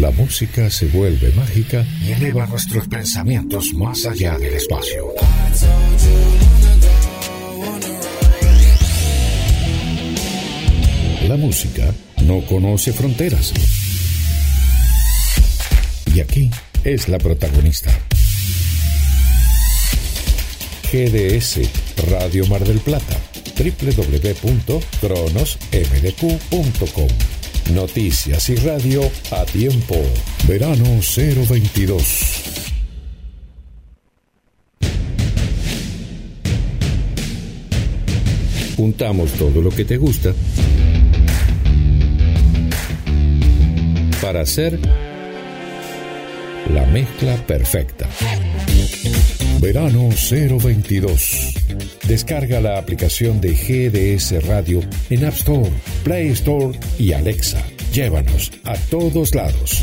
la música se vuelve mágica y eleva nuestros pensamientos más allá del espacio. La música no conoce fronteras. Y aquí es la protagonista. GDS Radio Mar del Plata www.cronosmdq.com Noticias y radio a tiempo. Verano 022. Juntamos todo lo que te gusta para hacer la mezcla perfecta. Verano 022. Descarga la aplicación de GDS Radio en App Store, Play Store y Alexa. Llévanos a todos lados.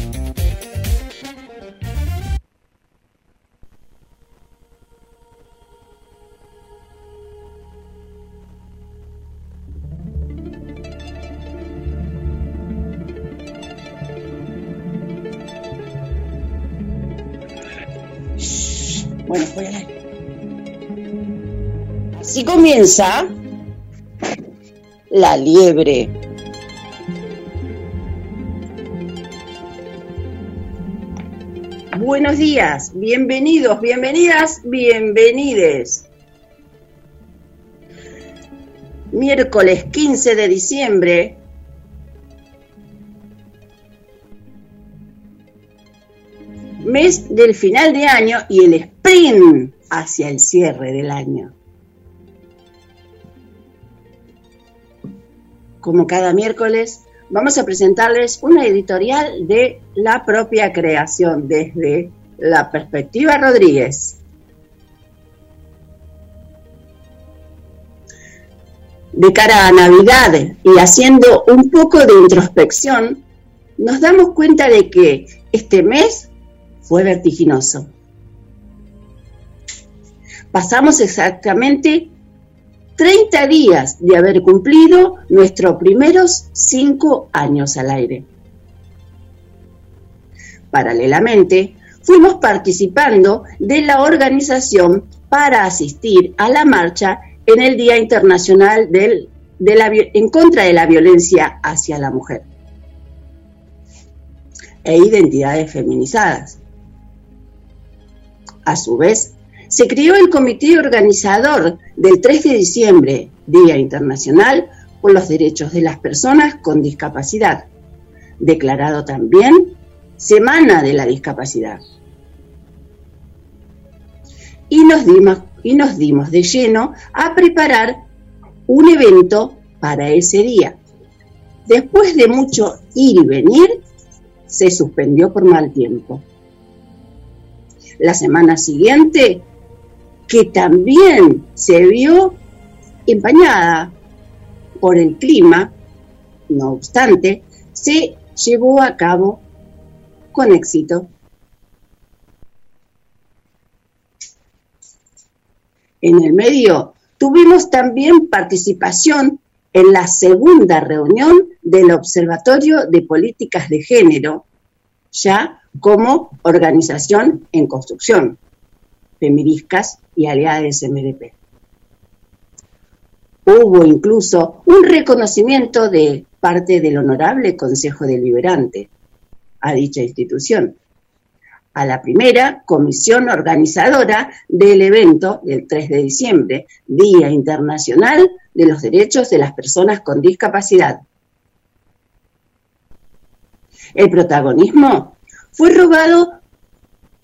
Bueno, voy al aire. Así comienza la liebre. Buenos días, bienvenidos, bienvenidas, bienvenides. Miércoles 15 de diciembre. Mes del final de año y el sprint hacia el cierre del año. Como cada miércoles, vamos a presentarles una editorial de la propia creación desde la perspectiva Rodríguez. De cara a Navidad y haciendo un poco de introspección, nos damos cuenta de que este mes fue vertiginoso. Pasamos exactamente 30 días de haber cumplido nuestros primeros 5 años al aire. Paralelamente, fuimos participando de la organización para asistir a la marcha en el Día Internacional de la, en contra de la violencia hacia la mujer e identidades feminizadas. A su vez, se creó el comité organizador del 3 de diciembre, Día Internacional por los Derechos de las Personas con Discapacidad, declarado también Semana de la Discapacidad. Y nos dimos, y nos dimos de lleno a preparar un evento para ese día. Después de mucho ir y venir, se suspendió por mal tiempo. La semana siguiente, que también se vio empañada por el clima, no obstante, se llevó a cabo con éxito. En el medio tuvimos también participación en la segunda reunión del Observatorio de Políticas de Género, ya como organización en construcción, Y Aliadas MDP. Hubo incluso un reconocimiento de parte del Honorable Consejo Deliberante a dicha institución, a la primera comisión organizadora del evento del 3 de diciembre, Día Internacional de los Derechos de las Personas con Discapacidad. El protagonismo fue robado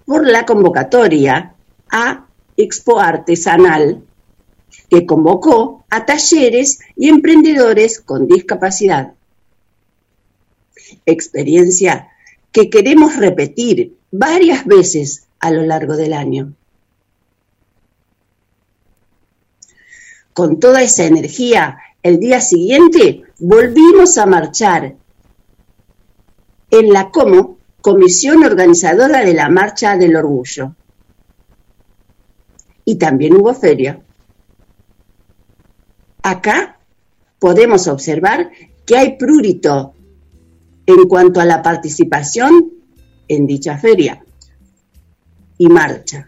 por la convocatoria a Expo Artesanal, que convocó a talleres y emprendedores con discapacidad. Experiencia que queremos repetir varias veces a lo largo del año. Con toda esa energía, el día siguiente volvimos a marchar en la COMO, Comisión Organizadora de la Marcha del Orgullo. Y también hubo feria. Acá podemos observar que hay prurito en cuanto a la participación en dicha feria y marcha.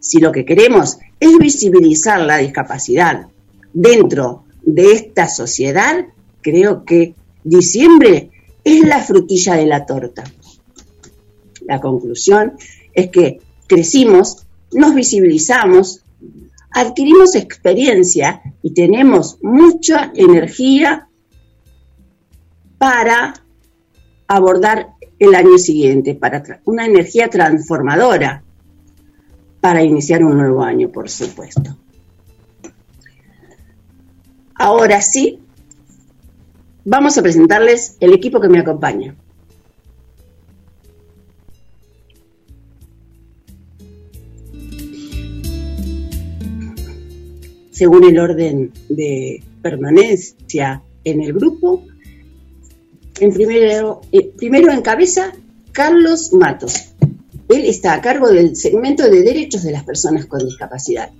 Si lo que queremos es visibilizar la discapacidad dentro de esta sociedad, creo que diciembre es la frutilla de la torta. La conclusión es que crecimos, nos visibilizamos, adquirimos experiencia y tenemos mucha energía para abordar el año siguiente, para una energía transformadora para iniciar un nuevo año, por supuesto. Ahora sí, vamos a presentarles el equipo que me acompaña. Según el orden de permanencia en el grupo, en primero, eh, primero en cabeza, Carlos Matos. Él está a cargo del segmento de derechos de las personas con discapacidad.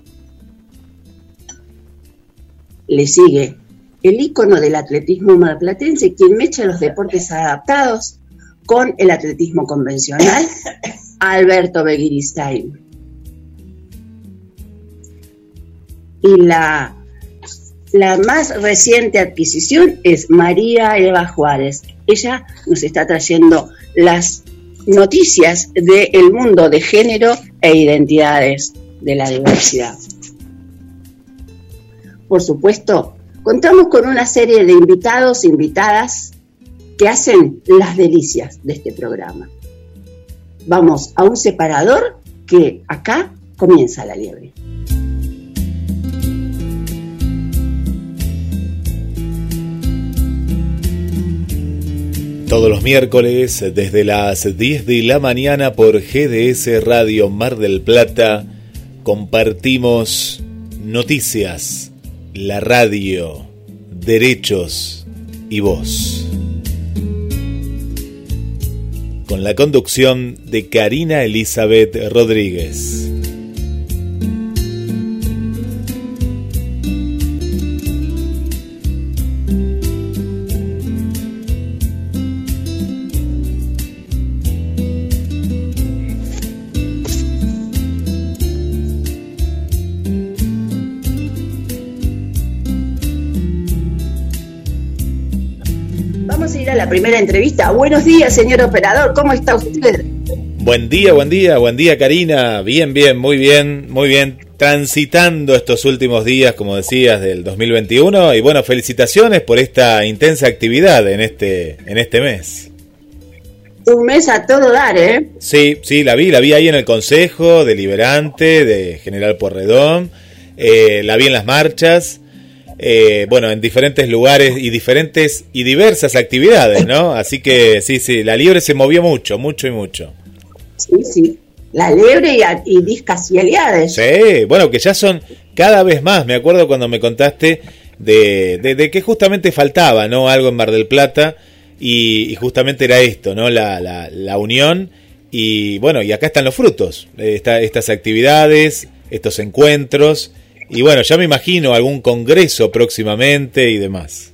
Le sigue el ícono del atletismo marplatense, quien mecha los deportes adaptados con el atletismo convencional, Alberto Begiristain. Y la, la más reciente adquisición es María Eva Juárez. Ella nos está trayendo las noticias del mundo de género e identidades de la diversidad. Por supuesto, contamos con una serie de invitados e invitadas que hacen las delicias de este programa. Vamos a un separador que acá comienza la liebre. Todos los miércoles desde las 10 de la mañana por GDS Radio Mar del Plata compartimos noticias, la radio, derechos y voz. Con la conducción de Karina Elizabeth Rodríguez. Primera entrevista. Buenos días, señor operador, ¿cómo está usted? Buen día, buen día, buen día, Karina. Bien, bien, muy bien, muy bien. Transitando estos últimos días, como decías, del 2021. Y bueno, felicitaciones por esta intensa actividad en este, en este mes. Un mes a todo dar, ¿eh? Sí, sí, la vi, la vi ahí en el Consejo Deliberante de General Porredón. Eh, la vi en las marchas. Eh, bueno, en diferentes lugares y diferentes y diversas actividades, ¿no? Así que sí, sí, la liebre se movió mucho, mucho y mucho. Sí, sí, la liebre y, y discapacidades. Sí, bueno, que ya son cada vez más. Me acuerdo cuando me contaste de, de, que justamente faltaba, ¿no? Algo en Mar del Plata y, justamente era esto, ¿no? La, la, la, unión y bueno, y acá están los frutos, eh, estas actividades, estos encuentros y bueno, ya me imagino algún congreso próximamente y demás.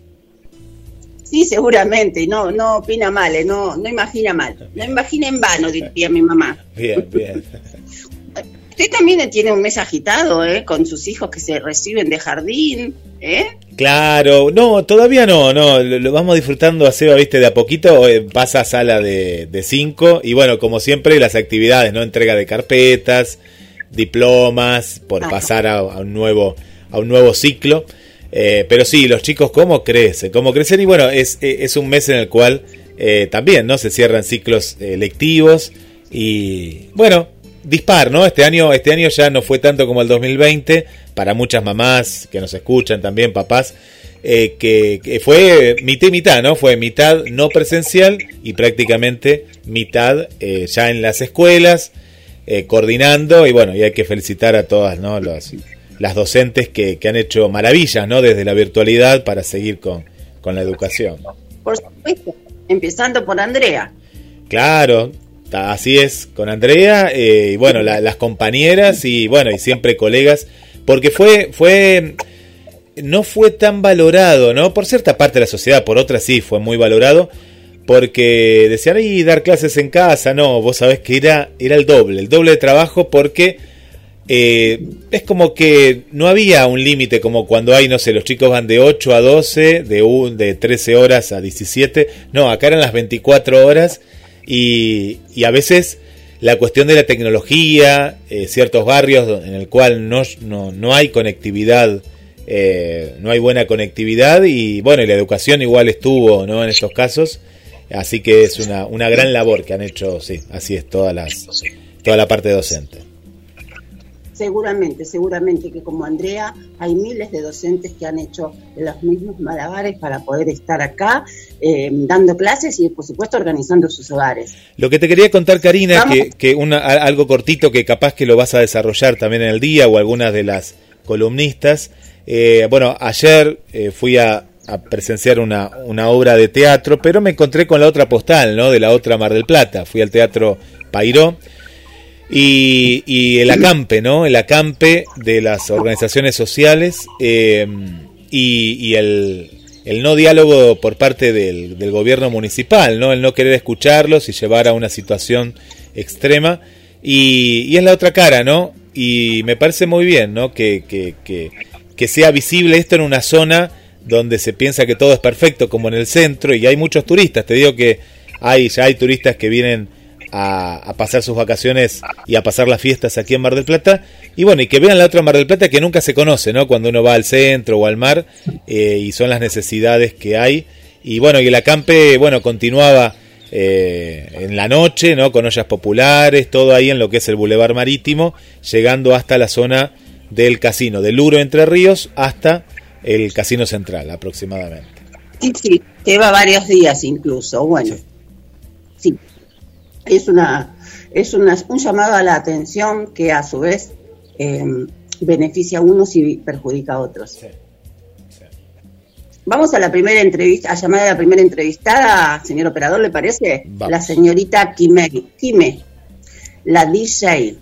Sí, seguramente, no, no opina mal, eh, no, no imagina mal, no imagina en vano, diría mi mamá. Bien, bien. Usted también tiene un mes agitado, ¿eh? Con sus hijos que se reciben de jardín, ¿eh? Claro, no, todavía no, no, lo, vamos disfrutando a Seba, viste, de a poquito, eh, pasa a sala de, de cinco, y bueno, como siempre, las actividades, ¿no? Entrega de carpetas, diplomas, por pasar a, un nuevo, a un nuevo ciclo. Eh, pero sí, los chicos, ¿cómo crecen? ¿Cómo crecen? Y bueno, es, es un mes en el cual eh, también ¿no? se cierran ciclos eh, lectivos. Y bueno, dispar, ¿no? Este año, este año ya no fue tanto como el 2020, para muchas mamás que nos escuchan también, papás. que, que, fue mitad y mitad, ¿no? Fue mitad no presencial y prácticamente mitad ya en las escuelas, eh, coordinando y bueno, y hay que felicitar a todas ¿no? las docentes que, han hecho maravillas ¿no? desde la virtualidad para seguir con, con la educación. Por supuesto, empezando por Andrea. Claro, así es, con Andrea eh, y bueno, las compañeras y bueno, y siempre colegas, porque fue, fue, no fue tan valorado, ¿no? Por cierta parte de la sociedad, por otra sí fue muy valorado, porque decían, y dar clases en casa, no, vos sabés que era, era el doble, el doble de trabajo porque eh, es como que no había un límite como cuando hay, no sé, los chicos van de 8 a 12, de, un, de 13 horas a 17, no, acá eran las 24 horas y, y a veces la cuestión de la tecnología, eh, ciertos barrios en el cual no, no, no hay conectividad, eh, no hay buena conectividad y bueno, y la educación igual estuvo ¿no? en estos casos, así que es una, una gran labor que han hecho, sí, así es, todas las, toda la parte docente. Seguramente, seguramente que como Andrea hay miles de docentes que han hecho los mismos malabares para poder estar acá eh, dando clases y por supuesto organizando sus hogares. Lo que te quería contar, Karina, que, que una, algo cortito que capaz que lo vas a desarrollar también en el día o algunas de las columnistas. Eh, bueno, ayer eh, fui a, a presenciar una, una, obra de teatro, pero me encontré con la otra postal, ¿no? De la otra Mar del Plata. Fui al Teatro Pairó y, el acampe, ¿no? El acampe de las organizaciones sociales eh, y, el, no diálogo por parte del, gobierno municipal, ¿no? El no querer escucharlos y llevar a una situación extrema. Y, es la otra cara, ¿no? Y me parece muy bien, ¿no? Que, que, que sea visible esto en una zona donde se piensa que todo es perfecto, como en el centro, y hay muchos turistas. Te digo que hay, ya hay turistas que vienen a, pasar sus vacaciones y a pasar las fiestas aquí en Mar del Plata. Y bueno, y que vean la otra Mar del Plata que nunca se conoce, ¿no? Cuando uno va al centro o al mar eh, y son las necesidades que hay. Y bueno, y el acampe, bueno, continuaba eh, en la noche, ¿no? Con ollas populares, todo ahí en lo que es el Boulevard Marítimo, llegando hasta la zona del casino, del Luro Entre Ríos hasta el Casino Central aproximadamente. Sí, sí, lleva varios días incluso, bueno. sí es una es una, un llamado a la atención que a su vez em, beneficia a unos y perjudica a otros. Vamos a la primera entrevista, a llamar a la primera entrevistada, señor operador, ¿le parece? La señorita Kime, Kime, la DJ.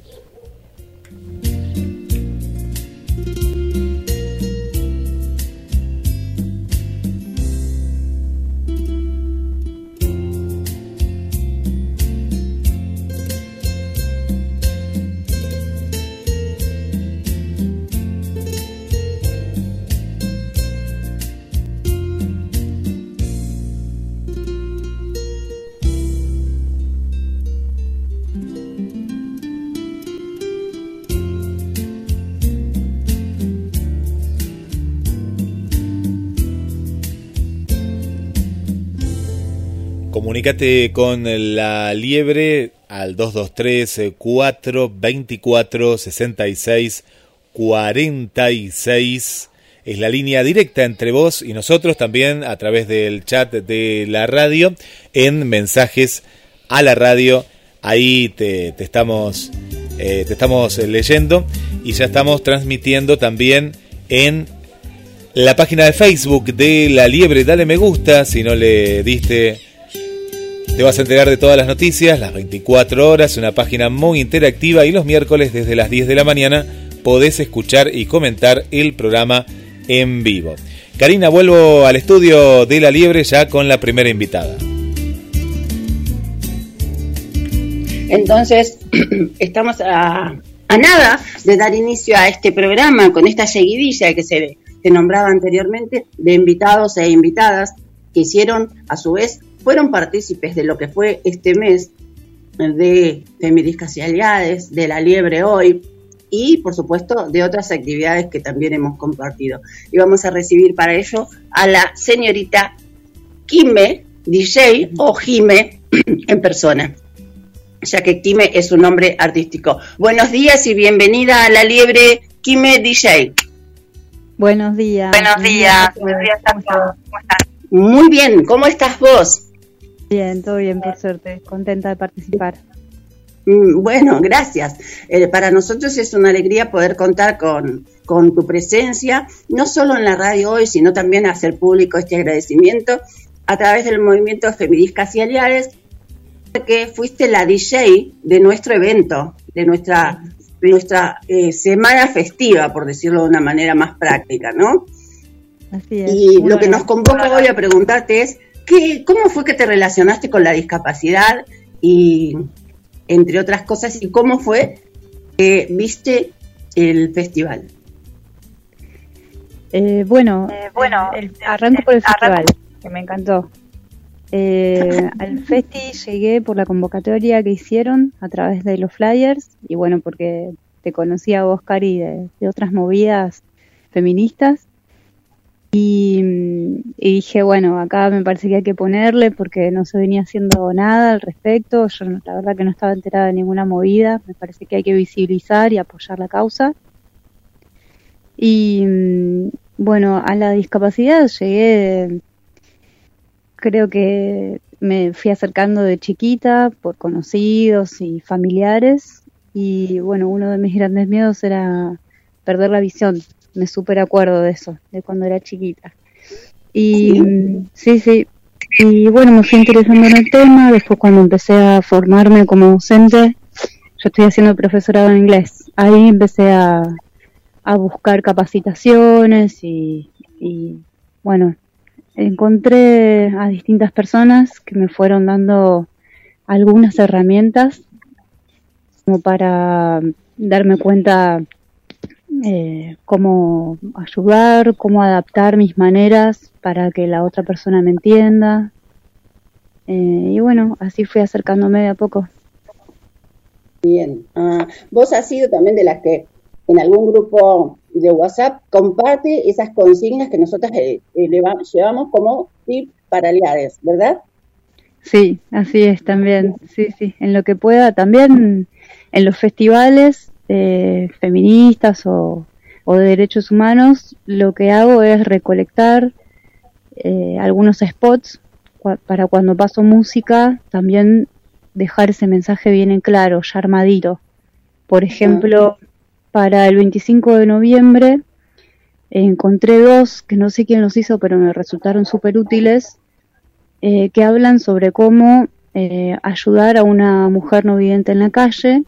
Comunicate con la liebre al 223 424 66 46. Es la línea directa entre vos y nosotros también a través del chat de la radio en mensajes a la radio. Ahí te, estamos, eh, te estamos leyendo y ya estamos transmitiendo también en la página de Facebook de La Liebre. Dale me gusta si no le diste te vas a enterar de todas las noticias, las 24 horas, una página muy interactiva y los miércoles desde las 10 de la mañana podés escuchar y comentar el programa en vivo. Karina, vuelvo al estudio de La Liebre ya con la primera invitada. Entonces, estamos a, nada de dar inicio a este programa con esta seguidilla que se, se nombraba anteriormente de invitados e invitadas que hicieron a su vez fueron partícipes de lo que fue este mes de Femidiscacialidades, de la liebre hoy y por supuesto de otras actividades que también hemos compartido. Y vamos a recibir para ello a la señorita Kime, DJ o Jime en persona, ya que Kime es su nombre artístico. Buenos días y bienvenida a la liebre Kime DJ. Buenos días. Buenos días. Buenos días a todos. ¿Cómo estás? Muy bien, ¿cómo estás vos? Bien, todo bien, por suerte. Contenta de participar. Mm, bueno, gracias. Eh, para nosotros es una alegría poder contar con, con, tu presencia, no solo en la radio hoy, sino también hacer público este agradecimiento a través del movimiento Feministas y Aliares, que fuiste la DJ de nuestro evento, de nuestra, nuestra eh, semana festiva, por decirlo de una manera más práctica, ¿no? Así es. Y lo que nos convoca hoy a preguntarte es, ¿qué, ¿cómo fue que te relacionaste con la discapacidad y entre otras cosas y cómo fue que viste el festival? Eh, bueno, bueno arranco por el festival, que me encantó. Eh, al festi llegué por la convocatoria que hicieron a través de los flyers y bueno, porque te conocía a vos, Cari, de, otras movidas feministas. Y, dije, bueno, acá me parece que hay que ponerle porque no se venía haciendo nada al respecto. Yo la verdad que no estaba enterada de ninguna movida. Me parece que hay que visibilizar y apoyar la causa. Y bueno, a la discapacidad llegué creo que me fui acercando de chiquita por conocidos y familiares y bueno, uno de mis grandes miedos era perder la visión. Me súper acuerdo de eso, de cuando era chiquita. Y sí, sí. Y bueno, me fui interesando en el tema. Después cuando empecé a formarme como docente, yo estoy haciendo profesorado en inglés. Ahí empecé a, a buscar capacitaciones y, y bueno, encontré a distintas personas que me fueron dando algunas herramientas como para darme cuenta eh, cómo ayudar, cómo adaptar mis maneras para que la otra persona me entienda. Eh, y bueno, así fui acercándome de a poco. Bien. Ah, vos has sido también de las que en algún grupo de WhatsApp comparte esas consignas que nosotros eh, eh, llevamos como tips para ¿verdad? Sí, así es también, sí, sí, en lo que pueda, también en los festivales eh, feministas o, de derechos humanos, lo que hago es recolectar algunos spots para cuando paso música, también dejar ese mensaje bien en claro, ya armadito. Por ejemplo, para el 25 de noviembre encontré dos que no sé quién los hizo, pero me resultaron súper útiles, eh, que hablan sobre cómo eh, ayudar a una mujer no vidente en la calle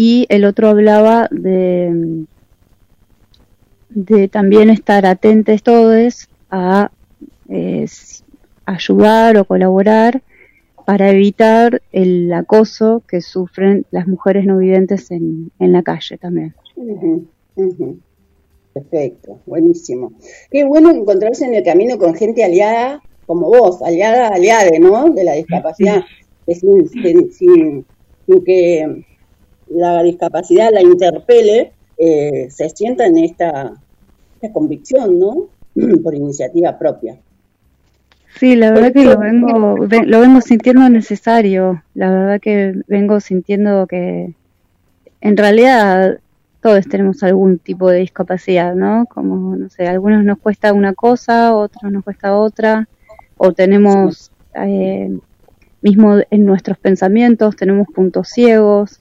y el otro hablaba de, de también estar atentos todos a eh, ayudar o colaborar para evitar el acoso que sufren las mujeres no videntes en, en la calle también. Perfecto, buenísimo. Qué bueno encontrarse en el camino con gente aliada como vos, aliada, aliade, ¿no? De la discapacidad, sin, que la discapacidad la interpele, eh, se sienta en esta, esta convicción, ¿no? Por iniciativa propia. Sí, la verdad que lo vengo, lo vengo sintiendo necesario. La verdad que vengo sintiendo que en realidad todos tenemos algún tipo de discapacidad, ¿no? Como, no sé, algunos nos cuesta una cosa, otros nos cuesta otra, o tenemos, eh, mismo en nuestros pensamientos, tenemos puntos ciegos.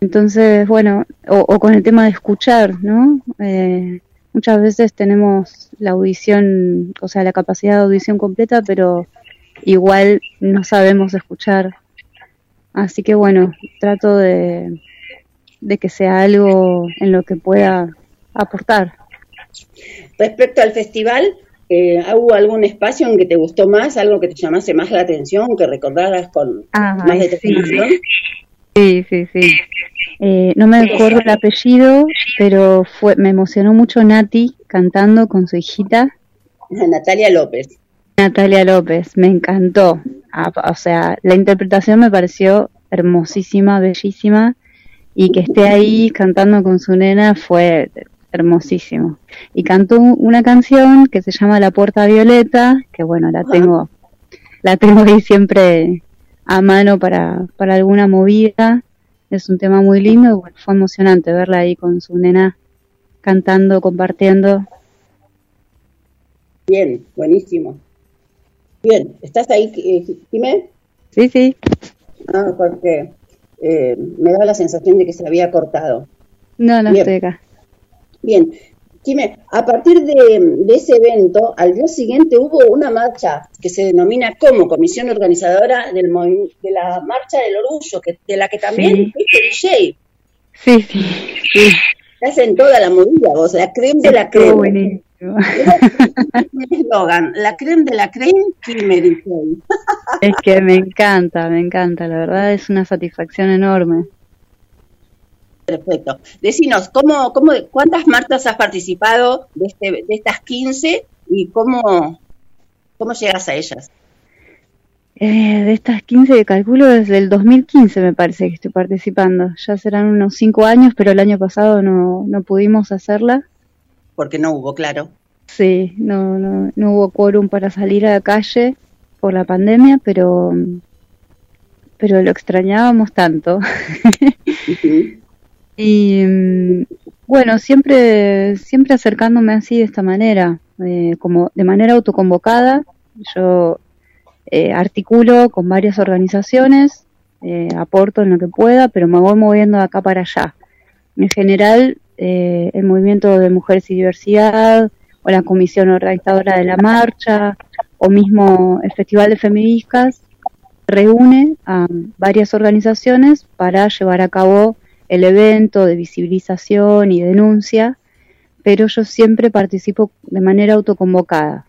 Entonces, bueno, o, con el tema de escuchar, ¿no? Eh, muchas veces tenemos la audición, o sea, la capacidad de audición completa, pero igual no sabemos escuchar. Así que bueno, trato de, de que sea algo en lo que pueda aportar. Respecto al festival, eh, ¿hubo algún espacio en que te gustó más, algo que te llamase más la atención, que recordaras con más determinación? Sí, sí, sí. Eh, no me acuerdo el apellido, pero fue, me emocionó mucho Nati cantando con su hijita. Natalia López. Natalia López, me encantó. Ah, o sea, la interpretación me pareció hermosísima, bellísima, y que esté ahí cantando con su nena fue hermosísimo. Y cantó una canción que se llama La Puerta Violeta, que bueno, la tengo, la tengo ahí siempre a mano para, para alguna movida. Es un tema muy lindo, fue emocionante verla ahí con su nena cantando, compartiendo. Bien, buenísimo. Bien, ¿estás ahí, Jimé? Sí, sí. Ah, porque eh, me da la sensación de que se había cortado. No, no estoy acá. Bien, Jimé, a partir de, ese evento, al día siguiente hubo una marcha que se denomina como Comisión Organizadora del de la Marcha del Orgullo, que, de la que también fuiste DJ. Sí, sí, sí. Estás en toda la movida, vos, la creen de la crema. la creme de la creme, Kimmery Es que me encanta, me encanta, la verdad es una satisfacción enorme. Perfecto. Decinos, ¿cómo, cómo, ¿cuántas marcas has participado de, este, de estas 15 y cómo, cómo llegas a ellas? Eh, de estas 15 que calculo desde el 2015 me parece que estoy participando. Ya serán unos 5 años, pero el año pasado no, no pudimos hacerla. Porque no hubo, claro. Sí, no, no, no hubo quórum para salir a la calle por la pandemia, pero, pero lo extrañábamos tanto. Y bueno, siempre, siempre acercándome así de esta manera, eh, como de manera autoconvocada. Yo eh, articulo con varias organizaciones, eh, aporto en lo que pueda, pero me voy moviendo de acá para allá. En general, eh, el movimiento de mujeres y diversidad, o la comisión organizadora de la marcha, o mismo el Festival de Feministas, reúne a varias organizaciones para llevar a cabo el evento de visibilización y denuncia, pero yo siempre participo de manera autoconvocada.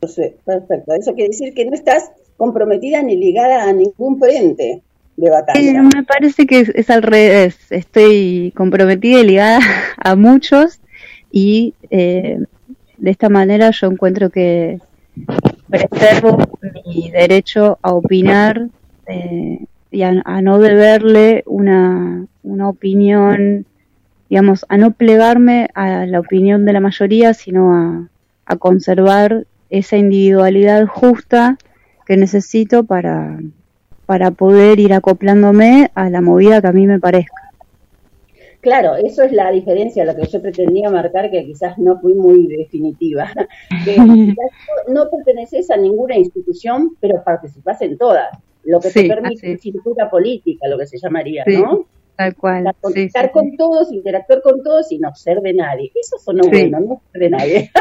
Perfecto. Eso quiere decir que no estás comprometida ni ligada a ningún frente de batalla. Eh, me parece que es, al revés. Estoy comprometida y ligada a muchos y eh, de esta manera yo encuentro que preservo mi derecho a opinar eh, y a, no deberle una, una opinión, digamos, a no plegarme a la opinión de la mayoría, sino a, a conservar esa individualidad justa que necesito para, para poder ir acoplándome a la movida que a mí me parezca. Claro, eso es la diferencia, lo que yo pretendía marcar, que quizás no fui muy definitiva. Que no perteneces a ninguna institución, pero participas en todas, lo que te permite estructura política, lo que se llamaría, ¿no? Tal cual. Estar con todos, interactuar con todos y no ser de nadie. Eso sonó bueno, no ser de nadie.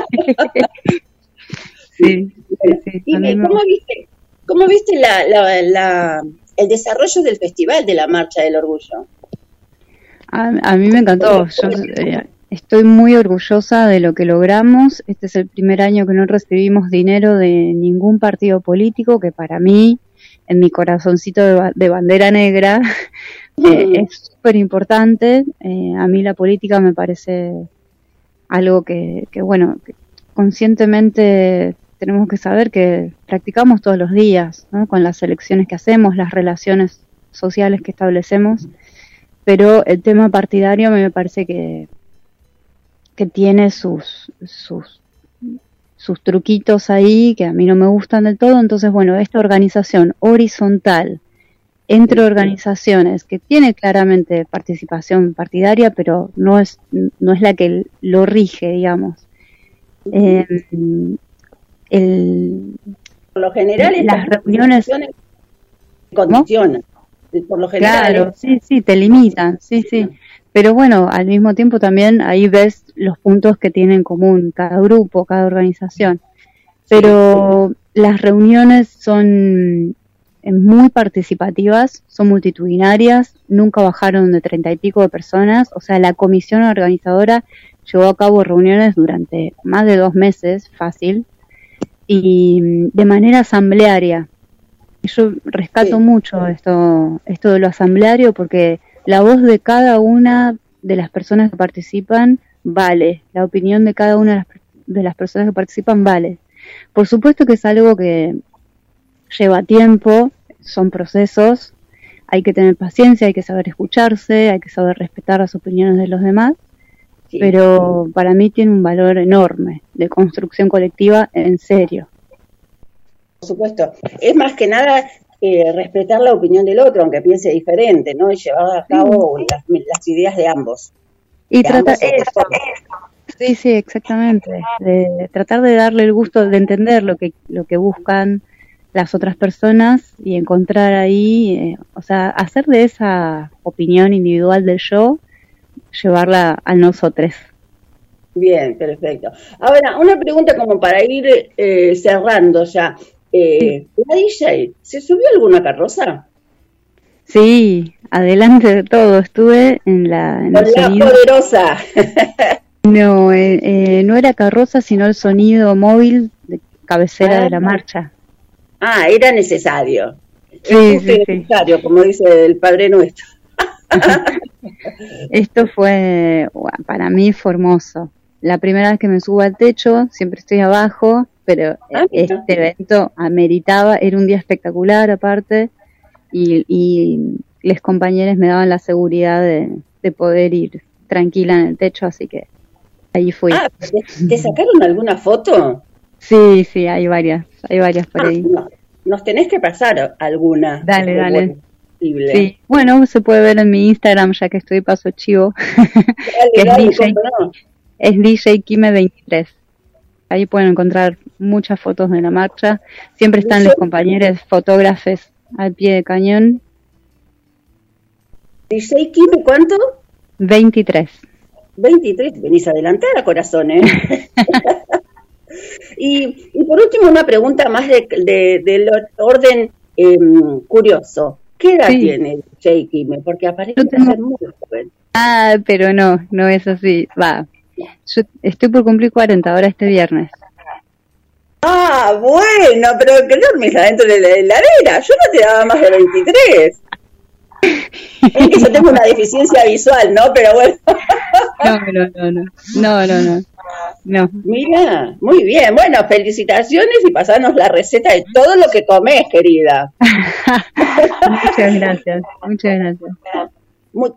Sí, ¿cómo viste, cómo viste la, el desarrollo del festival de la Marcha del Orgullo? A, mí me encantó. Yo eh, estoy muy orgullosa de lo que logramos. Este es el primer año que no recibimos dinero de ningún partido político, que para mí, en mi corazoncito de, bandera negra, eh, es súper importante. Eh, a mí la política me parece algo que, que bueno, conscientemente tenemos que saber que practicamos todos los días, con las elecciones que hacemos, las relaciones sociales que establecemos, pero el tema partidario me parece que, que tiene sus, sus, sus truquitos ahí que a mí no me gustan del todo, entonces bueno, esta organización horizontal entre organizaciones que tiene claramente participación partidaria, pero no es, no es la que lo rige, digamos. Eh, el, por lo general las reuniones condicionan. Por lo general claro sí sí te limitan sí sí pero bueno al mismo tiempo también ahí ves los puntos que tienen en común cada grupo cada organización. Pero las reuniones son eh, muy participativas, son multitudinarias, nunca bajaron de treinta y pico de personas, o sea, la comisión organizadora llevó a cabo reuniones durante más de dos meses, fácil, y mm, de manera asamblearia. Yo rescato mucho esto, esto de lo asambleario porque la voz de cada una de las personas que participan vale, la opinión de cada una de las, de las personas que participan vale. Por supuesto que es algo que lleva tiempo, son procesos, hay que tener paciencia, hay que saber escucharse, hay que saber respetar las opiniones de los demás, pero para mí tiene un valor enorme de construcción colectiva en serio. Por supuesto, es más que nada eh, respetar la opinión del otro, aunque piense diferente, ¿no? Y llevar a cabo las, ideas de ambos. Y tratar Sí, sí, exactamente. De, tratar de darle el gusto de entender lo que lo que buscan las otras personas y encontrar ahí, eh, o sea, hacer de esa opinión individual del yo llevarla a nosotros. Bien, perfecto. Ahora, una pregunta como para ir eh, cerrando ya. Eh, ¿La DJ se subió alguna carroza? Sí, adelante de todo. Estuve en la. En la poderosa. No, eh, eh, no era carroza, sino el sonido móvil de cabecera de la ah. marcha. Ah, era necesario. Sí, sí, necesario, como dice el Padre Nuestro. Esto fue, para mí fue hermoso. La primera vez que me subo al techo, siempre estoy abajo, pero ah, este evento ameritaba, era un día espectacular aparte, y, y los compañeros me daban la seguridad de, poder ir tranquila en el techo, así que ahí fui. Ah, ¿te, sacaron alguna foto? Sí, sí, hay varias, hay varias por ah, ahí. Nos tenés que pasar alguna. Dale, dale. Sí, bueno, se puede ver en mi Instagram, ya que estoy paso chivo. es, DJ, es DJ Kime23. Ahí pueden encontrar muchas fotos de la marcha. Siempre están los compañeros fotógrafos al pie de cañón. ¿DJ Kime cuánto? 23. 23, venís adelantada, corazón, ¿eh? y, y, por último, una pregunta más de, del orden em, curioso. ¿Qué edad tiene Jay Kime? Porque aparece ser muy joven. Ah, pero no, no es así. Va, yo estoy por cumplir 40 ahora este viernes. Ah, bueno, pero que dormís adentro de la heladera. Yo no te daba más de 23. es que yo tengo una deficiencia visual, ¿no? Pero bueno. no, no, no, no. No, no, no. No. Mira, muy bien. Bueno, felicitaciones y pasanos la receta de todo lo que comes, querida. muchas gracias, muchas gracias.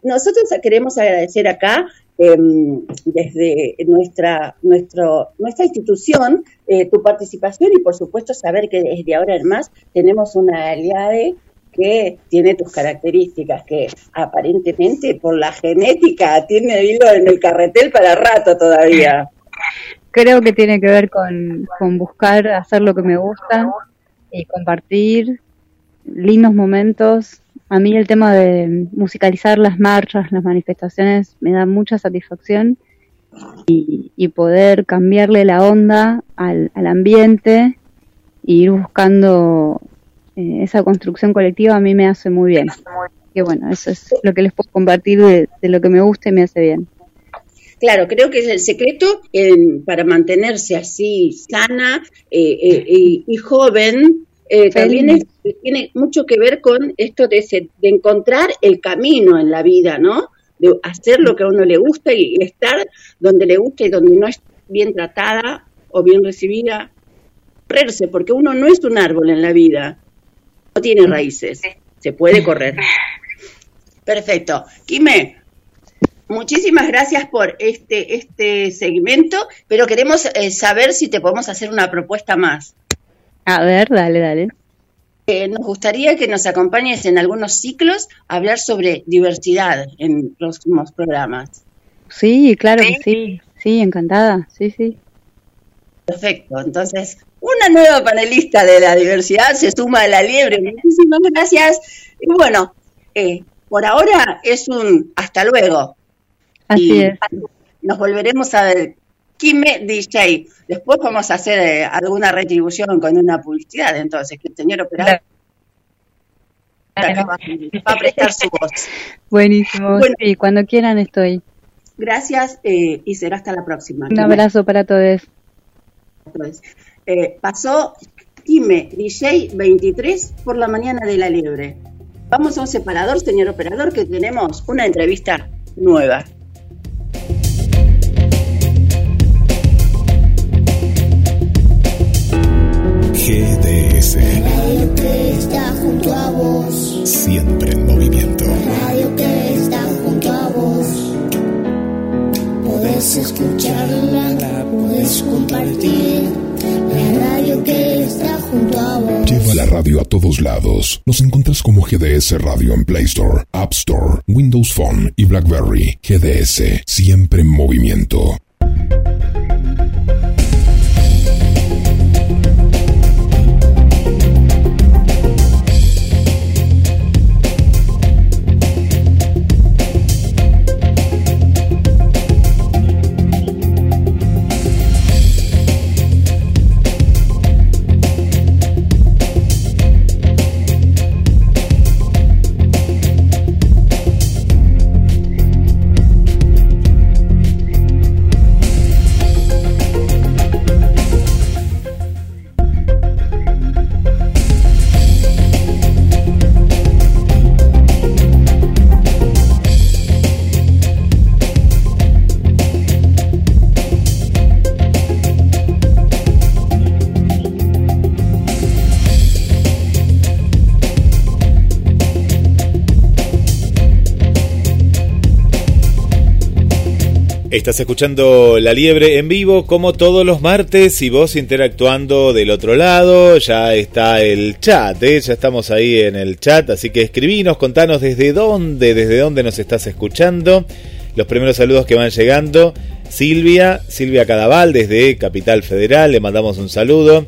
Nosotros queremos agradecer acá em, desde nuestra, nuestro, nuestra institución eh, tu participación y por supuesto saber que desde ahora en más tenemos una aliada que tiene tus características, que aparentemente por la genética tiene hilo en el carretel para rato todavía. Creo que tiene que ver con, con buscar hacer lo que me gusta y compartir lindos momentos. A mí el tema de musicalizar las marchas, las manifestaciones, me da mucha satisfacción y, y poder cambiarle la onda al, al ambiente e ir buscando eh, esa construcción colectiva a mí me hace muy bien. Que bueno, eso es lo que les puedo compartir de, lo que me gusta y me hace bien. Claro, creo que es el secreto para mantenerse así sana eh, eh, y joven. También tiene mucho que ver con esto de, de, encontrar el camino en la vida, ¿no? De hacer lo que a uno le gusta y, estar donde le gusta y donde no es bien tratada o bien recibida, correrse, porque uno no es un árbol en la vida, no tiene raíces, se puede correr. Perfecto. Quime, muchísimas gracias por este, este segmento, pero queremos eh, saber si te podemos hacer una propuesta más. A ver, dale, dale. Eh, nos gustaría que nos acompañes en algunos ciclos a hablar sobre diversidad en próximos programas. Sí, claro que sí, sí, encantada, sí, sí. Perfecto, entonces una nueva panelista de la diversidad se suma a la liebre. Muchísimas gracias. Y bueno, eh, por ahora es un hasta luego. Así es. Nos volveremos a ver. Kime DJ. Después vamos a hacer eh, alguna retribución con una publicidad, entonces, que el señor operador va a prestar su voz. Buenísimo. sí, cuando quieran estoy. Gracias eh, y será hasta la próxima. Un abrazo para todos. Eh, pasó Time DJ 23 por la mañana de la libre. Vamos a un separador, señor operador, que tenemos una entrevista nueva. GDS. Radio que está junto a vos. Siempre en movimiento. Radio que está junto a vos. Podés escucharla, podés compartir la radio que está junto a vos. Lleva la radio a todos lados. Nos encuentras como GDS Radio en Play Store, App Store, Windows Phone y BlackBerry. GDS, siempre en movimiento. Estás escuchando La Liebre en vivo como todos los martes y vos interactuando del otro lado. Ya está el chat, ¿eh? ya estamos ahí en el chat, así que escribinos, contanos desde dónde, desde dónde nos estás escuchando. Los primeros saludos que van llegando. Silvia, Silvia Cadaval desde Capital Federal, le mandamos un saludo.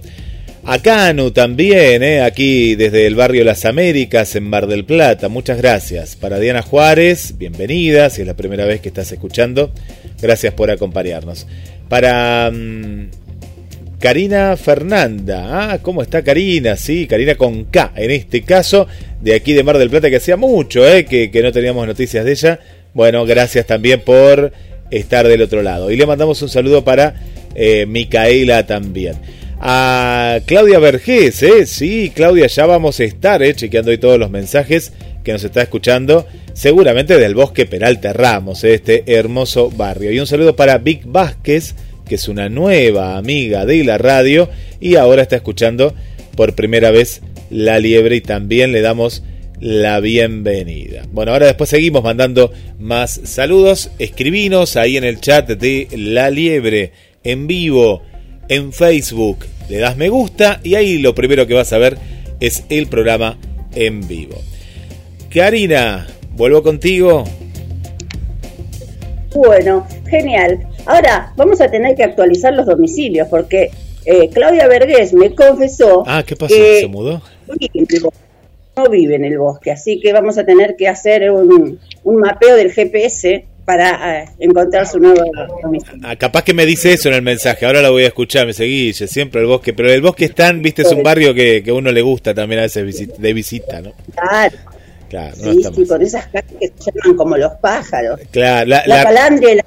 A Canu también, ¿eh? aquí desde el barrio Las Américas en Mar del Plata. Muchas gracias. Para Diana Juárez, bienvenida, si es la primera vez que estás escuchando. Gracias por acompañarnos. Para mm, Karina Fernanda. Ah, ¿cómo está Karina? Sí, Karina con K. En este caso, de aquí de Mar del Plata, que hacía mucho ¿eh? que, no teníamos noticias de ella. Bueno, gracias también por estar del otro lado. Y le mandamos un saludo para eh, Micaela también a Claudia Vergés, ¿eh? Sí, Claudia, ya vamos a estar, ¿eh? Chequeando ahí todos los mensajes que nos está escuchando, seguramente del Bosque Peralta Ramos, ¿eh? este hermoso barrio. Y un saludo para Vic Vázquez, que es una nueva amiga de la radio y ahora está escuchando por primera vez La Liebre y también le damos la bienvenida. Bueno, ahora después seguimos mandando más saludos. Escribinos ahí en el chat de La Liebre en vivo en Facebook. Le das me gusta y ahí lo primero que vas a ver es el programa en vivo. Karina, vuelvo contigo. Bueno, genial. Ahora vamos a tener que actualizar los domicilios porque eh, Claudia Vergés me confesó. Ah, ¿qué pasó? ¿Se mudó? No vive en el bosque, así que vamos a tener que hacer un, un mapeo del GPS para eh, encontrar su nuevo ah, capaz que me dice eso en el mensaje, ahora la voy a escuchar, me seguí, siempre el bosque, pero el bosque es tan, viste, es un barrio que, que a uno le gusta también a veces de visita, ¿no? Claro. Claro, sí, sí, con esas calles que se llaman como los pájaros. Claro, la, la, calandria y la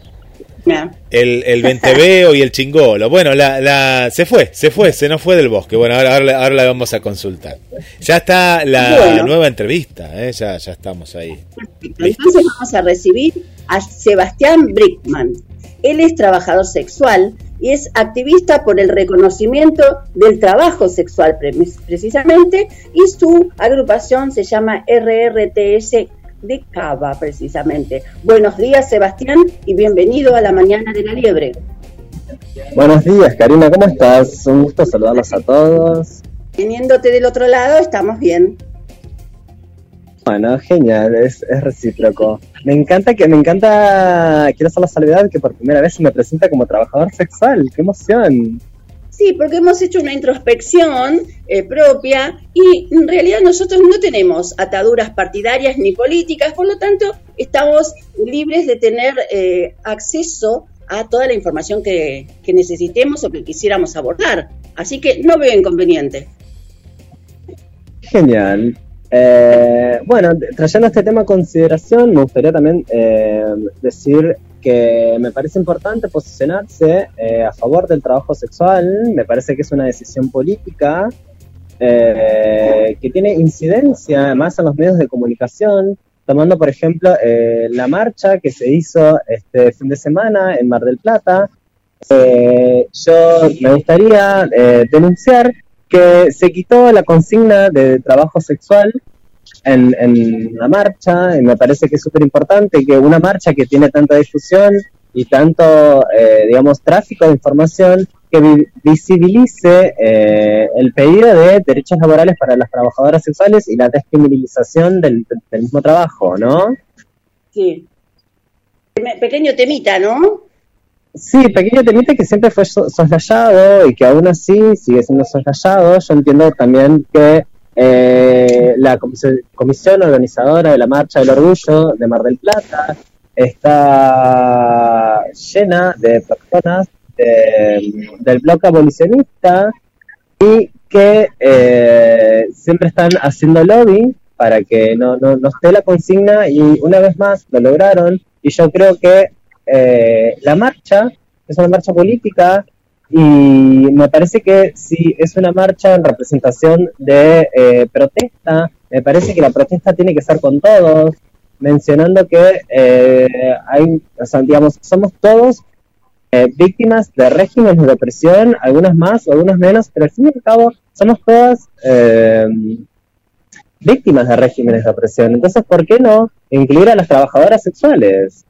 el, el venteveo y el chingolo. Bueno, la, la, se fue, se fue, se nos fue del bosque. Bueno, ahora, ahora, la vamos a consultar. Ya está la nueva entrevista, ¿eh? ya, ya estamos ahí. Entonces vamos a recibir a Sebastián Brickman. Él es trabajador sexual y es activista por el reconocimiento del trabajo sexual precisamente y su agrupación se llama RRTS de Cava, precisamente. Buenos días, Sebastián, y bienvenido a la Mañana de la Liebre. Buenos días, Karina, ¿cómo estás? Un gusto saludarlos a todos. Teniéndote del otro lado, estamos bien. Bueno, genial, es, es, recíproco. Me encanta que, me encanta, quiero hacer la salvedad que por primera vez se me presenta como trabajador sexual, qué emoción. Sí, porque hemos hecho una introspección eh, propia y en realidad nosotros no tenemos ataduras partidarias ni políticas, por lo tanto estamos libres de tener eh, acceso a toda la información que, necesitemos o que quisiéramos abordar. Así que no veo inconveniente. Genial. Eh, bueno, trayendo este tema a consideración, me gustaría también decir que me parece importante posicionarse eh, a favor del trabajo sexual, me parece que es una decisión política eh, que tiene incidencia además en los medios de comunicación, tomando por ejemplo eh, la marcha que se hizo este fin de semana en Mar del Plata. yo me gustaría denunciar que se quitó la consigna de trabajo sexual en, la marcha, y me parece que es súper importante que una marcha que tiene tanta difusión y tanto, eh, digamos, tráfico de información, que visibilice eh, el pedido de derechos laborales para las trabajadoras sexuales y la descriminalización del, mismo trabajo, ¿no? Sí. Pequeño temita, ¿no? Sí, pequeño temita que siempre fue soslayado y que aún así sigue siendo soslayado. Yo entiendo también que eh, la comisión, organizadora de la Marcha del Orgullo de Mar del Plata está llena de personas del bloque abolicionista y que eh, siempre están haciendo lobby para que no, no, no, esté la consigna y una vez más lo lograron. Y yo creo que eh, la marcha es una marcha política y me parece que si es una marcha en representación de eh, protesta, me parece que la protesta tiene que ser con todos, mencionando que eh, hay, o sea, digamos, somos todos eh, víctimas de regímenes de opresión, algunas más, algunas menos, pero al fin y al cabo somos todas víctimas de regímenes de opresión. Entonces, ¿por qué no incluir a las trabajadoras sexuales?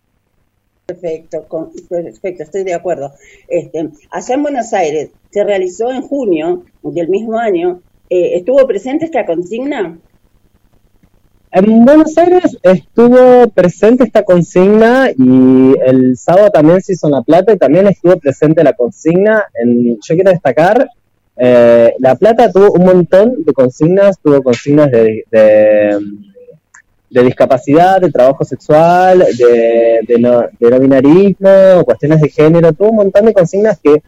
Perfecto, con- perfecto, estoy de acuerdo. Este, allá en Buenos Aires se realizó en junio del mismo año. eh, ¿Estuvo presente esta consigna? En Buenos Aires estuvo presente esta consigna y el sábado también se hizo en La Plata y también estuvo presente la consigna. En, yo quiero destacar, eh, La Plata tuvo un montón de consignas, tuvo consignas de, de, de discapacidad, de trabajo sexual, de, de, no, de no binarismo, cuestiones de género, tuvo un montón de consignas que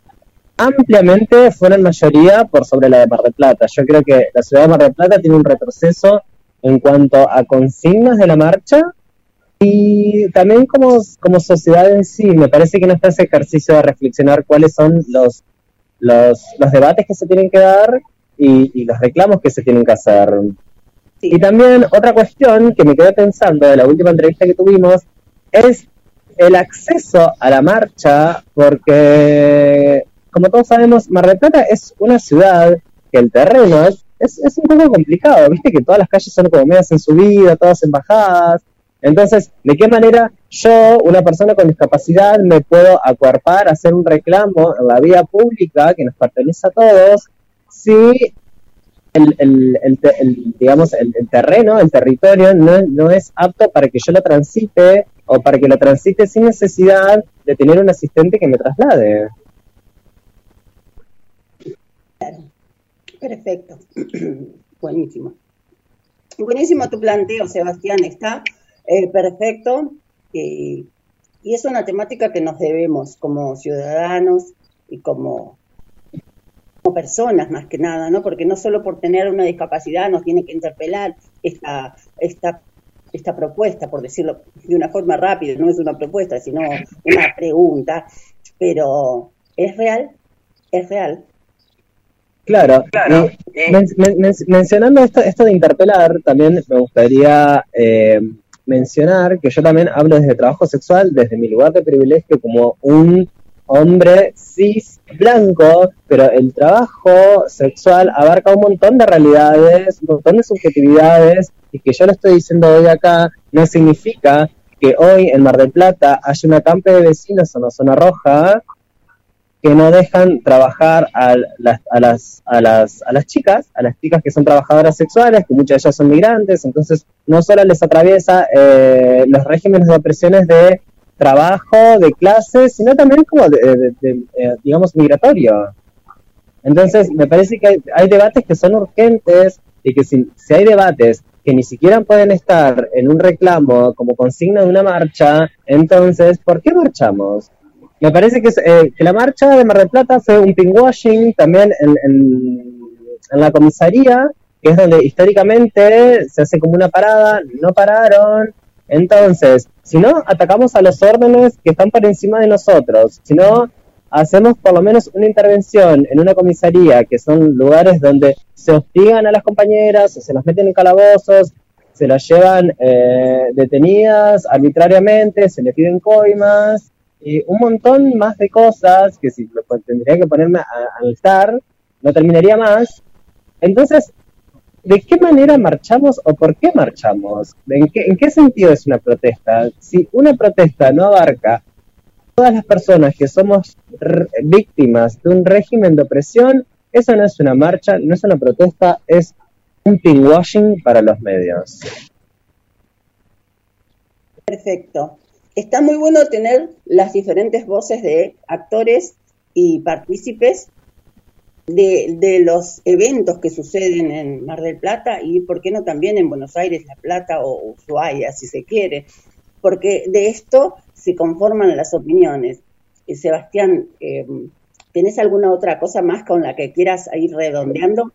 ampliamente fueron mayoría por sobre la de Mar del Plata. Yo creo que la ciudad de Mar del Plata tiene un retroceso en cuanto a consignas de la marcha y también como, como sociedad en sí, me parece que no está ese ejercicio de reflexionar cuáles son los, los, los debates que se tienen que dar y los reclamos que se tienen que hacer. Y también otra cuestión que me quedé pensando de la última entrevista que tuvimos es el acceso a la marcha, porque como todos sabemos, Mar del Plata es una ciudad que el terreno es, es, es un poco complicado, viste que todas las calles son como medias en subida, todas en bajadas. Entonces, ¿de qué manera yo, una persona con discapacidad, me puedo acuerpar, hacer un reclamo en la vía pública que nos pertenece a todos, si el, el, el, digamos, el, terreno, el territorio, no, no es apto para que yo lo transite o para que lo transite sin necesidad de tener un asistente que me traslade. Perfecto. Buenísimo. Buenísimo tu planteo, Sebastián. Está eh, perfecto. eh, y es una temática que nos debemos como ciudadanos y como personas más que nada, ¿no? Porque no solo por tener una discapacidad nos tiene que interpelar esta, esta, esta propuesta, por decirlo de una forma rápida, no es una propuesta, sino una pregunta, pero es real, es real. Claro, men- men- men- mencionando esto, esto de interpelar, también me gustaría eh, mencionar que yo también hablo desde trabajo sexual, desde mi lugar de privilegio como un hombre cis blanco, pero el trabajo sexual abarca un montón de realidades, un montón de subjetividades, y que yo lo estoy diciendo hoy acá no significa que hoy en Mar del Plata haya una campe de vecinos en la zona roja que no dejan trabajar a las, a las, a las, a las chicas, a las chicas que son trabajadoras sexuales, que muchas de ellas son migrantes, entonces no solo les atraviesa eh, los regímenes de opresiones de trabajo, de clases, sino también como de, de- de, eh, digamos, migratorio. Entonces, me parece que hay, debates que son urgentes y que si, si hay debates que ni siquiera pueden estar en un reclamo como consigna de una marcha, entonces, ¿por qué marchamos? Me parece que, eh, que la marcha de Mar del Plata fue un pinkwashing también en, en la comisaría, que es donde históricamente se hace como una parada, no pararon. Entonces, si no atacamos a los órdenes que están por encima de nosotros, si no hacemos por lo menos una intervención en una comisaría, que son lugares donde se hostigan a las compañeras, se las meten en calabozos, se las llevan eh, detenidas arbitrariamente, se les piden coimas, y un montón más de cosas que si tendría que ponerme a, a listar, no terminaría más. Entonces, ¿de qué manera marchamos o por qué marchamos? ¿En qué, en qué sentido es una protesta? Si una protesta no abarca todas las personas que somos víctimas de un régimen de opresión, eso no es una marcha, no es una protesta, es un pinkwashing para los medios. Perfecto. Está muy bueno tener las diferentes voces de actores y partícipes de, de los eventos que suceden en Mar del Plata y, ¿por qué no también en Buenos Aires, La Plata o Ushuaia, si se quiere? Porque de esto se conforman las opiniones. Eh, Sebastián, eh, ¿tenés alguna otra cosa más con la que quieras ir redondeando?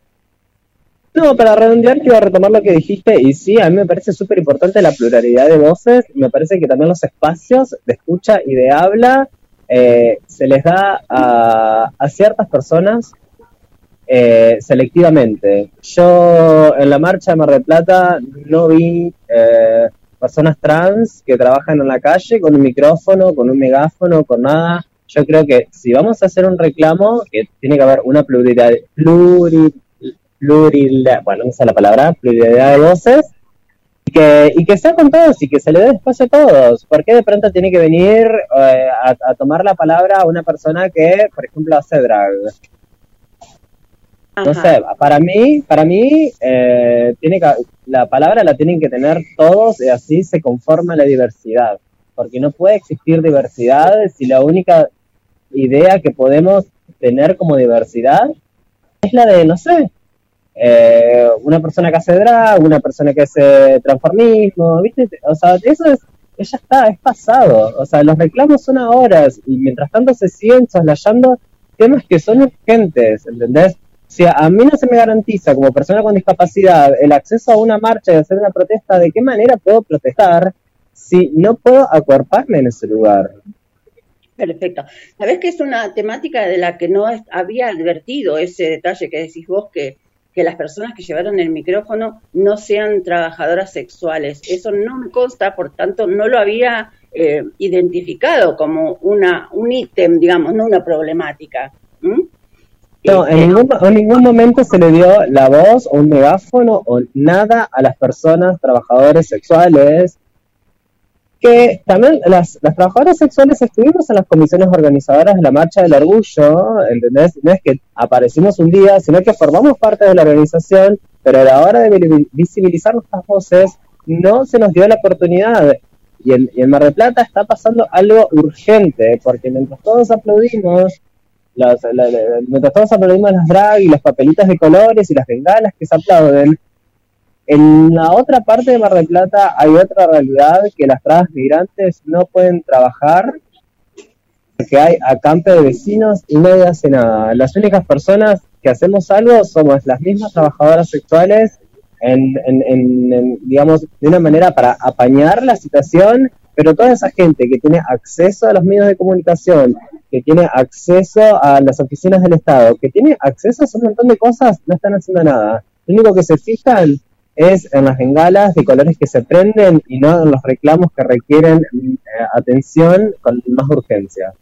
No, para redondear, quiero retomar lo que dijiste, y sí, a mí me parece súper importante la pluralidad de voces, me parece que también los espacios de escucha y de habla eh, se les da a, a ciertas personas eh, selectivamente. Yo en la marcha de Mar del Plata no vi eh, personas trans que trabajan en la calle con un micrófono, con un megáfono, con nada. Yo creo que si vamos a hacer un reclamo, que tiene que haber una pluralidad, pluri, pluralidad, bueno, no sé la palabra, pluralidad de voces, que, y que sea con todos y que se le dé espacio a todos. ¿Por qué de pronto tiene que venir eh, a, a tomar la palabra una persona que, por ejemplo, hace drag? No sé, para mí, para mí, eh, tiene que, la palabra la tienen que tener todos y así se conforma la diversidad. Porque no puede existir diversidad si la única idea que podemos tener como diversidad es la de, no sé, eh, una persona que hace drag, una persona que hace transformismo, ¿viste? O sea, eso es, ya está, es pasado. O sea, los reclamos son ahora y mientras tanto se siguen soslayando temas que son urgentes, ¿entendés? Si a mí no se me garantiza como persona con discapacidad el acceso a una marcha y hacer una protesta, ¿de qué manera puedo protestar si no puedo acuerparme en ese lugar? Perfecto. Sabés que es una temática de la que no había advertido ese detalle que decís vos que, que las personas que llevaron el micrófono no sean trabajadoras sexuales. Eso no me consta, por tanto, no lo había eh, identificado como una un ítem, digamos, no una problemática. No, en ningún, en ningún momento se le dio la voz o un megáfono o nada a las personas trabajadores sexuales. Que también las, las trabajadoras sexuales estuvimos en las comisiones organizadoras de la Marcha del Orgullo, ¿entendés? No es que aparecimos un día, sino que formamos parte de la organización, pero a la hora de vi- visibilizar nuestras voces no se nos dio la oportunidad. Y en, y en Mar del Plata está pasando algo urgente, porque mientras todos aplaudimos mientras todos aplaudimos las drag y las papelitas de colores y las bengalas que se aplauden, en la otra parte de Mar del Plata hay otra realidad que las trabas migrantes no pueden trabajar porque hay acampe de vecinos y nadie hace nada. Las únicas personas que hacemos algo somos las mismas trabajadoras sexuales en- en, digamos, de una manera para apañar la situación, pero toda esa gente que tiene acceso a los medios de comunicación, que tiene acceso a las oficinas del Estado, que tiene acceso a un montón de cosas, no están haciendo nada. Lo único que se fijan es en las bengalas de colores que se prenden y no en los reclamos que requieren eh, atención con más urgencia.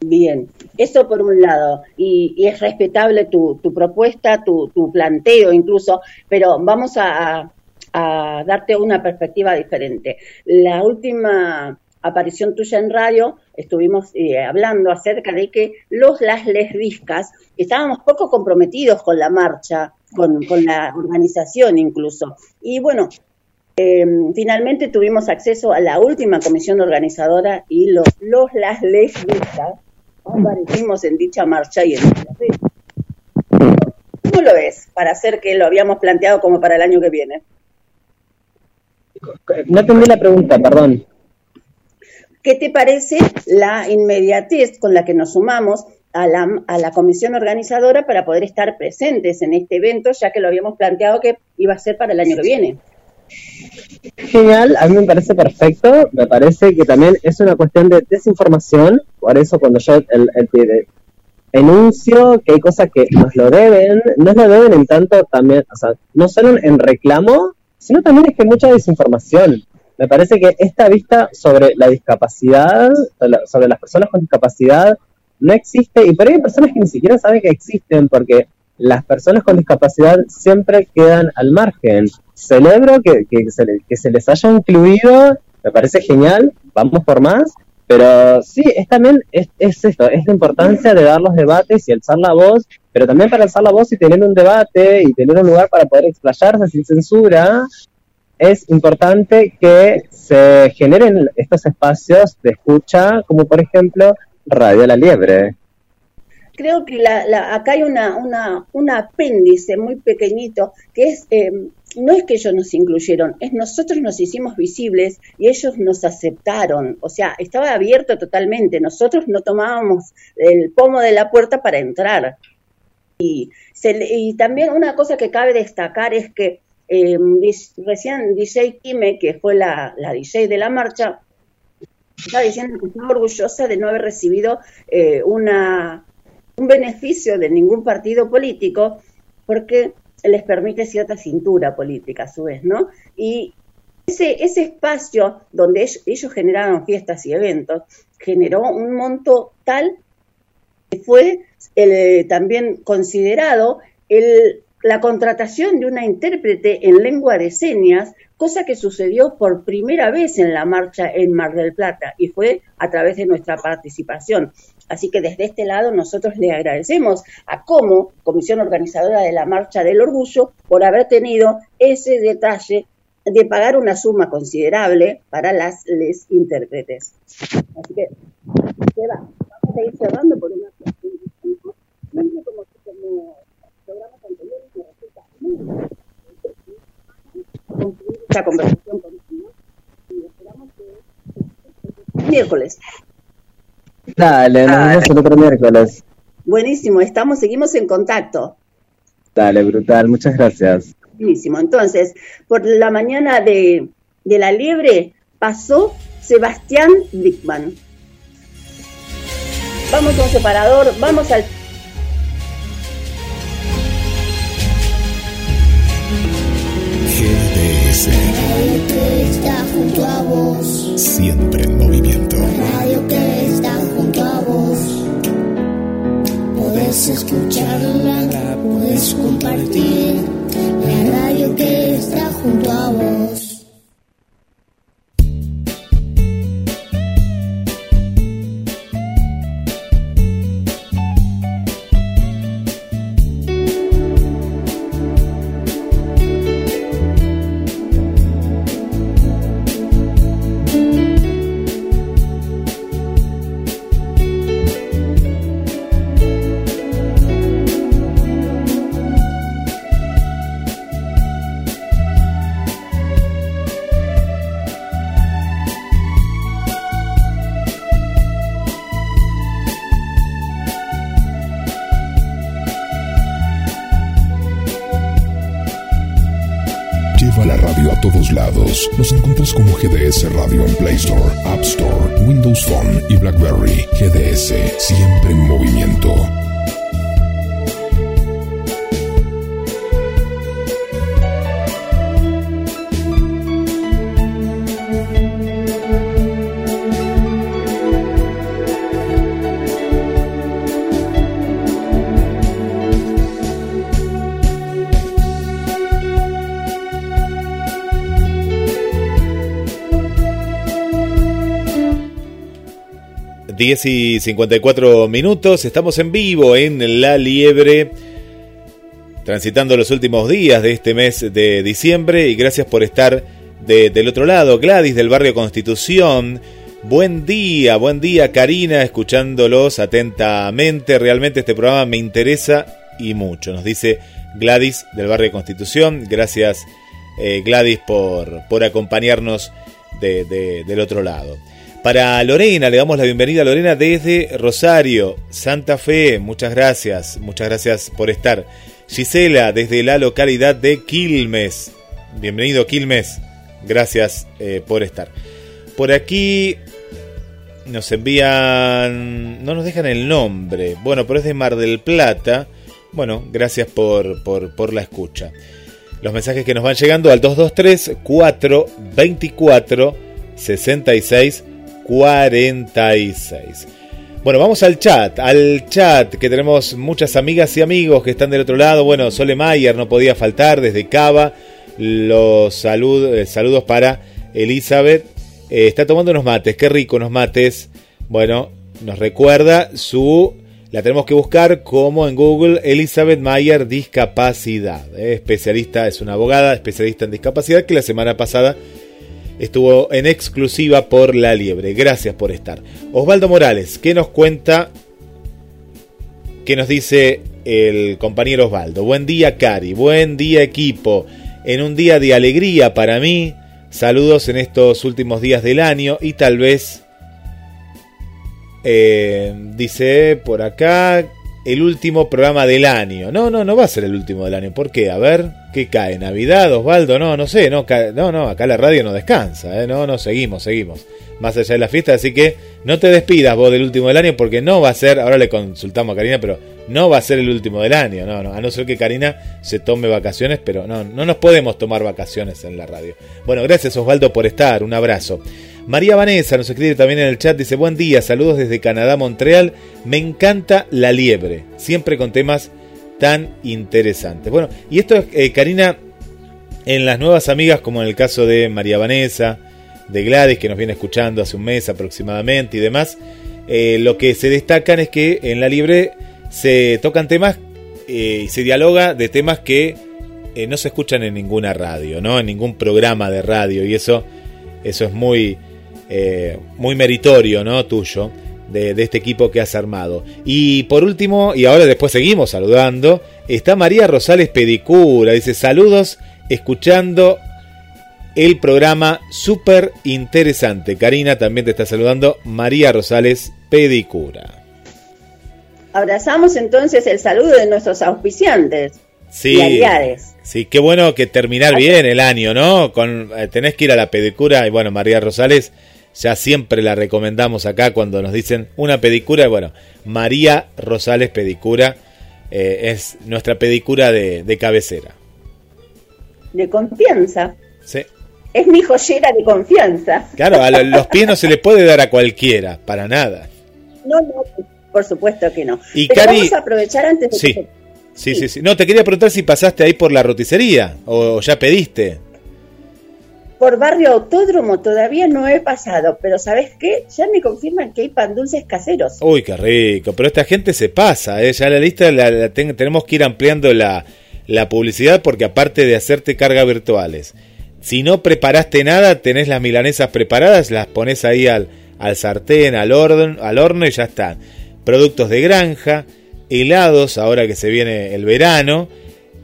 Bien, eso por un lado, y, es respetable tu, propuesta, tu, tu planteo incluso, pero vamos a darte una perspectiva diferente. La última aparición tuya en radio, estuvimos eh, hablando acerca de que los las lesbiscas estábamos poco comprometidos con la marcha, con, la organización incluso. Y bueno, eh, finalmente tuvimos acceso a la última comisión organizadora y los, los las lesbiscas aparecimos en dicha marcha y en. ¿Cómo lo ves para hacer que lo habíamos planteado como para el año que viene? No entendí la pregunta, perdón. ¿Qué te parece la inmediatez con la que nos sumamos a la, a la comisión organizadora para poder estar presentes en este evento, ya que lo habíamos planteado que iba a ser para el año que viene? Genial, a mí me parece perfecto, me parece que también es una cuestión de desinformación, por eso cuando yo el, el- enuncio que hay cosas que nos lo deben, nos lo deben en tanto también, o sea, no solo en reclamo, sino también es que hay mucha desinformación. Me parece que esta vista sobre la discapacidad, sobre la- sobre las personas con discapacidad, no existe, y por ahí hay personas que ni siquiera saben que existen, porque las personas con discapacidad siempre quedan al margen. Celebro que, que, se, que se les haya incluido, me parece genial, vamos por más, pero sí, es también es, es esto, es la importancia de dar los debates y alzar la voz, pero también para alzar la voz y tener un debate y tener un lugar para poder explayarse sin censura, es importante que se generen estos espacios de escucha, como por ejemplo Radio La Liebre. creo que la, la- acá hay una, una, un apéndice muy pequeñito que es, eh, no es que ellos nos incluyeron, es nosotros nos hicimos visibles y ellos nos aceptaron, o sea, estaba abierto totalmente, nosotros no tomábamos el pomo de la puerta para entrar. Y, se y también una cosa que cabe destacar es que eh, recién DJ Kime, que fue la, la DJ de la marcha, estaba diciendo que estaba orgullosa de no haber recibido eh, una, un beneficio de ningún partido político porque les permite cierta cintura política a su vez, ¿no? Y ese, ese espacio donde ellos, ellos generaron fiestas y eventos generó un monto tal que fue el, también considerado el, la contratación de una intérprete en lengua de señas, cosa que sucedió por primera vez en la marcha en Mar del Plata y fue a través de nuestra participación. Así que desde este lado nosotros le agradecemos a como Comisión Organizadora de la Marcha del Orgullo por haber tenido ese detalle de pagar una suma considerable para las les intérpretes. Así que. Vamos a ir cerrando por una cuestión. Como programas anteriores, me resulta muy concluir esta conversación contigo y esperamos que miércoles. Dale, nos Ah, vemos el otro miércoles. Buenísimo, estamos, seguimos en contacto. Dale, brutal, muchas gracias. Buenísimo. Entonces, por la mañana de, de la liebre pasó Sebastián Dickman. Vamos a un separador, vamos al... GDS, Radio que está junto a vos. siempre en movimiento. Radio que está junto a vos. Podés escucharla, podés compartir. La radio que está junto a vos. 10 y 54 minutos. Estamos en vivo en La Liebre, transitando los últimos días de este mes de diciembre. Y gracias por estar del otro lado. Gladys del barrio Constitución. Buen día, buen día Karina, escuchándolos atentamente. Realmente este programa me interesa y mucho. Nos dice Gladys del barrio Constitución. Gracias eh, Gladys por, por acompañarnos del otro lado. Para Lorena, le damos la bienvenida a Lorena desde Rosario, Santa Fe, muchas gracias, muchas gracias por estar. Gisela desde la localidad de Quilmes, bienvenido Quilmes, gracias eh, por estar. Por aquí nos envían, no nos dejan el nombre, bueno, pero es de Mar del Plata, bueno, gracias por, por, por la escucha. Los mensajes que nos van llegando al 223 424 66 46. Bueno, vamos al chat, al chat que tenemos muchas amigas y amigos que están del otro lado. Bueno, Sole Mayer no podía faltar desde Cava. Los eh, saludos para Elizabeth. Eh, está tomando unos mates, qué rico unos mates. Bueno, nos recuerda su... La tenemos que buscar como en Google Elizabeth Mayer Discapacidad. eh, especialista, es una abogada especialista en discapacidad que la semana pasada estuvo en exclusiva por La Liebre. Gracias por estar. Osvaldo Morales, ¿qué nos cuenta? ¿Qué nos dice el compañero Osvaldo? Buen día, Cari. Buen día, equipo. En un día de alegría para mí. Saludos en estos últimos días del año y tal vez, eh, dice por acá, el último programa del año. No, no, no va a ser el último del año. ¿Por qué? A ver, ¿qué cae? ¿Navidad, Osvaldo? No, no sé. No, no, no, acá la radio no descansa. ¿eh? No, no, seguimos, seguimos. Más allá de la fiesta, así que no te despidas vos del último del año porque no va a ser, ahora le consultamos a Karina, pero no va a ser el último del año. No, no, a no ser que Karina se tome vacaciones, pero no, no nos podemos tomar vacaciones en la radio. Bueno, gracias Osvaldo por estar. Un abrazo. María Vanessa nos escribe también en el chat, dice, buen día, saludos desde Canadá, Montreal, me encanta la liebre, siempre con temas tan interesantes. Bueno, y esto es, eh, Karina, en las nuevas amigas, como en el caso de María Vanessa, de Gladys, que nos viene escuchando hace un mes aproximadamente y demás, eh, lo que se destacan es que en la libre se tocan temas eh, y se dialoga de temas que no se escuchan en ninguna radio, ¿no? En ningún programa de radio. Y eso, eso es muy, muy meritorio, ¿no? Tuyo. De, de, este equipo que has armado. Y por último, y ahora después seguimos saludando, está María Rosales Pedicura. Dice saludos escuchando el programa súper interesante. Karina también te está saludando. María Rosales Pedicura. Abrazamos entonces el saludo de nuestros auspiciantes. Sí, y sí, qué bueno que terminar bien el año, ¿no? Con, eh, tenés que ir a la pedicura y bueno, María Rosales, ya siempre la recomendamos acá cuando nos dicen una pedicura. Bueno, María Rosales Pedicura eh, es nuestra pedicura de, de cabecera de confianza. Sí. Es mi joyera de confianza. Claro, a los pies no se le puede dar a cualquiera, para nada. No, no, por supuesto que no. Y Pero vamos a aprovechar antes de sí. Que... Sí, sí, sí. No, te quería preguntar si pasaste ahí por la roticería o ya pediste. Por barrio autódromo todavía no he pasado, pero ¿sabes qué? Ya me confirman que hay pan dulces caseros. Uy, qué rico. Pero esta gente se pasa, ¿eh? Ya la lista la, la ten, tenemos que ir ampliando la, publicidad porque aparte de hacerte cargas virtuales, si no preparaste nada, tenés las milanesas preparadas, las pones ahí al, al sartén, al, orden, al horno y ya están. Productos de granja, helados ahora que se viene el verano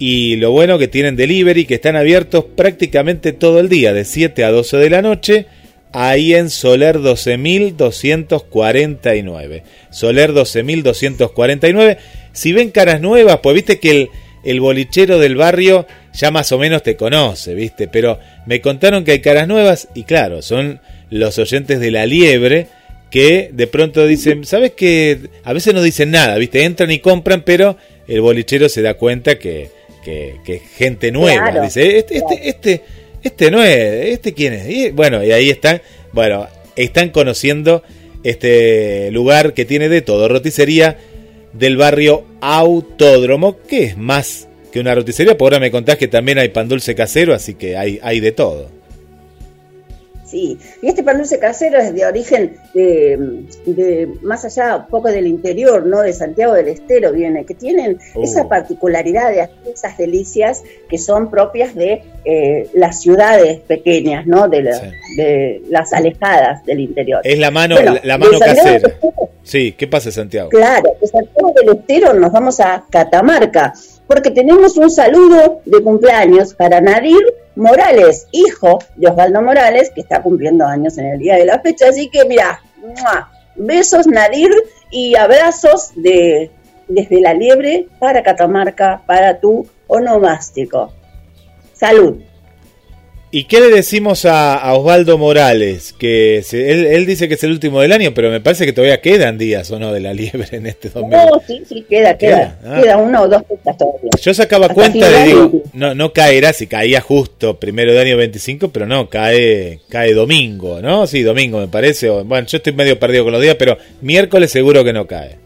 y lo bueno que tienen delivery que están abiertos prácticamente todo el día de 7 a 12 de la noche ahí en Soler 12.249. Soler 12.249. Si ven caras nuevas, pues viste que el, el bolichero del barrio ya más o menos te conoce, ¿viste? Pero me contaron que hay caras nuevas y claro, son los oyentes de la liebre que de pronto dicen, ¿sabes qué? A veces no dicen nada, ¿viste? Entran y compran, pero el bolichero se da cuenta que, que, que gente nueva. Claro, dice, este, este, este, este no es, ¿este quién es? Y bueno, y ahí están, bueno, están conociendo este lugar que tiene de todo, roticería del barrio Autódromo, que es más que una roticería, por ahora me contás que también hay pan dulce casero, así que hay, hay de todo. Sí, y este pan dulce casero es de origen de, de, más allá, un poco del interior, ¿no? De Santiago del Estero viene, que tienen Uh. esa particularidad de hacer esas delicias que son propias de eh, las ciudades pequeñas, ¿no? De, la- Sí. de las alejadas del interior. Es la mano, Bueno, la, la mano casera. Estero, Sí, ¿qué pasa Santiago? Claro, de Santiago del Estero nos vamos a Catamarca, porque tenemos un saludo de cumpleaños para Nadir Morales, hijo de Osvaldo Morales, que está cumpliendo años en el día de la fecha. Así que mira, besos Nadir y abrazos de desde la liebre para Catamarca, para tu onomástico. Salud. ¿Y qué le decimos a, a Osvaldo Morales? Que se- él, él dice que es el último del año, pero me parece que todavía quedan días o no de la liebre en este 2000. No, sí, sí, queda, queda. Queda, ah. Queda uno o dos fechas todavía. Yo sacaba Hasta cuenta de digo, no, no caerá si caía justo primero de año 25, pero no, cae, cae domingo, ¿no? Sí, domingo me parece. o- bueno, yo estoy medio perdido con los días, pero miércoles seguro que no cae.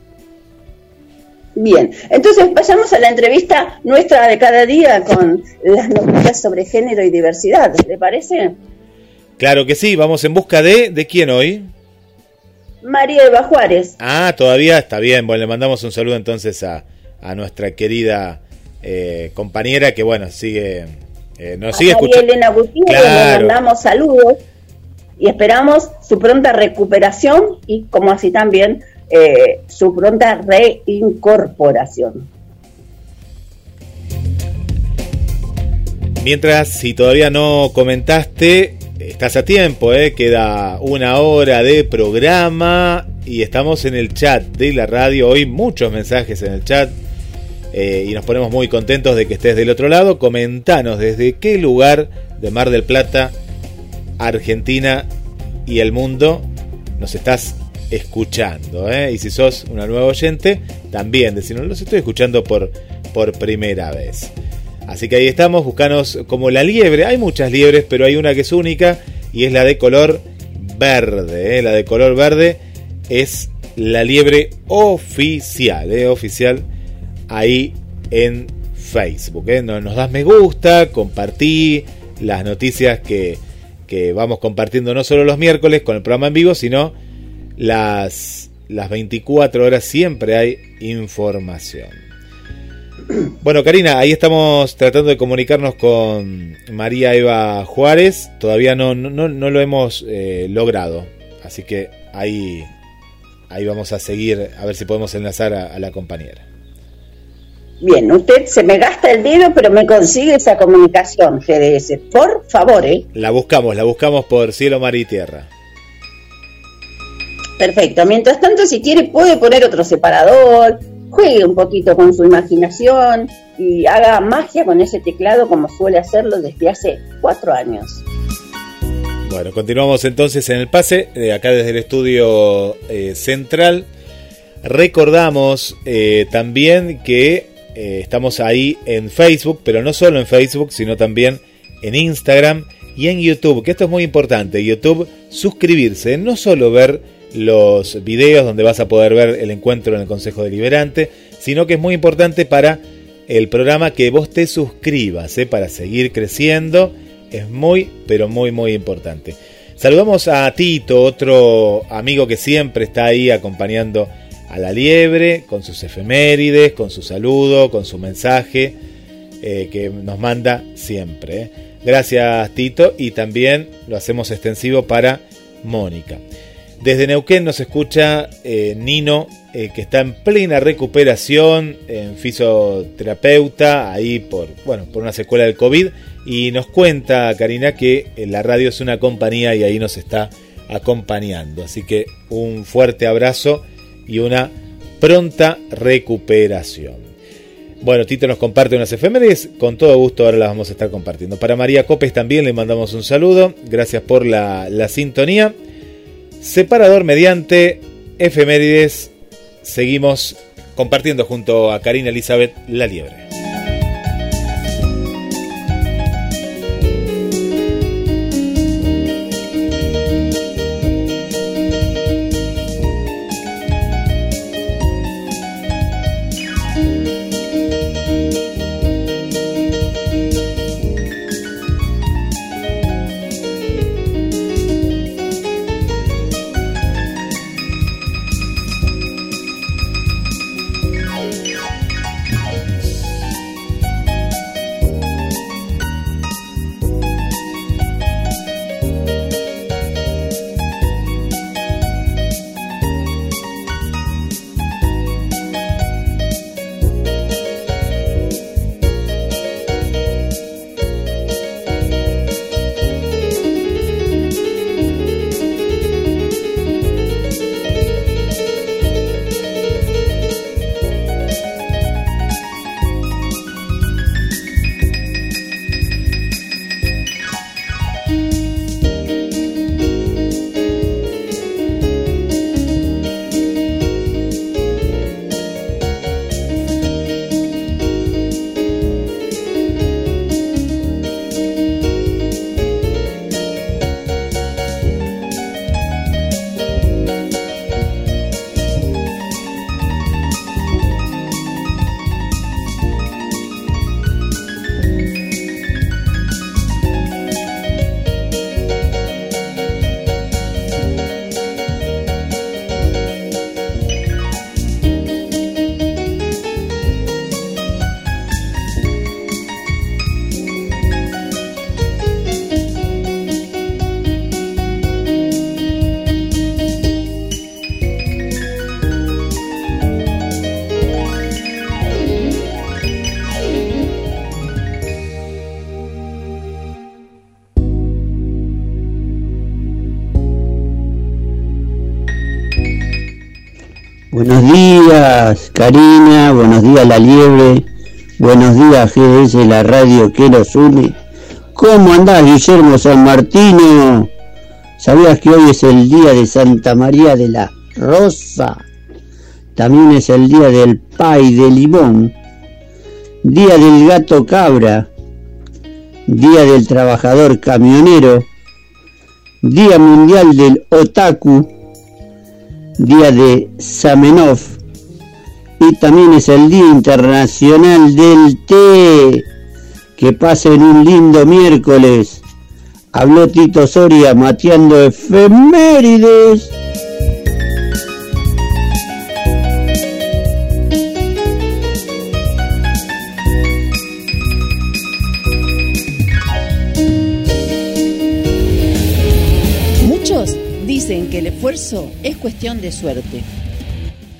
Bien, entonces pasamos a la entrevista nuestra de cada día con las noticias sobre género y diversidad, ¿le parece? Claro que sí, vamos en busca de... ¿De quién hoy? María Eva Juárez. Ah, todavía está bien. Bueno, le mandamos un saludo entonces a, a nuestra querida eh, compañera que, bueno, sigue... eh, nos a sigue María escuchando. Elena Gutiérrez Claro. le mandamos saludos y esperamos su pronta recuperación y como así también eh, su pronta reincorporación. Mientras, si todavía no comentaste, estás a tiempo, ¿eh? queda una hora de programa y estamos en el chat de la radio. Hoy muchos mensajes en el chat eh, y nos ponemos muy contentos de que estés del otro lado. Comentanos desde qué lugar de Mar del Plata, Argentina y el mundo nos estás escuchando. ¿eh? Y si sos una nueva oyente, también decirnos, los estoy escuchando por, por primera vez. Así que ahí estamos, buscanos como la liebre. Hay muchas liebres, pero hay una que es única y es la de color verde. ¿eh? La de color verde es la liebre oficial, ¿eh? oficial. Ahí en Facebook. ¿eh? Nos, nos das me gusta, compartí las noticias que, que vamos compartiendo no solo los miércoles con el programa en vivo, sino las, las 24 horas siempre hay información. Bueno, Karina, ahí estamos tratando de comunicarnos con María Eva Juárez. Todavía no, no, no lo hemos eh, logrado. Así que ahí, ahí vamos a seguir a ver si podemos enlazar a, a la compañera. Bien, usted se me gasta el dedo, pero me consigue esa comunicación, GDS. Por favor, ¿eh? La buscamos, la buscamos por cielo, mar y tierra. Perfecto. Mientras tanto, si quiere, puede poner otro separador, juegue un poquito con su imaginación y haga magia con ese teclado como suele hacerlo desde hace cuatro años. Bueno, continuamos entonces en el pase, de acá desde el estudio eh, central. Recordamos eh, también que eh, estamos ahí en Facebook, pero no solo en Facebook, sino también en Instagram y en YouTube, que esto es muy importante. YouTube, suscribirse, no solo ver los videos donde vas a poder ver el encuentro en el Consejo Deliberante, sino que es muy importante para el programa que vos te suscribas, ¿eh? para seguir creciendo. Es muy, pero muy, muy importante. Saludamos a Tito, otro amigo que siempre está ahí acompañando a la liebre, con sus efemérides, con su saludo, con su mensaje eh, que nos manda siempre. ¿eh? Gracias Tito y también lo hacemos extensivo para Mónica. Desde Neuquén nos escucha eh, Nino, eh, que está en plena recuperación, en fisioterapeuta, ahí por, bueno, por una secuela del COVID, y nos cuenta, Karina, que eh, la radio es una compañía y ahí nos está acompañando. Así que un fuerte abrazo y una pronta recuperación. Bueno, Tito nos comparte unas efemérides, con todo gusto ahora las vamos a estar compartiendo. Para María Copes también le mandamos un saludo, gracias por la, la sintonía. Separador mediante efemérides. Seguimos compartiendo junto a Karina Elizabeth La Liebre. Días, Karina. Buenos días, La Liebre. Buenos días, GDS, la radio que nos une. ¿Cómo andás, Guillermo San Martino? ¿Sabías que hoy es el día de Santa María de la Rosa? También es el día del pay de limón. Día del gato cabra. Día del trabajador camionero. Día mundial del otaku. Día de Samenov y también es el Día Internacional del Té. Que pasen un lindo miércoles. Habló Tito Soria mateando efemérides. Muchos dicen que el esfuerzo es cuestión de suerte.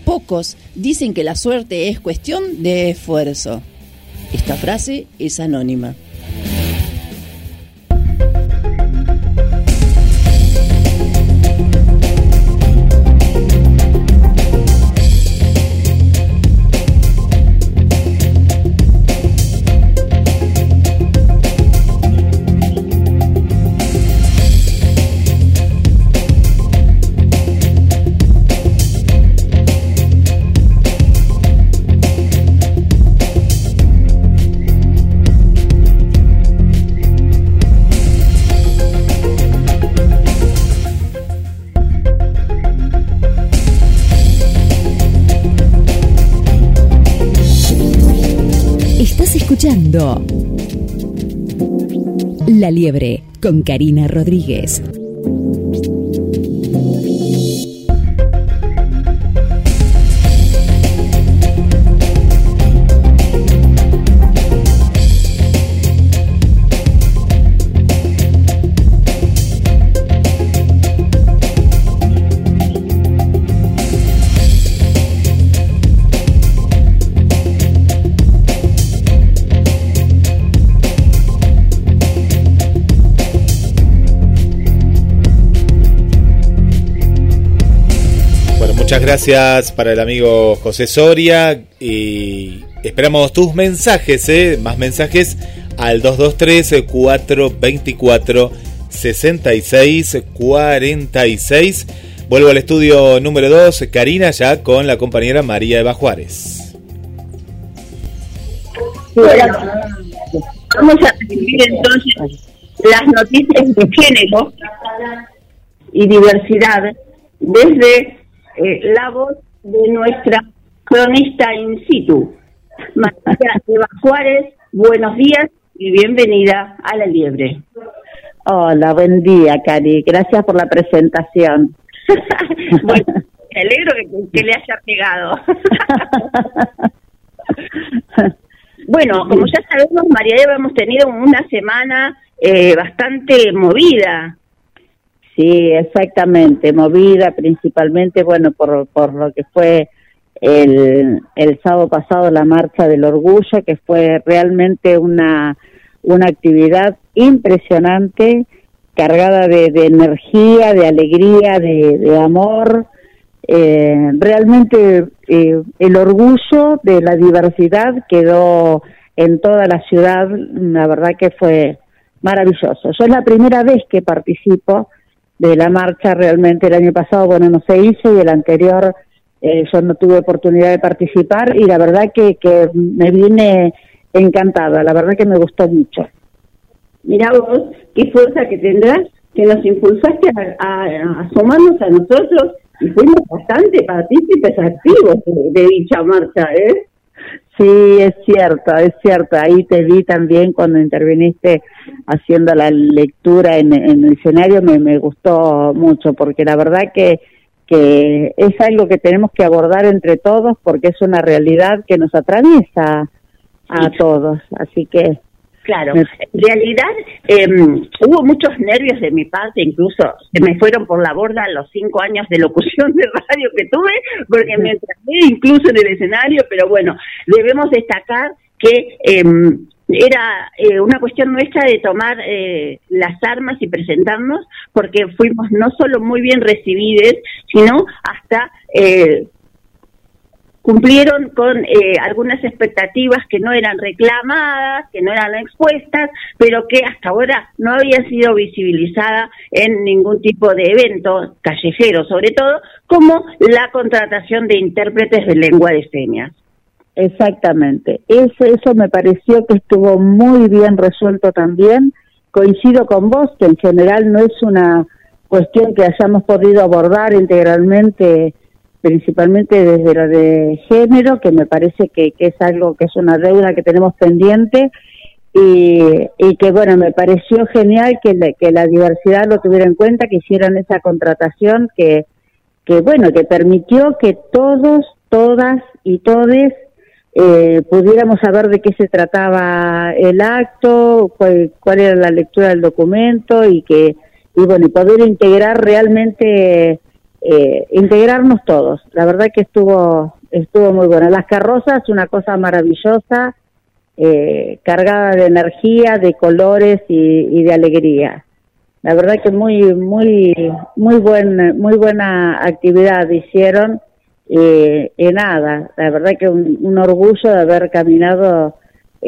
Pocos dicen que la suerte es cuestión de esfuerzo. Esta frase es anónima. La Liebre con Karina Rodríguez. Muchas gracias para el amigo José Soria y esperamos tus mensajes, ¿eh? más mensajes al 223-424-6646. Vuelvo al estudio número 2, Karina, ya con la compañera María Eva Juárez. Vamos a recibir entonces las noticias de género y diversidad desde eh, la voz de nuestra cronista in situ, María Eva Juárez. Buenos días y bienvenida a La Liebre. Hola, buen día, Cari. Gracias por la presentación. bueno, me alegro que, que le haya pegado. bueno, como ya sabemos, María Eva, hemos tenido una semana eh, bastante movida. Sí, exactamente, movida principalmente, bueno, por, por lo que fue el, el sábado pasado la marcha del orgullo, que fue realmente una, una actividad impresionante, cargada de, de energía, de alegría, de, de amor. Eh, realmente eh, el orgullo de la diversidad quedó en toda la ciudad, la verdad que fue maravilloso. Yo es la primera vez que participo de la marcha, realmente el año pasado, bueno, no se hizo y el anterior eh, yo no tuve oportunidad de participar y la verdad que, que me vine encantada, la verdad que me gustó mucho. Mira vos, qué fuerza que tendrás, que nos impulsaste a, a, a asomarnos a nosotros y fuimos bastante partícipes activos de, de dicha marcha, ¿eh? Sí, es cierto, es cierto. Ahí te vi también cuando interviniste haciendo la lectura en, en el escenario, me, me gustó mucho, porque la verdad que, que es algo que tenemos que abordar entre todos, porque es una realidad que nos atraviesa a todos. Así que Claro, en realidad eh, hubo muchos nervios de mi parte, incluso se me fueron por la borda los cinco años de locución de radio que tuve, porque me entré incluso en el escenario, pero bueno, debemos destacar que eh, era eh, una cuestión nuestra de tomar eh, las armas y presentarnos, porque fuimos no solo muy bien recibidos, sino hasta eh, cumplieron con eh, algunas expectativas que no eran reclamadas, que no eran expuestas, pero que hasta ahora no habían sido visibilizadas en ningún tipo de evento callejero, sobre todo como la contratación de intérpretes de lengua de señas. Exactamente. Eso, eso me pareció que estuvo muy bien resuelto también. Coincido con vos que en general no es una cuestión que hayamos podido abordar integralmente principalmente desde lo de género, que me parece que, que es algo que es una deuda que tenemos pendiente. Y, y que bueno, me pareció genial que, la- que la diversidad lo tuviera en cuenta, que hicieran esa contratación que, que bueno, que permitió que todos, todas y todes eh, pudiéramos saber de qué se trataba el acto, cuál, cuál era la lectura del documento y que y bueno poder integrar realmente eh, integrarnos todos. La verdad que estuvo estuvo muy bueno. Las carrozas una cosa maravillosa, eh, cargada de energía, de colores y, de alegría. La verdad que muy muy muy buen muy buena actividad hicieron y nada, la verdad que un, un orgullo de haber caminado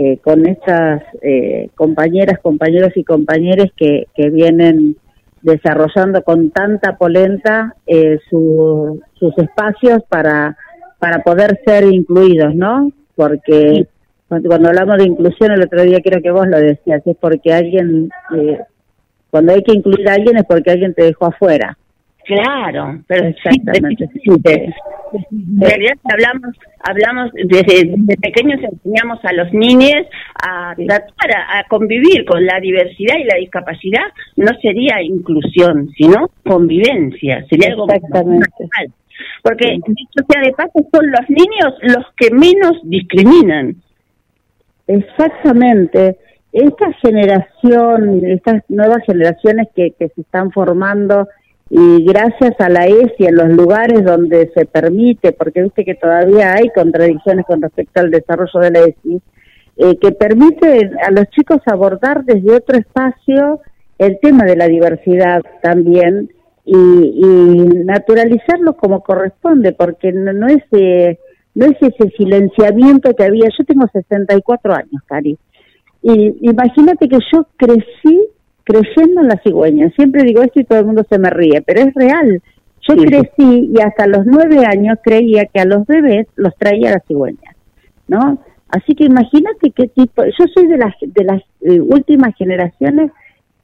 eh, con estas eh, compañeras, compañeros y compañeras que, que vienen desarrollando con tanta polenta eh, su- sus espacios para, para poder ser incluidos, ¿no? Porque cuando, hablamos de inclusión, el otro día creo que vos lo decías, es porque alguien, eh, cuando hay que incluir a alguien es porque alguien te dejó afuera. Claro, pero Exactamente. sí, sí. En realidad hablamos, hablamos desde, desde pequeños enseñamos a los niños a tratar a, a convivir con la diversidad y la discapacidad. No sería inclusión, sino convivencia. Sería algo Exactamente. natural. Porque dicho sea de paso, son los niños los que menos discriminan. Exactamente. Esta generación, estas nuevas generaciones que, que se están formando y gracias a la ESI en los lugares donde se permite, porque viste que todavía hay contradicciones con respecto al desarrollo de la ESI, eh, que permite a los chicos abordar desde otro espacio el tema de la diversidad también y, y naturalizarlo como corresponde, porque no, no es eh, no es ese silenciamiento que había. Yo tengo 64 años, Cari, y imagínate que yo crecí creyendo en la cigüeña. Siempre digo esto y todo el mundo se me ríe, pero es real. Yo crecí y hasta los nueve años creía que a los bebés los traía la cigüeña, ¿no? Así que imagínate qué tipo. Yo soy de las de las eh, últimas generaciones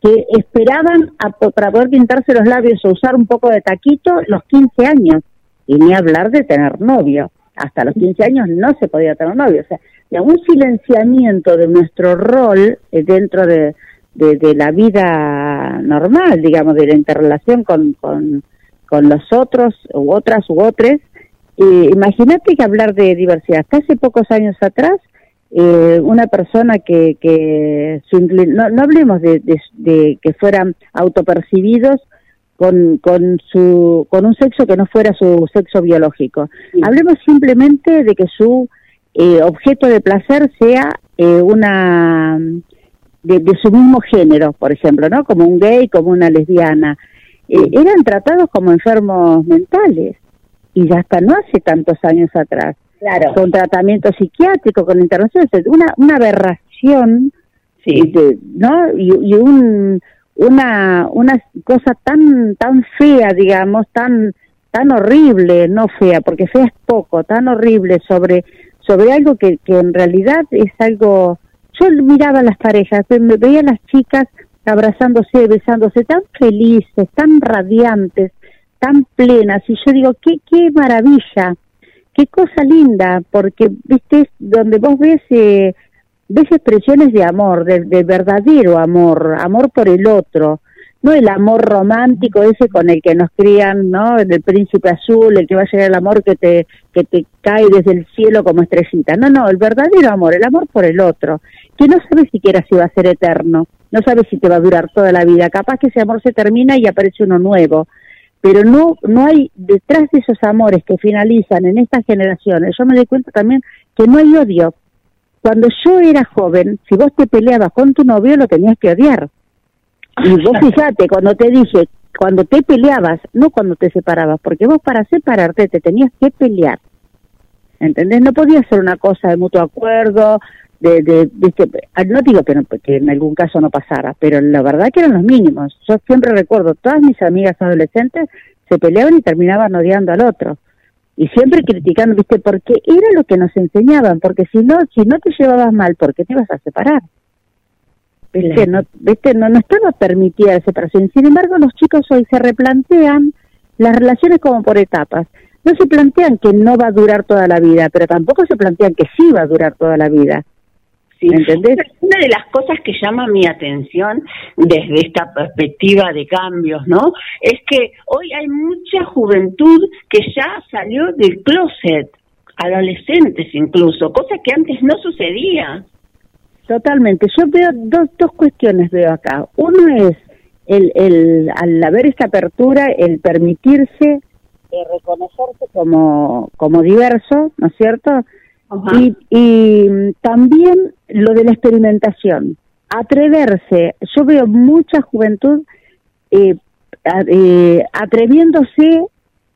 que esperaban a para poder pintarse los labios o usar un poco de taquito los 15 años y ni hablar de tener novio. Hasta los 15 años no se podía tener novio. O sea, de un silenciamiento de nuestro rol eh, dentro de, de, de la vida normal, digamos, de la interrelación con, con, con los otros u otras u otros. Eh, Imagínate que hablar de diversidad. Hasta hace pocos años atrás, eh, una persona que, que su no, no hablemos de, de- de que fueran autopercibidos con, con, su, con un sexo que no fuera su sexo biológico. Hablemos simplemente de que su eh, objeto de placer sea eh, una de, de su mismo género, por ejemplo, ¿no? Como un gay, como una lesbiana. Eh, eran tratados como enfermos mentales y ya hasta no hace tantos años atrás. Claro. Con tratamiento psiquiátrico, con internaciones, una, una aberración, de- ¿no? Y, y un, una, una cosa tan, tan fea, digamos, tan, tan horrible, no fea, porque fea es poco, tan horrible sobre, sobre algo que, que en realidad es algo, yo miraba a las parejas, me veía a las chicas abrazándose, besándose, tan felices, tan radiantes, tan plenas, y yo digo, qué, qué maravilla, qué cosa linda, porque, viste, donde vos ves, eh, ves expresiones de amor, de verdadero amor, amor por el otro, no el amor romántico ese con el que nos crían, ¿no? El príncipe azul, el que va a llegar el amor que te, que te cae desde el cielo como estrellita. No, no, el verdadero amor, el amor por el otro, que no sabes siquiera si va a ser eterno, no sabes si te va a durar toda la vida. Capaz que ese amor se termina y aparece uno nuevo. Pero no, no hay, detrás de esos amores que finalizan en estas generaciones, yo me doy cuenta también que no hay odio. Cuando yo era joven, si vos te peleabas con tu novio, lo tenías que odiar. Y vos fíjate, cuando te dije, cuando te peleabas, no cuando te separabas, porque vos para separarte te tenías que pelear. ¿Entendés? No podía ser una cosa de mutuo acuerdo, de, de, ah, no digo que, no- que en algún caso no pasara, pero la verdad que eran los mínimos. Yo siempre recuerdo, todas mis amigas adolescentes se peleaban y terminaban odiando al otro. Y siempre criticando, viste, porque era lo que nos enseñaban, porque si no, si no te llevabas mal, ¿por qué te ibas a separar? No, ¿viste? No, no estaba permitida la separación. Sin embargo, los chicos hoy se replantean las relaciones como por etapas. no se plantean que no va a durar toda la vida, pero tampoco se plantean que sí va a durar toda la vida. Sí. ¿Entendés? Una de las cosas que llama mi atención desde esta perspectiva de cambios, ¿no? Es que hoy hay mucha juventud que ya salió del closet, adolescentes incluso, cosa que antes no sucedía. Totalmente. Yo veo dos, dos cuestiones veo acá. Uno es el, el al haber esta apertura, el permitirse eh, reconocerse como, como diverso, ¿no es cierto? Y, y también lo de la experimentación, atreverse. Yo veo mucha juventud eh, eh, atreviéndose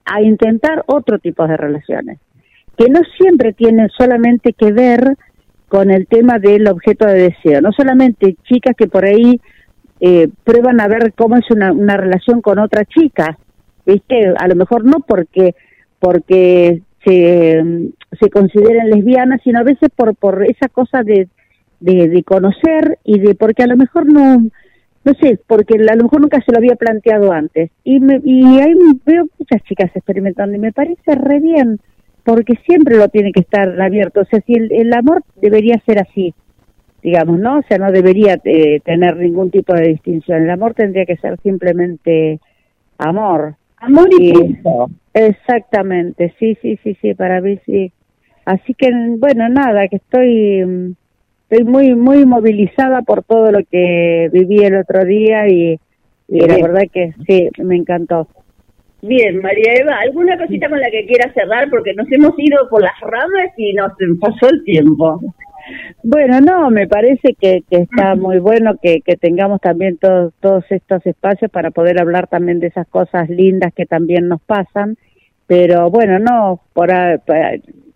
a intentar otro tipo de relaciones, que no siempre tienen solamente que ver con el tema del objeto de deseo, no solamente chicas que por ahí eh, prueban a ver cómo es una, una relación con otra chica, ¿viste? A lo mejor no porque porque se, se consideren lesbianas, sino a veces por por esa cosa de, de, de conocer y de porque a lo mejor no no sé, porque a lo mejor nunca se lo había planteado antes. Y, me, y ahí veo muchas chicas experimentando y me parece re bien, porque siempre lo tiene que estar abierto. O sea, si el, el amor debería ser así, digamos, ¿no? O sea, no debería eh, tener ningún tipo de distinción. El amor tendría que ser simplemente amor. Amor y, punto. Exactamente, sí, sí, sí, sí, para mí sí. Así que, bueno, nada, que estoy, estoy muy, muy movilizada por todo lo que viví el otro día y, y la verdad que sí, me encantó. Bien, María Eva, ¿alguna cosita con la que quieras cerrar? Porque nos hemos ido por las ramas y nos pasó el tiempo. Bueno, no, me parece que, que está muy bueno que, que tengamos también todos todos estos espacios para poder hablar también de esas cosas lindas que también nos pasan, pero bueno, no, por, por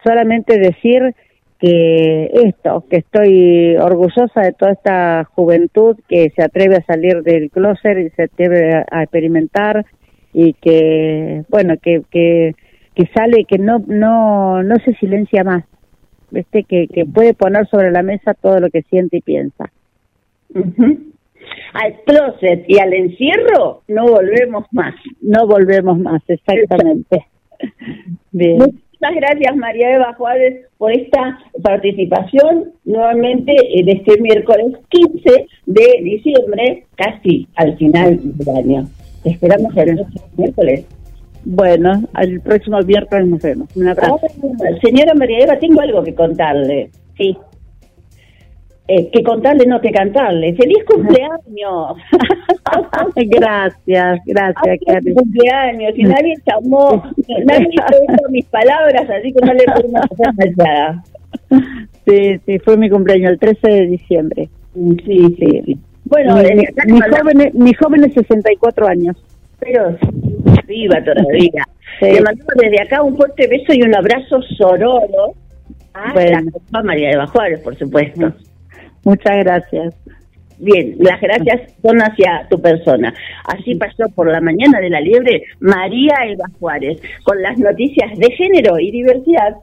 solamente decir que esto, que estoy orgullosa de toda esta juventud que se atreve a salir del closet y se atreve a, a experimentar y que, bueno, que, que, que sale, que no, no, no se silencia más, este que, que puede poner sobre la mesa todo lo que siente y piensa. Al closet y al encierro no volvemos más. No volvemos más, exactamente. Bien. Muchas gracias María Eva Juárez por esta participación nuevamente en este miércoles 15 de diciembre, casi al final del año. Te esperamos el próximo miércoles. Bueno, el próximo viernes nos vemos. Un abrazo. Ah, señora María Eva, tengo algo que contarle. Sí. Eh, que contarle, no que cantarle. ¡Feliz cumpleaños! gracias, gracias, Feliz cumpleaños. Y nadie llamó, nadie hizo mis palabras, así que no le podemos hacer nada. Sí, sí, fue mi cumpleaños el 13 de diciembre. Sí, sí, sí. Bueno, mi, eh, mi joven, mi joven es 64 años. pero viva todavía. Sí. Le mandamos desde acá un fuerte beso y un abrazo sororo a Bueno. la María de Juárez, por supuesto. Muchas gracias. Bien, las gracias son hacia tu persona. Así pasó por la mañana de la liebre María Eva Juárez con las noticias de género y diversidad.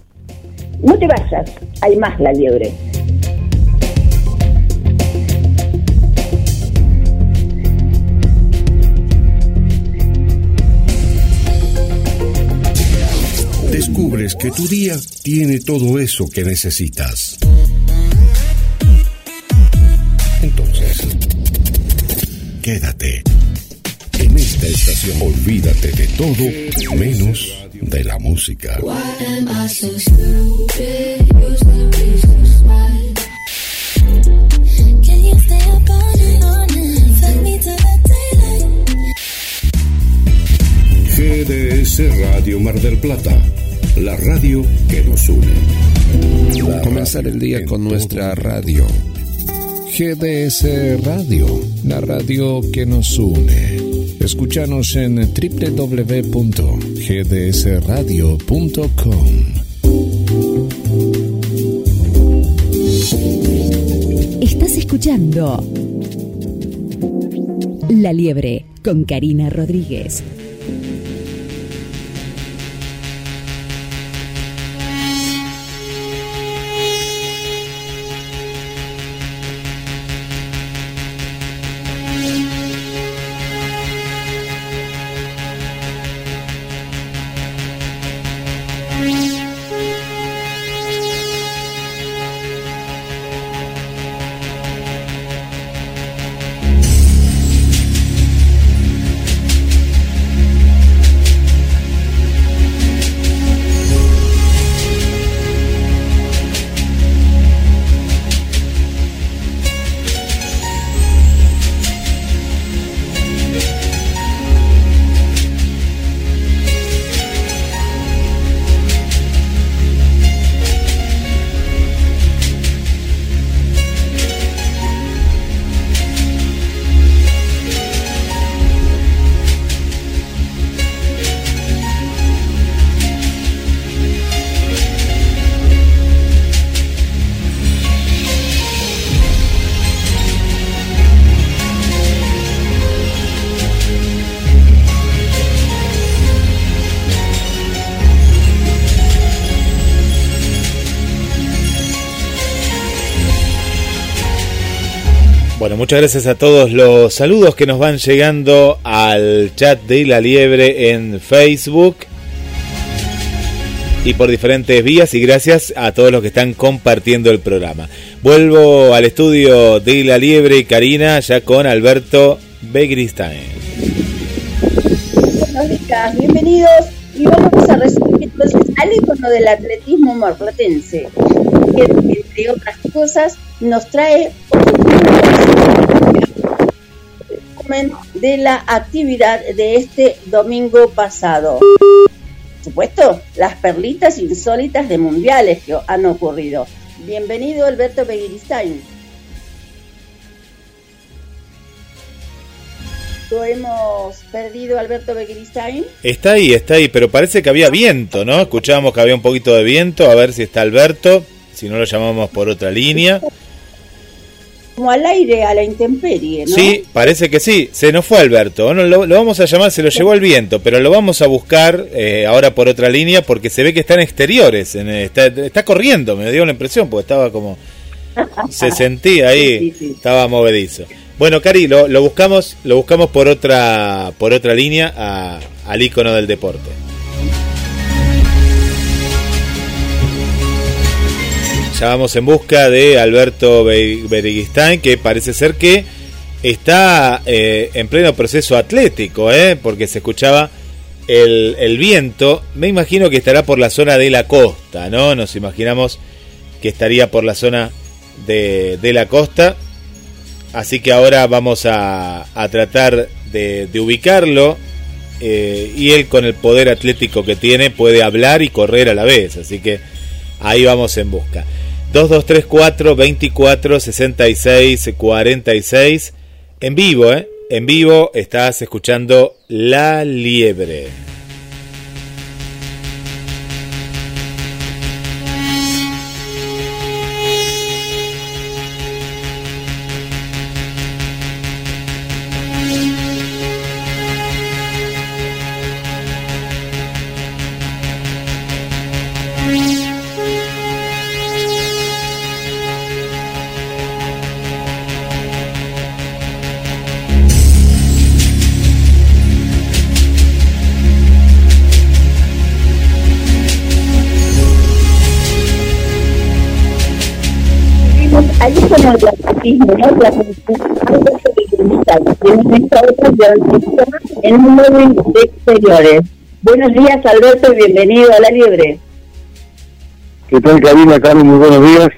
No te vayas, hay más la liebre. Descubres que tu día tiene todo eso que necesitas. Entonces, quédate. En esta estación, olvídate de todo menos de la música. GDS Radio Mar del Plata, la radio que nos une. La Comenzar el día con nuestra radio. GDS Radio, la radio que nos une. Escúchanos en www.gdsradio.com. Estás escuchando La Liebre con Karina Rodríguez. Bueno, muchas gracias a todos los saludos que nos van llegando al chat de La Liebre en Facebook y por diferentes vías y gracias a todos los que están compartiendo el programa. Vuelvo al estudio de La Liebre y Karina ya con Alberto Begristain. Buenos bienvenidos y vamos a recibir entonces al ícono del atletismo marplatense, que entre otras cosas nos trae de la actividad de este domingo pasado. Por supuesto, las perlitas insólitas de mundiales que han ocurrido. Bienvenido Alberto Begiristain. Lo hemos perdido Alberto Begiristain. Está ahí, está ahí, pero parece que había viento, ¿no? Escuchábamos que había un poquito de viento, a ver si está Alberto, si no lo llamamos por otra línea. Como al aire, a la intemperie, ¿no? Sí, parece que sí. Se nos fue Alberto. Bueno, lo, lo vamos a llamar, se lo llevó el viento, pero lo vamos a buscar eh, ahora por otra línea porque se ve que está en exteriores. en- está, está corriendo, me dio la impresión, porque estaba como. Se sentía ahí, estaba movedizo. Bueno, Cari, lo, lo buscamos, lo buscamos por otra, por otra línea a- al icono del deporte. Ya vamos en busca de Alberto Be- Bereguistán, que parece ser que está eh, en pleno proceso atlético, ¿eh? porque se escuchaba el, el viento. Me imagino que estará por la zona de la costa, ¿no? Nos imaginamos que estaría por la zona de, de la costa. Así que ahora vamos a, a tratar de, de ubicarlo. eh, y él con el poder atlético que tiene puede hablar y correr a la vez. Así que ahí vamos en busca. 2234 24 66 46 en vivo, ¿eh? En vivo estás escuchando La Liebre. La en un de exteriores. Buenos días, Alberto, bienvenido a La Liebre. ¿Qué tal, Karina? Carlos, muy buenos días.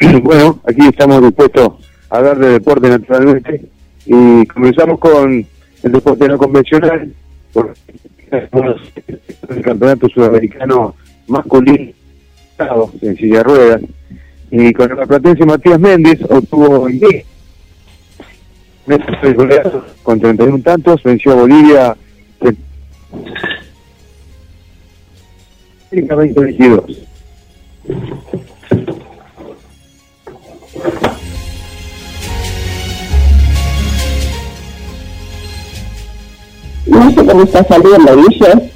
Bueno, aquí estamos dispuestos a hablar de deporte naturalmente y comenzamos con el deporte no convencional, por el campeonato sudamericano masculino en silla ruedas y con el platense Matías Méndez obtuvo el 10 metros de goleazo con 31 tantos, venció a Bolivia en 2022. No sé cómo está saliendo, ¿viste?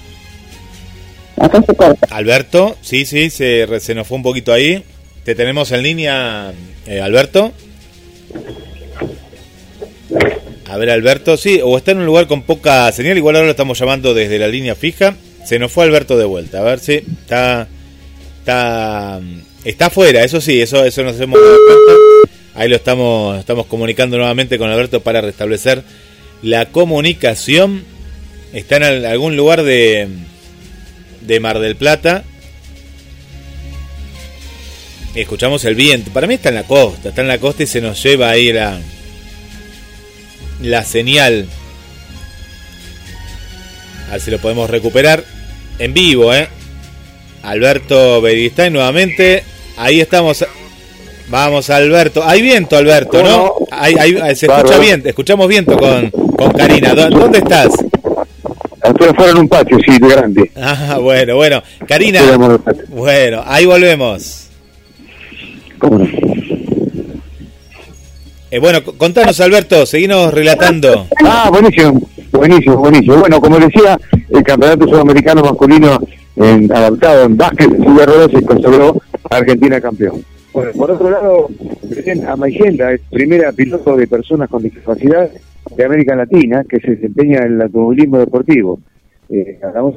Acá se corta. Alberto, sí, sí, se, se nos fue un poquito ahí. Te tenemos en línea, eh, Alberto. A ver, Alberto, sí, o está en un lugar con poca señal, igual ahora lo estamos llamando desde la línea fija. Se nos fue Alberto de vuelta, a ver si está está está fuera, eso sí, eso eso nos hemos dado cuenta. Ahí lo estamos estamos comunicando nuevamente con Alberto para restablecer la comunicación. Está en al- algún lugar de de Mar del Plata. Escuchamos el viento. Para mí está en la costa, está en la costa y se nos lleva ahí la, la señal. A ver si lo podemos recuperar en vivo, ¿eh? Alberto Beristain nuevamente. Ahí estamos. Vamos, Alberto. Hay viento, Alberto, ¿no? Hay, hay- se escucha viento, escuchamos viento con, con Karina. ¿Dó- ¿Dónde estás? Estoy afuera en un patio, sí, de grande. Ah, bueno, bueno. Karina. Bueno, ahí volvemos. ¿Cómo no? Eh, bueno, contanos, Alberto, seguinos relatando. Ah, buenísimo, buenísimo, buenísimo. Bueno, como decía, el campeonato sudamericano masculino en, adaptado en básquet de ruedas se consagró a Argentina campeón. Bueno, por otro lado, Belén Amaigenda es primera piloto de personas con discapacidad de América Latina que se desempeña en el automovilismo deportivo. Eh, hablamos,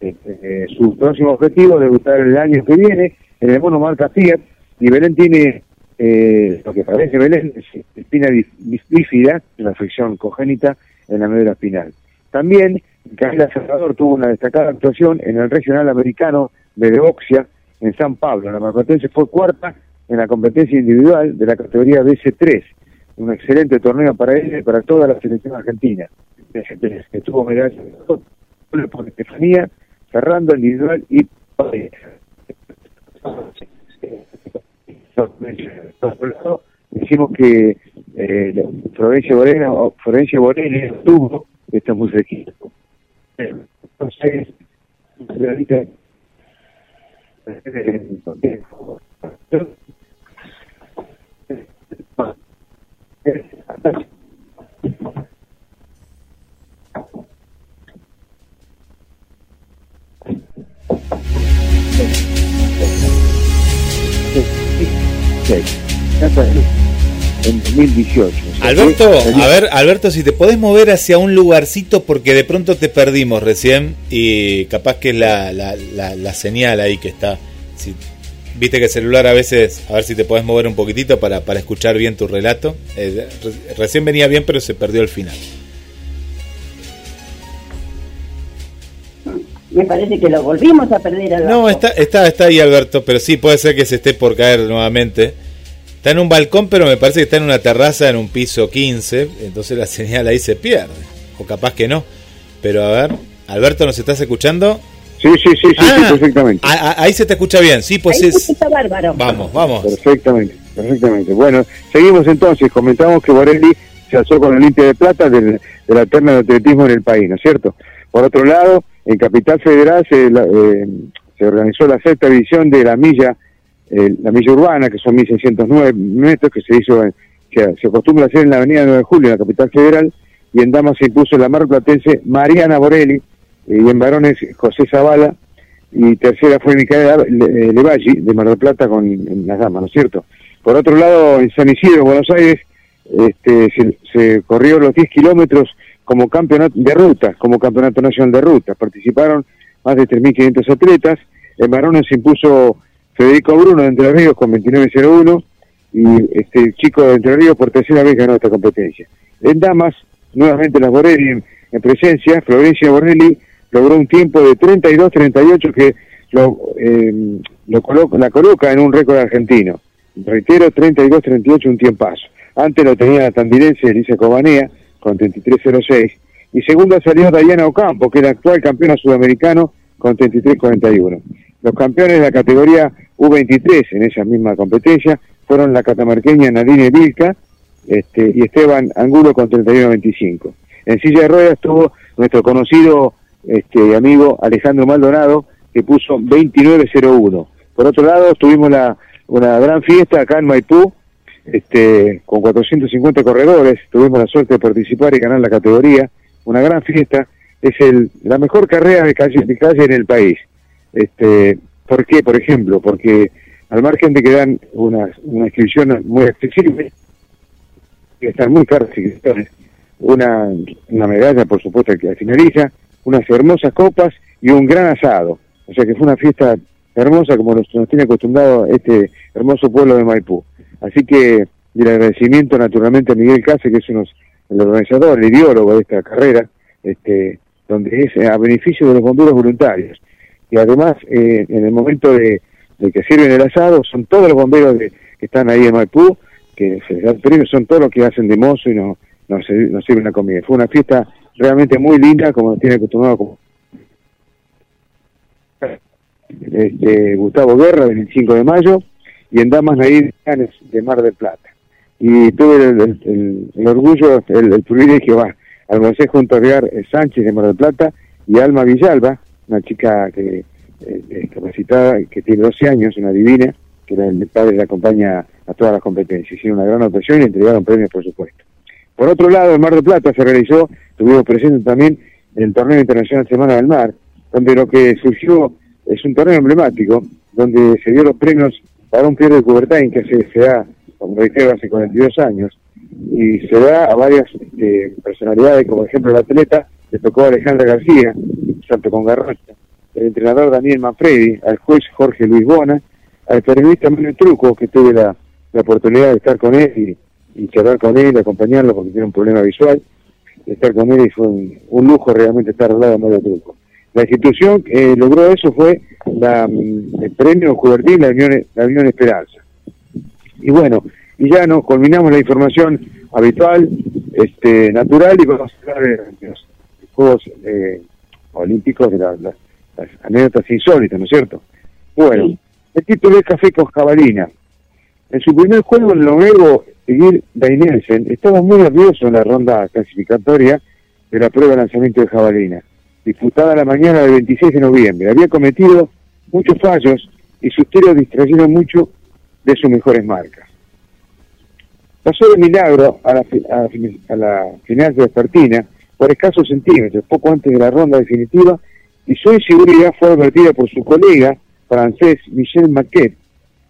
eh, eh, su próximo objetivo es debutar el año que viene en el monomarca Fiat y Belén tiene eh, lo que parece Belén es espina bífida, una afección congénita en la médula espinal. También Camila Salvador tuvo una destacada actuación en el regional americano de Deoxia en San Pablo. La marplatense fue cuarta en la competencia individual de la categoría BC3. Un excelente torneo para ella y para toda la selección argentina. BC3, que tuvo medallas por Estefanía, Ferrando individual y decimos que eh, Florencia Borena, o Florencia Borena estuvo esta musiquita. Thank you. 2018. Alberto, a ver, Alberto, si te podés mover hacia un lugarcito porque de pronto te perdimos recién y capaz que es la, la, la, señal ahí que está. Viste que el celular a veces, a ver si te podés mover un poquitito para, para escuchar bien tu relato. Eh, recién venía bien, pero se perdió el final. Me parece que lo volvimos a perder al No, está, está, está ahí Alberto, pero sí puede ser que se esté por caer nuevamente. Está en un balcón, pero me parece que está en una terraza en un piso 15, entonces la señal ahí se pierde. O capaz que no. Pero a ver, Alberto, ¿nos estás escuchando? Sí, sí, sí, sí, Ah, sí, perfectamente. ahí se te escucha bien, sí, pues Ahí es... está bárbaro. Vamos, vamos. Perfectamente, perfectamente. Bueno, seguimos entonces. Comentamos que Borelli se alzó con el Olimpia de Plata del, de la terna de atletismo en el país, ¿no es cierto? Por otro lado, en Capital Federal se, la- eh, se organizó la sexta edición de la milla, eh, la milla urbana, que son 1.609 metros, que se hizo, en- que se acostumbra hacer en la avenida 9 de Julio, en la Capital Federal, y en damas se impuso la mar platense Mariana Borelli, eh, y en varones José Zavala, y tercera fue Micaela Le- eh, Levalli de Mar del Plata con las damas, ¿no es cierto? Por otro lado, en San Isidro, Buenos Aires, este, se corrió los 10 kilómetros como campeonato de ruta, como campeonato nacional de ruta. Participaron más de 3.500 atletas. En varones se impuso Federico Bruno de Entre Ríos con 29.01 y este chico de Entre Ríos por tercera vez ganó esta competencia. En damas, nuevamente las Borelli en, en presencia, Florencia Borelli logró un tiempo de 32-38 que lo, eh, lo coloca, la coloca en un récord argentino. Reitero, 32-38, un tiempazo. Antes lo tenía la tandilense Elisa Cobanea con 33-06. Y segunda salió Dayana Ocampo, que es la actual campeona sudamericano con 33-41. Los campeones de la categoría U23 en esa misma competencia fueron la catamarqueña Nadine Vilca este, y Esteban Angulo con 31-25. En silla de ruedas estuvo nuestro conocido este, amigo Alejandro Maldonado, que puso 29-01. Por otro lado, tuvimos la, una gran fiesta acá en Maipú, este, con 450 corredores, tuvimos la suerte de participar y ganar la categoría, una gran fiesta, es el, la mejor carrera de calle, de calle en el país. Este, ¿Por qué? Por ejemplo, porque al margen de que dan una, una inscripción muy accesible, que están muy caras inscripciones, una, una medalla, por supuesto, que finaliza, unas hermosas copas y un gran asado. O sea que fue una fiesta hermosa como nos, nos tiene acostumbrado este hermoso pueblo de Maipú. Así que, el agradecimiento naturalmente a Miguel Case, que es uno, el organizador, el ideólogo de esta carrera, este, donde es a beneficio de los bomberos voluntarios. Y además, eh, en el momento de, que sirven el asado, son todos los bomberos de- que están ahí en Maipú, que se les da el son todos los que hacen de mozo y nos, nos, nos sirven la comida. Fue una fiesta realmente muy linda, como tiene acostumbrado como este, Gustavo Guerra, el 25 de mayo, y en Damas Nair de Mar del Plata. Y tuve el, orgullo, el, privilegio, va, almorcé junto a Rear Sánchez de Mar del Plata y Alma Villalba, una chica que eh, discapacitada, que tiene 12 años, una divina, que el padre la acompaña a todas las competencias. Hicieron una gran actuación y entregaron premios, por supuesto. Por otro lado, en Mar del Plata se realizó, tuvimos presente también el Torneo Internacional Semana del Mar, donde lo que surgió es un torneo emblemático, donde se dio los premios para un Pierre de Coubertin que se, da, como reitero, hace 42 años, y se da a varias este, personalidades, como ejemplo el atleta, le tocó a Alejandra García, Santo con Garrocha, el entrenador Daniel Manfredi, al juez Jorge Luis Bona, al periodista Manuel Truco, que tuve la, la oportunidad de estar con él y, y charlar con él, acompañarlo porque tiene un problema visual, de estar con él y fue un, un lujo realmente estar al lado de Manuel Truco. La institución que logró eso fue la, mm, el premio Juvenil, la Unión, la Unión Esperanza. Y bueno, y ya nos culminamos la información habitual, este, natural, y vamos a hablar de los Juegos eh, Olímpicos, de la- la- las anécdotas insólitas, ¿no es cierto? Bueno, el título es Café con Jabalina. En su primer juego, el noruego Egil Danielsen estaba muy nervioso en la ronda clasificatoria de la prueba de lanzamiento de jabalina, disputada la mañana del 26 de noviembre. Había cometido muchos fallos y sus tiros distrayeron mucho de sus mejores marcas. Pasó de milagro a la, a a la final de Espartina por escasos centímetros, poco antes de la ronda definitiva, y su inseguridad fue advertida por su colega francés Michel Maquet,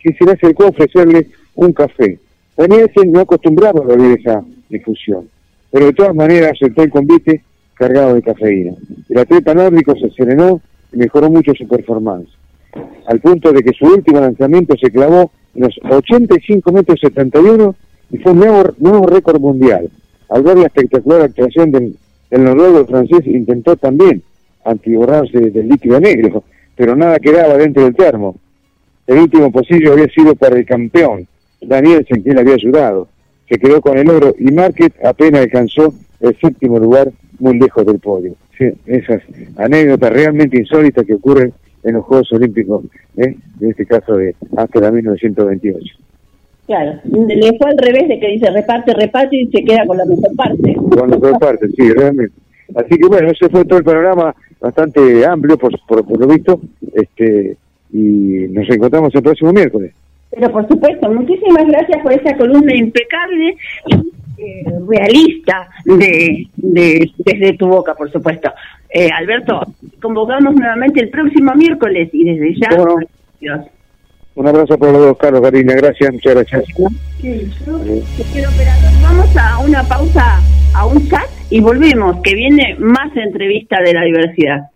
que se le acercó a ofrecerle un café. Danielsen no acostumbraba a beber esa difusión, pero de todas maneras aceptó el convite cargado de cafeína. El atleta nórdico se serenó y mejoró mucho su performance, al punto de que su último lanzamiento se clavó en los 85 metros 71 y fue un nuevo, nuevo récord mundial. Al ver la espectacular actuación del, noruego, francés intentó también antiborrarse del líquido negro, pero nada quedaba dentro del termo. El último pocillo había sido para el campeón, Danielsen, que él había ayudado. Se quedó con el oro y Marquez apenas alcanzó el séptimo lugar muy lejos del podio. Sí, esas anécdotas realmente insólitas que ocurren en los Juegos Olímpicos, ¿eh? en este caso de hasta la 1928. Claro, le fue al revés de que dice reparte, reparte y se queda con la mejor parte. Con las dos partes, sí, realmente. Así que bueno, ese fue todo el panorama bastante amplio, por, por, por lo visto, este y nos encontramos el próximo miércoles. Pero por supuesto, muchísimas gracias por esa columna impecable y eh, realista de, de- desde tu boca, por supuesto. Eh, Alberto, convocamos nuevamente el próximo miércoles y desde ya. Un abrazo para los dos, Carlos, Karina, gracias, muchas gracias. Vamos a una pausa, a un chat y volvemos, que viene más entrevista de la diversidad.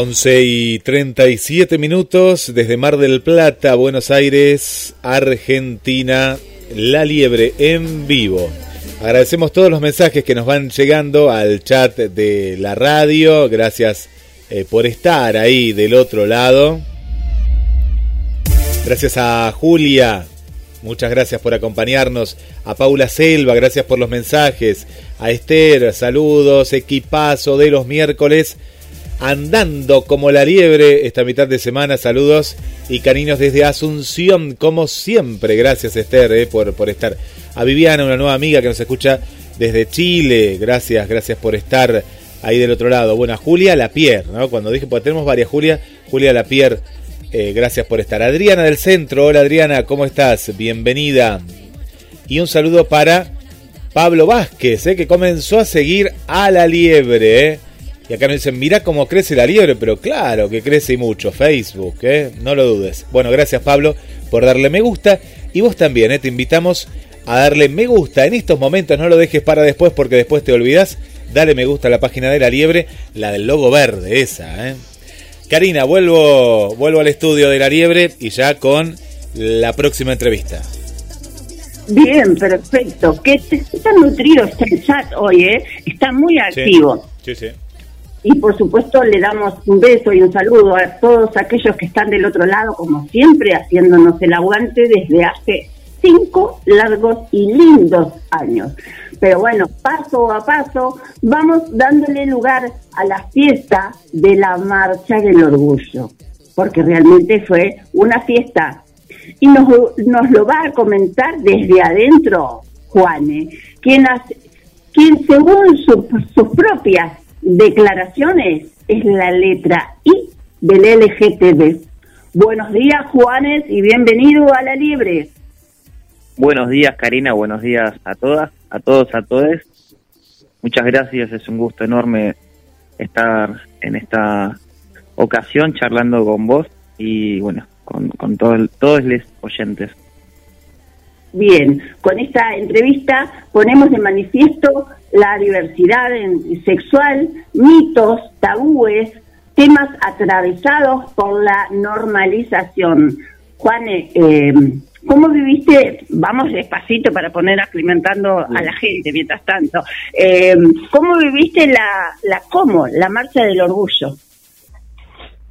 11 y 37 minutos desde Mar del Plata, Buenos Aires, Argentina, La Liebre en vivo. Agradecemos todos los mensajes que nos van llegando al chat de la radio. Gracias eh, por estar ahí del otro lado. Gracias a Julia. Muchas gracias por acompañarnos. A Paula Selva, gracias por los mensajes. A Esther, saludos. Equipazo de los miércoles. Andando como la liebre esta mitad de semana. Saludos y cariños desde Asunción, como siempre. Gracias Esther eh, por, por estar. A Viviana, una nueva amiga que nos escucha desde Chile. Gracias, gracias por estar ahí del otro lado. Bueno, a Julia Lapierre, ¿no? Cuando dije, pues tenemos varias Julia, Julia Lapierre, eh, gracias por estar. Adriana del Centro, hola Adriana, ¿cómo estás? Bienvenida. Y un saludo para Pablo Vázquez, eh, que comenzó a seguir a la liebre. Eh. Y acá nos dicen, mira cómo crece la liebre, pero claro que crece y mucho. Facebook, ¿eh? no lo dudes. Bueno, gracias Pablo por darle me gusta. Y vos también, ¿eh? te invitamos a darle me gusta en estos momentos. No lo dejes para después porque después te olvidas. Dale me gusta a la página de la liebre, la del logo verde, esa. ¿eh? Karina, vuelvo, vuelvo al estudio de la liebre y ya con la próxima entrevista. Bien, perfecto. Que está nutrido este chat hoy, ¿eh? Está muy activo. Sí, sí. Y por supuesto le damos un beso y un saludo a todos aquellos que están del otro lado, como siempre, haciéndonos el aguante desde hace cinco largos y lindos años. Pero bueno, paso a paso vamos dándole lugar a la fiesta de la Marcha del Orgullo, porque realmente fue una fiesta. Y nos, nos lo va a comentar desde adentro Juane, quien, hace, quien según sus propias declaraciones es la letra I del LGTB. Buenos días, Juanes, y bienvenido a la Libre. Buenos días, Karina, buenos días a todas, a todos, a todos. Muchas gracias, es un gusto enorme estar en esta ocasión charlando con vos y, bueno, con, con todo todos los oyentes. Bien, con esta entrevista ponemos de manifiesto la diversidad sexual, mitos, tabúes, temas atravesados por la normalización. Juane, eh, ¿cómo viviste, vamos despacito para poner aclimentando a la gente mientras tanto, eh, ¿cómo viviste la, la cómo, la Marcha del Orgullo?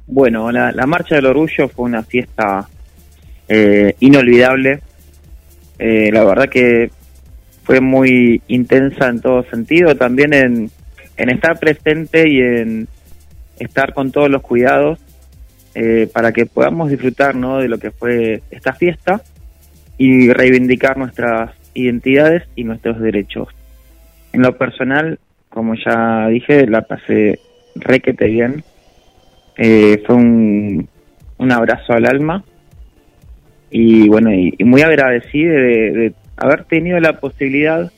Bueno, la, la Marcha del Orgullo fue una fiesta eh, inolvidable eh, la verdad que fue muy intensa en todo sentido, también en, en estar presente y en estar con todos los cuidados eh, para que podamos disfrutar ¿no? de lo que fue esta fiesta y reivindicar nuestras identidades y nuestros derechos. En lo personal, como ya dije, la pasé requete bien. Eh, fue un, un abrazo al alma y bueno, y, muy agradecido de, haber tenido la posibilidad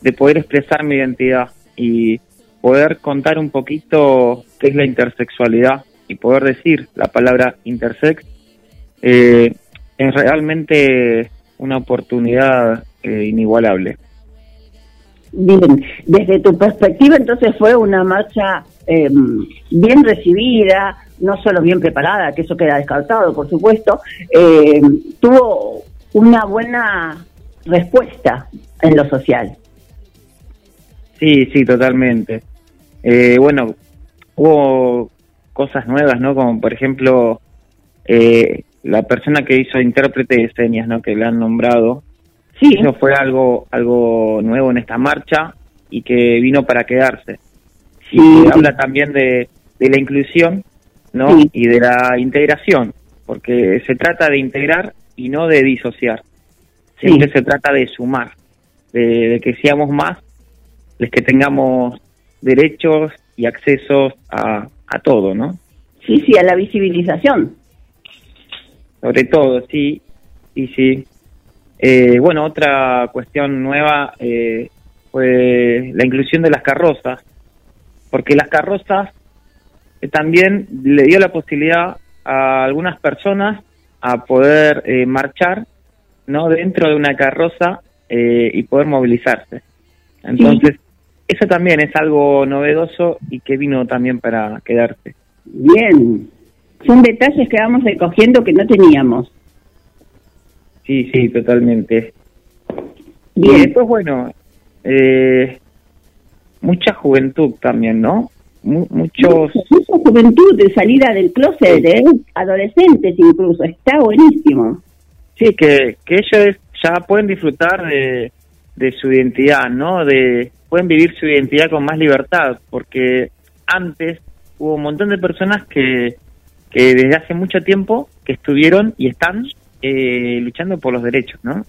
de poder expresar mi identidad y poder contar un poquito qué es la intersexualidad y poder decir la palabra intersex eh, es realmente una oportunidad eh, inigualable. Bien, desde tu perspectiva entonces fue una marcha eh, bien recibida, no solo bien preparada, que eso queda descartado, por supuesto, eh, tuvo una buena respuesta en lo social. Sí, sí, totalmente. Eh, bueno, hubo cosas nuevas, ¿no? Como por ejemplo, eh, la persona que hizo intérprete de señas, ¿no? Que le han nombrado. Sí. Eso fue algo, algo nuevo en esta marcha y que vino para quedarse. Sí. Y habla también de, de la inclusión ¿no? Y de la integración, porque se trata de integrar y no de disociar. Siempre se trata de sumar, de, que seamos más, de que tengamos derechos y accesos a, a todo, ¿no? Sí, sí, a la visibilización. Sobre todo, sí, y sí. Eh, bueno, otra cuestión nueva eh, fue la inclusión de las carrozas, porque las carrozas también le dio la posibilidad a algunas personas a poder eh, marchar no dentro de una carroza eh, y poder movilizarse. Entonces, eso también es algo novedoso y que vino también para quedarse. Bien, son detalles que vamos recogiendo que no teníamos. Sí, sí, totalmente. Bien. Y después, bueno, eh, mucha juventud también, ¿no? muchos... Mucha juventud de salida del closet, ¿eh? adolescentes incluso, está buenísimo. Sí, que, que ellos ya pueden disfrutar de, de su identidad, ¿no? De, pueden vivir su identidad con más libertad, porque antes hubo un montón de personas que, que desde hace mucho tiempo que estuvieron y están eh, luchando por los derechos, ¿no?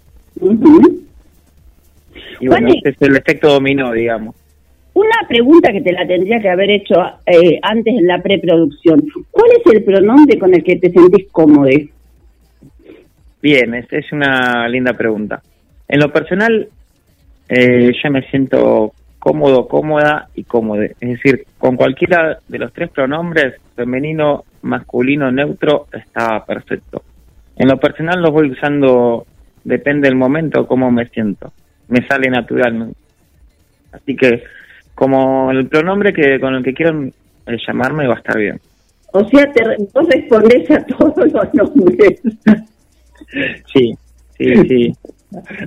Y bueno, este es el efecto dominó, digamos. Una pregunta que te la tendría que haber hecho eh, antes en la preproducción. ¿Cuál es el pronombre con el que te sentís cómodo? Bien, es, es una linda pregunta. En lo personal, eh, yo me siento cómodo, cómoda y cómodo. Es decir, con cualquiera de los tres pronombres, femenino, masculino, neutro, está perfecto. En lo personal los voy usando, depende del momento, cómo me siento. Me sale naturalmente. Así que, como el pronombre que con el que quieran eh, llamarme va a estar bien. O sea, te, vos respondés a todos los nombres. Sí, sí, sí.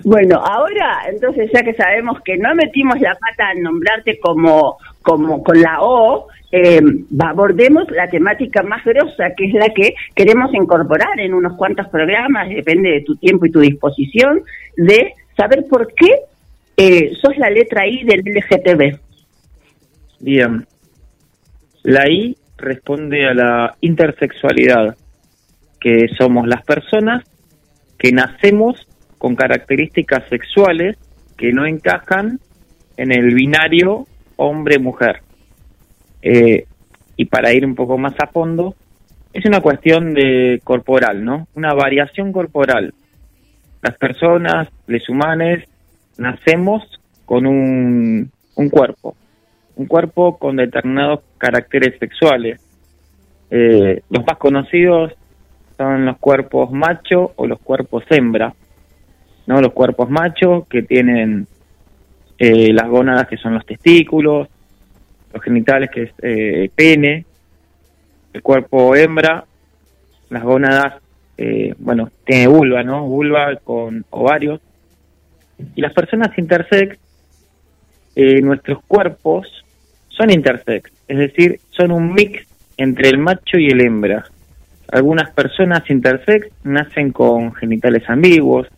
Bueno, ahora, entonces ya que sabemos que no metimos la pata al nombrarte como, como con la O, eh, abordemos la temática más grosa, que es la que queremos incorporar en unos cuantos programas, depende de tu tiempo y tu disposición, de saber por qué eh, sos la letra I del LGTB. Bien. La I responde a la intersexualidad, que somos las personas que nacemos con características sexuales que no encajan en el binario hombre-mujer. Eh, y para ir un poco más a fondo, es una cuestión de corporal, ¿no? Una variación corporal. Las personas, los humanos, nacemos con un, cuerpo, un cuerpo con determinados caracteres sexuales. Eh, los más conocidos son los cuerpos macho o los cuerpos hembra. ¿no? Los cuerpos macho que tienen eh, las gónadas que son los testículos, los genitales que es eh, pene, el cuerpo hembra, las gónadas, eh, bueno, tiene vulva, ¿no? Vulva con ovarios. Y las personas intersex, eh, nuestros cuerpos son intersex, es decir, son un mix entre el macho y el hembra. Algunas personas intersex nacen con genitales ambiguos,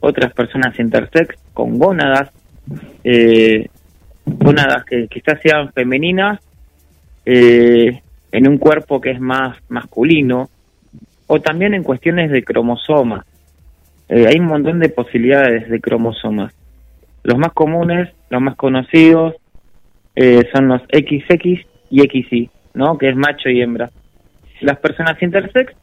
otras personas intersex con gónadas, eh, gónadas que quizás sean femeninas eh, en un cuerpo que es más masculino, o también en cuestiones de cromosomas. Eh, hay un montón de posibilidades de cromosomas. Los más comunes, los más conocidos, eh, son los XX y XY, ¿no? Que es macho y hembra. Las personas intersex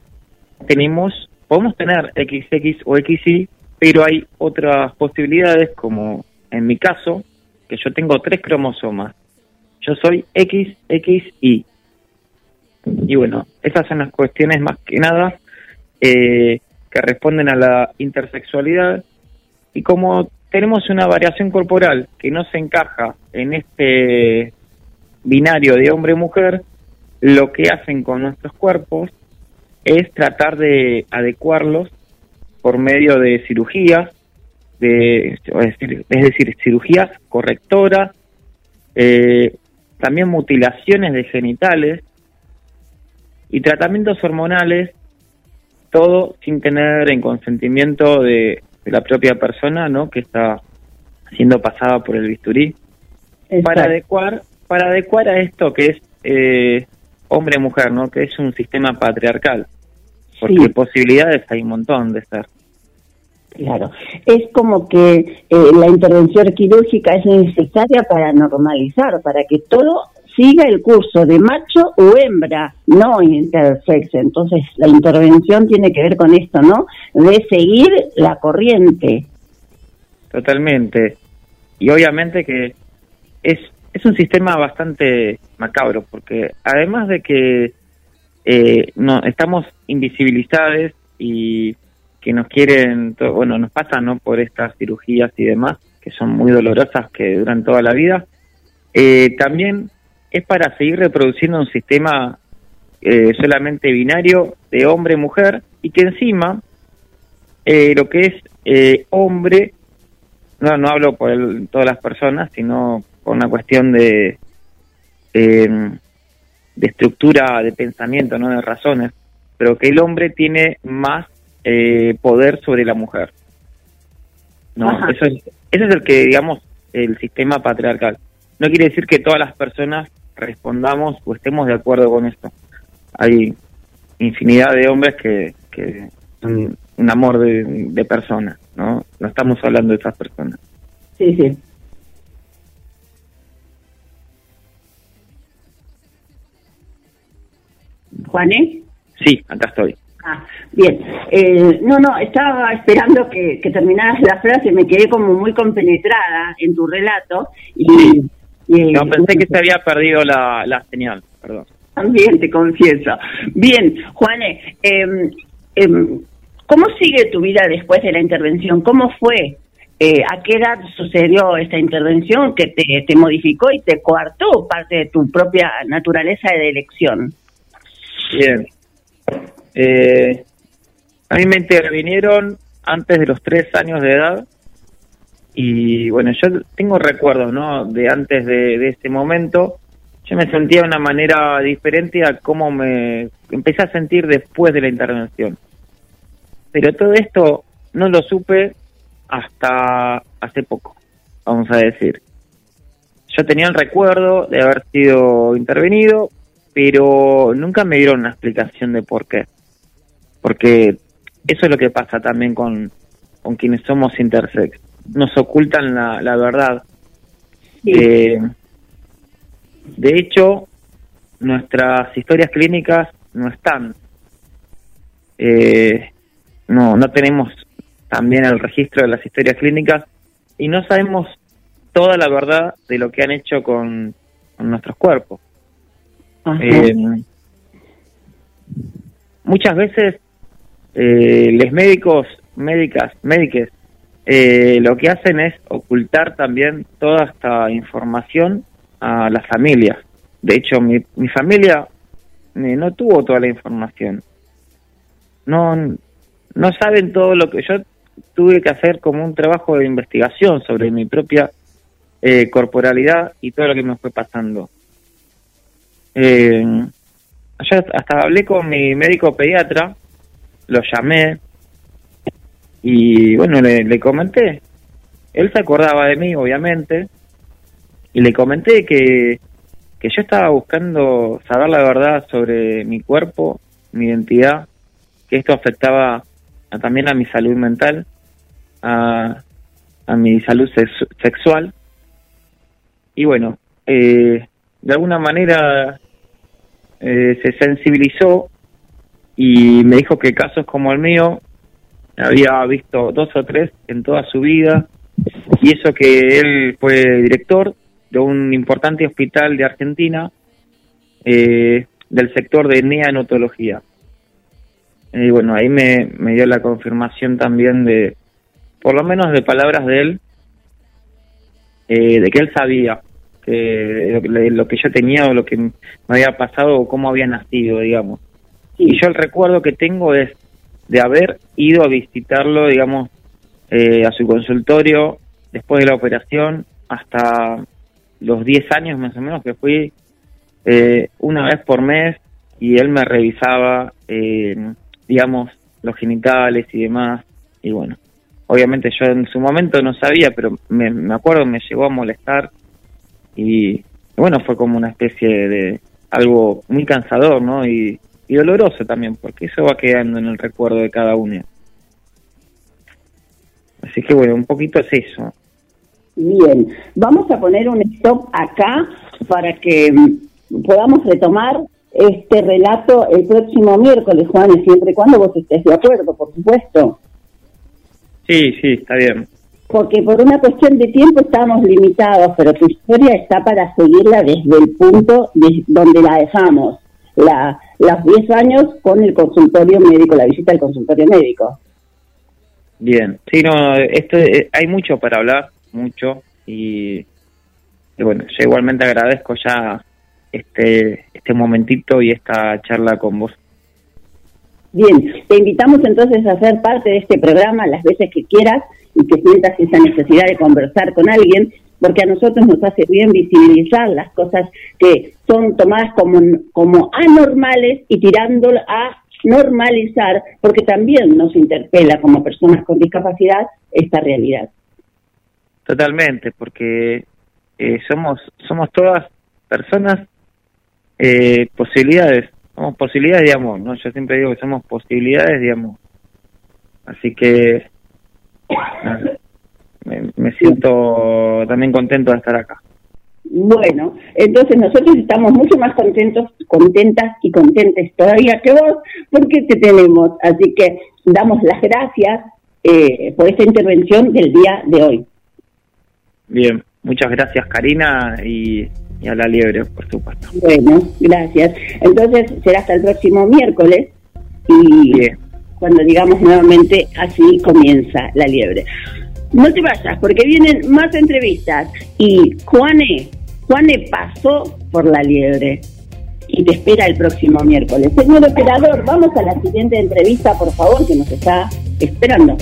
tenemos, podemos tener XX o XY, pero hay otras posibilidades, como en mi caso, que yo tengo tres cromosomas. Yo soy XXY. Y bueno, esas son las cuestiones más que nada eh, que responden a la intersexualidad. Y como tenemos una variación corporal que no se encaja en este binario de hombre-mujer, lo que hacen con nuestros cuerpos es tratar de adecuarlos por medio de cirugías, de, es decir, es decir, cirugías correctoras, eh, también mutilaciones de genitales y tratamientos hormonales, todo sin tener en consentimiento de, de la propia persona, ¿no? Que está siendo pasada por el bisturí para adecuar para adecuar a esto que es eh, hombre mujer, ¿no? Que es un sistema patriarcal, porque Sí. posibilidades hay un montón de ser. Claro, es como que eh, la intervención quirúrgica es necesaria para normalizar, para que todo siga el curso de macho o hembra, no intersex. Entonces, la intervención tiene que ver con esto, ¿no? De seguir la corriente. Totalmente. Y obviamente que es, es un sistema bastante macabro, porque además de que eh, no estamos invisibilizados y que nos quieren, bueno, nos pasan ¿no? por estas cirugías y demás, que son muy dolorosas, que duran toda la vida, eh, también es para seguir reproduciendo un sistema eh, solamente binario de hombre-mujer y que encima eh, lo que es eh, hombre no, no hablo por el- todas las personas, sino por una cuestión de, eh, de estructura de pensamiento, no de razones, pero que el hombre tiene más eh, poder sobre la mujer. No, Ajá. eso es, ese es el que, digamos, el sistema patriarcal. No quiere decir que todas las personas respondamos o estemos de acuerdo con esto. Hay infinidad de hombres que, que son un amor de, de persona, ¿no? No estamos hablando de esas personas. Sí, sí. Juanes. Sí, acá estoy. Ah, bien. Eh, no, no, estaba esperando que, que terminaras la frase, me quedé como muy compenetrada en tu relato y... y- No, pensé que se había perdido la, la señal, perdón. También te confieso. Bien, Juanes, em, em, ¿cómo sigue tu vida después de la intervención? ¿Cómo fue? Eh, ¿A qué edad sucedió esta intervención que te, te modificó y te coartó parte de tu propia naturaleza de elección? Bien. Eh, a mí me intervinieron antes de los tres años de edad y bueno, yo tengo recuerdos, ¿no? De antes de, de ese momento. Yo me sentía de una manera diferente a cómo me empecé a sentir después de la intervención. Pero todo esto no lo supe hasta hace poco, vamos a decir. Yo tenía el recuerdo de haber sido intervenido, pero nunca me dieron una explicación de por qué. Porque eso es lo que pasa también con, con quienes somos intersex. Nos ocultan la, la verdad. Eh, de hecho, nuestras historias clínicas no están. Eh, no, no tenemos también el registro de las historias clínicas y no sabemos toda la verdad de lo que han hecho con, con nuestros cuerpos. Eh, muchas veces eh, los médicos, médicas, médiques, eh, lo que hacen es ocultar también toda esta información a las familias. De hecho, mi, mi familia eh, no tuvo toda la información. No, no saben todo lo que yo tuve que hacer como un trabajo de investigación sobre mi propia eh, corporalidad y todo lo que me fue pasando. Eh, yo hasta hablé con mi médico pediatra, lo llamé y bueno, le, comenté. Él se acordaba de mí, obviamente, y le comenté que, que yo estaba buscando saber la verdad sobre mi cuerpo, mi identidad, que esto afectaba a- también a mi salud mental, a, a mi salud sex- sexual. Y bueno, eh, de alguna manera eh, se sensibilizó y me dijo que casos como el mío había visto dos o tres en toda su vida y eso que él fue director de un importante hospital de Argentina eh, del sector de neonatología. Y bueno, ahí me, me dio la confirmación también de, por lo menos de palabras de él, eh, de que él sabía que lo, que- lo que yo tenía o lo que me había pasado o cómo había nacido, digamos. Y yo el recuerdo que tengo es de haber ido a visitarlo, digamos, eh, a su consultorio después de la operación hasta los 10 años más o menos que fui eh, una vez por mes y él me revisaba, eh, digamos, los genitales y demás. Y bueno, obviamente yo en su momento no sabía, pero me, me acuerdo, me llegó a molestar y, y bueno, fue como una especie de algo muy cansador, ¿no? Y, y doloroso también, porque eso va quedando en el recuerdo de cada uno. Así que bueno, un poquito es eso. Bien, vamos a poner un stop acá para que mm, podamos retomar este relato el próximo miércoles, Juan, siempre y cuando vos estés de acuerdo, por supuesto. Sí, sí, está bien. Porque por una cuestión de tiempo estamos limitados, pero tu historia está para seguirla desde el punto de donde la dejamos, la, los 10 años con el consultorio médico, la visita al consultorio médico. Bien, sí, no, esto eh, hay mucho para hablar, mucho, y, y bueno, yo igualmente agradezco ya este este momentito y esta charla con vos. Bien, te invitamos entonces a ser parte de este programa las veces que quieras y que sientas esa necesidad de conversar con alguien, porque a nosotros nos hace bien visibilizar las cosas que son tomadas como, como anormales y tirándolo a normalizar, porque también nos interpela como personas con discapacidad esta realidad. Totalmente, porque eh, somos somos todas personas eh, posibilidades, somos posibilidades de amor, ¿no? Yo siempre digo que somos posibilidades de amor. Así que me, me siento también contento de estar acá. Bueno, entonces nosotros estamos mucho más contentos, contentas y contentes todavía que vos, porque te tenemos. Así que damos las gracias eh, por esta intervención del día de hoy. Bien, muchas gracias Karina y, y a la liebre, por supuesto. Bueno, gracias. Entonces será hasta el próximo miércoles y cuando digamos nuevamente así comienza la liebre. No te vayas porque vienen más entrevistas y Juane, Juane pasó por la liebre y te espera el próximo miércoles. Señor operador, vamos a la siguiente entrevista, por favor, que nos está esperando.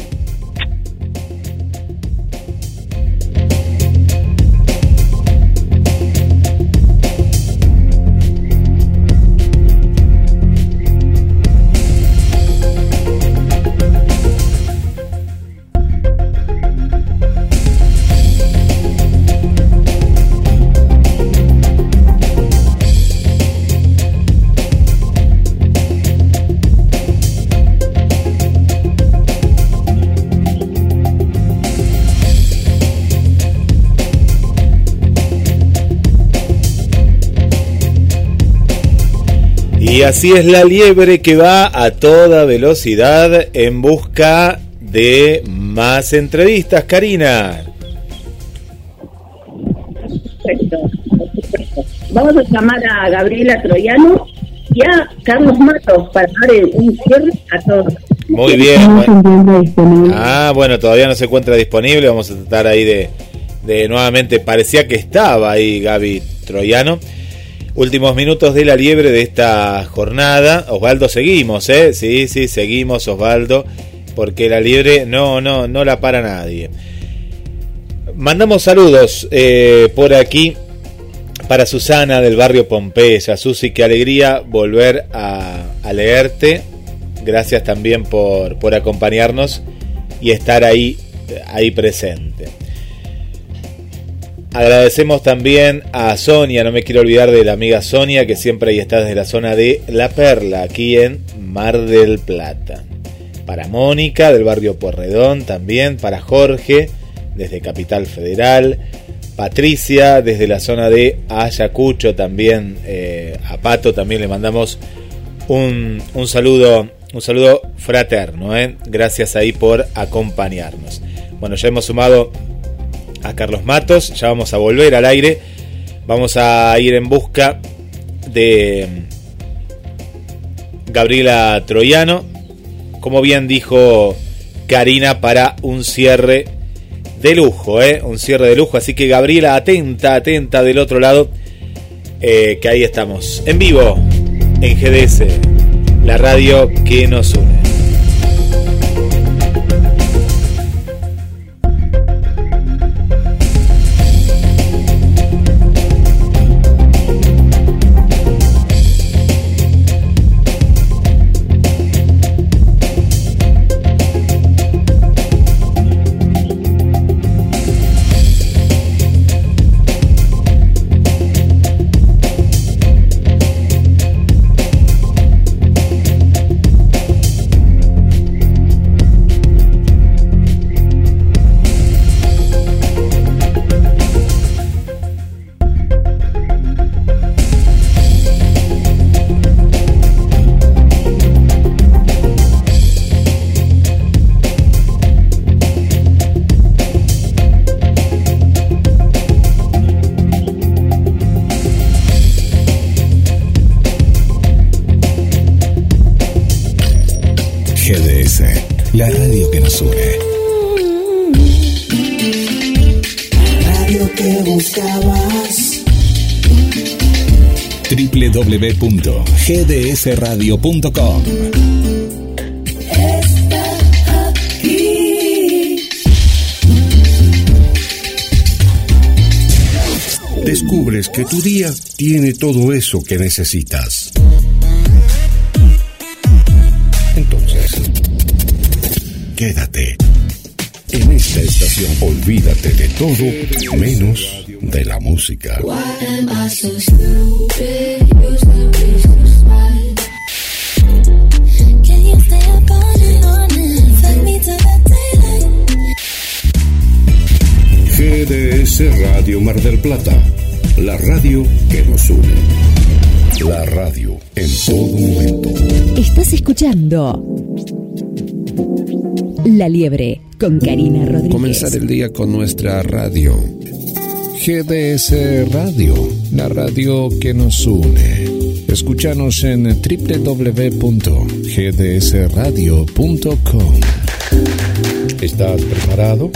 Y así es la liebre que va a toda velocidad en busca de más entrevistas, Karina. Perfecto, perfecto. Vamos a llamar a Gabriela Troyano y a Carlos Matos para dar un cierre a todos. Muy bien. Ah, bueno, todavía no se encuentra disponible. Vamos a tratar ahí de, de nuevamente. Parecía que estaba ahí Gaby Troyano. Últimos minutos de la liebre de esta jornada. Osvaldo, seguimos, ¿eh? Sí, sí, seguimos, Osvaldo. Porque la liebre no, no, no la para nadie. Mandamos saludos eh, por aquí para Susana del barrio Pompeya. Susi, qué alegría volver a, a leerte. Gracias también por, por acompañarnos y estar ahí, ahí presente. Agradecemos también a Sonia, no me quiero olvidar de la amiga Sonia, que siempre ahí está desde la zona de La Perla, aquí en Mar del Plata. Para Mónica, del barrio Porredón también, para Jorge, desde Capital Federal, Patricia, desde la zona de Ayacucho también, eh, a Pato también le mandamos un, un saludo, un saludo fraterno, ¿eh? gracias ahí por acompañarnos. Bueno, ya hemos sumado a Carlos Matos, ya vamos a volver al aire, vamos a ir en busca de Gabriela Troyano, como bien dijo Karina, para un cierre de lujo, ¿eh? un cierre de lujo, así que Gabriela, atenta, atenta del otro lado, eh, que ahí estamos, en vivo, en GDS, la radio que nos une. www.gdsradio.com. Descubres que tu día tiene todo eso que necesitas. Entonces, quédate en esta estación. Olvídate de todo menos de la música. GDS Radio Mar del Plata, la radio que nos une. La radio en todo momento. Estás escuchando La Liebre con Karina Rodríguez. Comenzar el día con nuestra radio. GDS Radio, la radio que nos une. Escúchanos en www.gdsradio.com. ¿Estás preparado?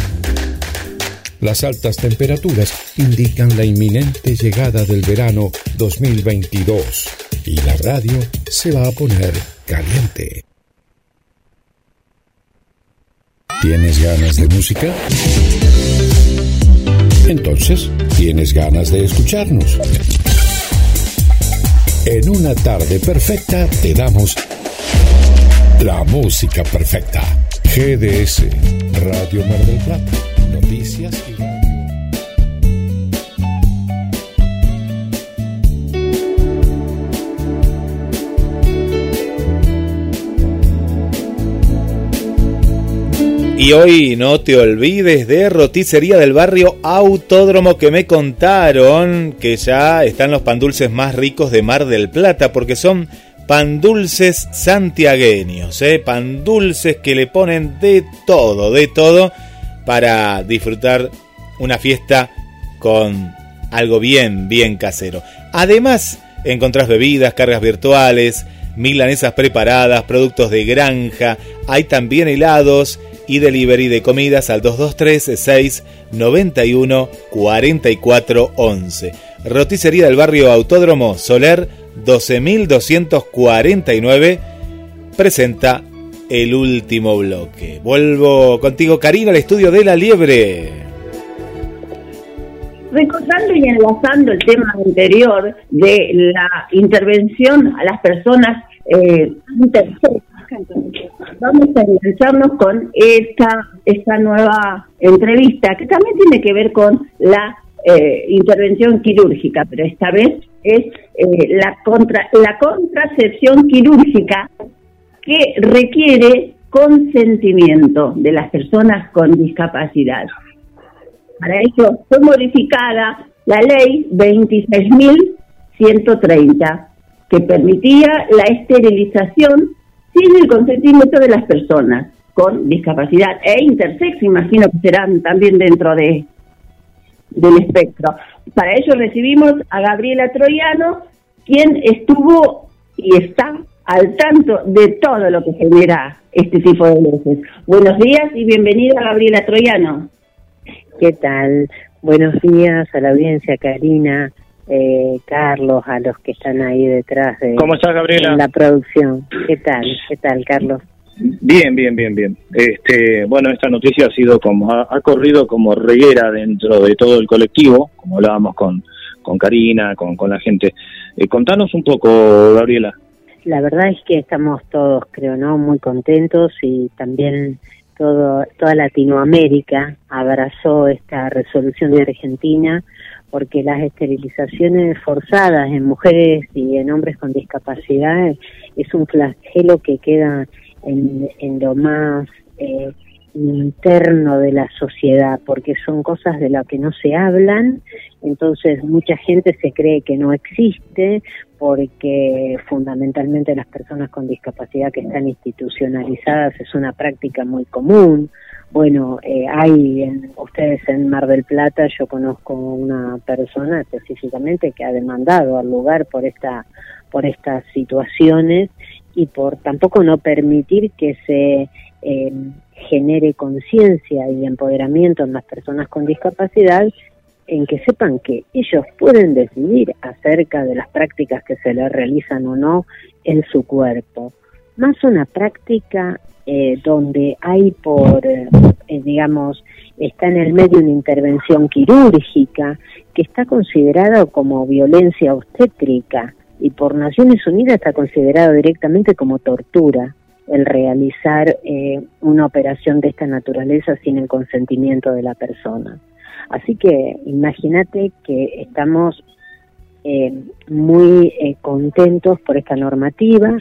Las altas temperaturas indican la inminente llegada del verano 2022 y la radio se va a poner caliente. ¿Tienes ganas de música? Entonces, ¿tienes ganas de escucharnos? En una tarde perfecta te damos la música perfecta. GDS, Radio Mar del Plata. Noticias y Y hoy no te olvides de roticería del barrio Autódromo que me contaron que ya están los pan dulces más ricos de Mar del Plata porque son pan dulces santiagueños, ¿eh? pan dulces que le ponen de todo, de todo para disfrutar una fiesta con algo bien, bien casero. Además, encontrás bebidas, cargas virtuales, milanesas preparadas, productos de granja, hay también helados y delivery de comidas al 223 691 4411. Roticería del barrio Autódromo Soler 12249 presenta el último bloque. Vuelvo contigo, Karina, al estudio de la liebre. Recordando y enlazando el tema anterior de la intervención a las personas eh, vamos a engancharnos con esta, esta nueva entrevista que también tiene que ver con la eh, intervención quirúrgica, pero esta vez es eh, la, contra, la contracepción quirúrgica que requiere consentimiento de las personas con discapacidad. Para ello fue modificada la ley 26.130, que permitía la esterilización sin el consentimiento de las personas con discapacidad e intersex, imagino que serán también dentro de del espectro. Para ello recibimos a Gabriela Troyano, quien estuvo y está al tanto de todo lo que genera este tipo de leyes. Buenos días y bienvenida Gabriela Troyano. ¿Qué tal? Buenos días a la audiencia, Karina, eh, Carlos, a los que están ahí detrás de ¿Cómo estás, Gabriela? en la producción. ¿Qué tal? ¿Qué tal, Carlos? Bien, bien, bien, bien. Este, bueno, esta noticia ha sido como ha, ha corrido como reguera dentro de todo el colectivo, como hablábamos con con Karina, con, con la gente. Eh, contanos un poco, Gabriela. La verdad es que estamos todos, creo, ¿no? Muy contentos y también todo, toda Latinoamérica abrazó esta resolución de Argentina porque las esterilizaciones forzadas en mujeres y en hombres con discapacidad es un flagelo que queda en, lo más eh, interno de la sociedad, porque son cosas de las que no se hablan, entonces mucha gente se cree que no existe, porque fundamentalmente las personas con discapacidad que están institucionalizadas es una práctica muy común. Bueno, eh, hay en, ustedes en Mar del Plata, yo conozco una persona específicamente que ha demandado al lugar por esta por estas situaciones y por tampoco no permitir que se eh, genere conciencia y empoderamiento en las personas con discapacidad en que sepan que ellos pueden decidir acerca de las prácticas que se les realizan o no en su cuerpo. Más una práctica eh, donde hay por, eh, digamos, está en el medio una intervención quirúrgica que está considerada como violencia obstétrica y por Naciones Unidas está considerado directamente como tortura. el realizar eh, una operación de esta naturaleza sin el consentimiento de la persona. Así que imagínate que estamos eh, muy eh, contentos por esta normativa,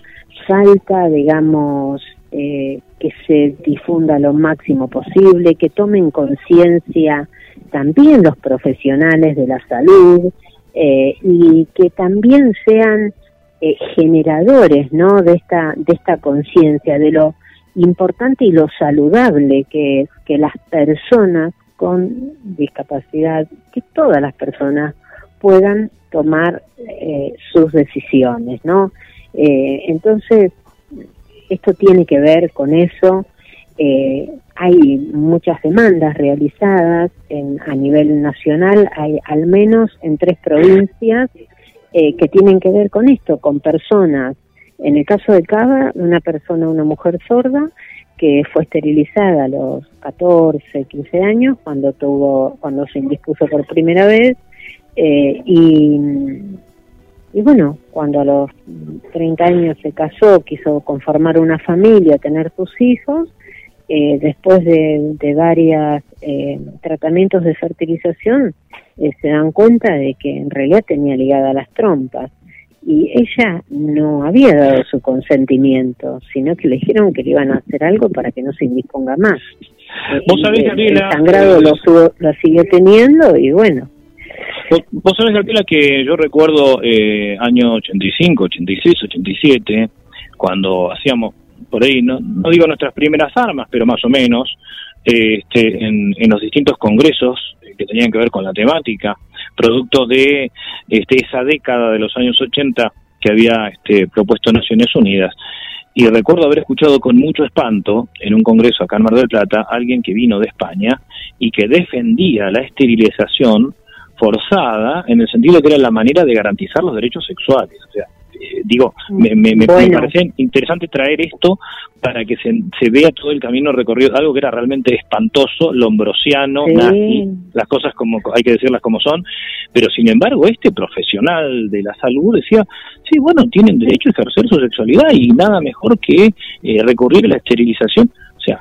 falta, digamos, eh, que se difunda lo máximo posible, que tomen conciencia también los profesionales de la salud eh, y que también sean eh, generadores, ¿no? De esta de esta conciencia de lo importante y lo saludable que que las personas con discapacidad, que todas las personas puedan tomar eh, sus decisiones, ¿no? Eh, entonces, esto tiene que ver con eso. Eh, hay muchas demandas realizadas en, a nivel nacional, hay al menos en tres provincias eh, que tienen que ver con esto, con personas. En el caso de Cava, una persona, una mujer sorda, que fue esterilizada a los 14, 15 años, cuando tuvo, cuando se indispuso por primera vez, eh, y, y bueno, cuando a los 30 años se casó, quiso conformar una familia, tener sus hijos, eh, después de, de varios eh, tratamientos de fertilización, eh, se dan cuenta de que en realidad tenía ligada las trompas. Y ella no había dado su consentimiento, sino que le dijeron que le iban a hacer algo para que no se indisponga más. Vos sabés, el, Gabriela, el sangrado lo, lo siguió teniendo y bueno, Vos, sabés, Gabriela, que yo recuerdo eh, año 85, 86, 87, cuando hacíamos por ahí, no, no digo nuestras primeras armas, pero más o menos, este, en, en los distintos congresos que tenían que ver con la temática, producto de este, esa década de los años 80 que había este, propuesto Naciones Unidas. Y recuerdo haber escuchado con mucho espanto en un congreso acá en Mar del Plata alguien que vino de España y que defendía la esterilización forzada en el sentido que era la manera de garantizar los derechos sexuales. O sea, eh, digo, me, me, me- me Bueno. parecía interesante traer esto para que se, se vea todo el camino recorrido, algo que era realmente espantoso, lombrosiano, Sí. nazi, las cosas como hay que decirlas como son, pero sin embargo este profesional de la salud decía, sí, bueno, tienen derecho a ejercer su sexualidad y nada mejor que eh, recurrir a la esterilización. O sea,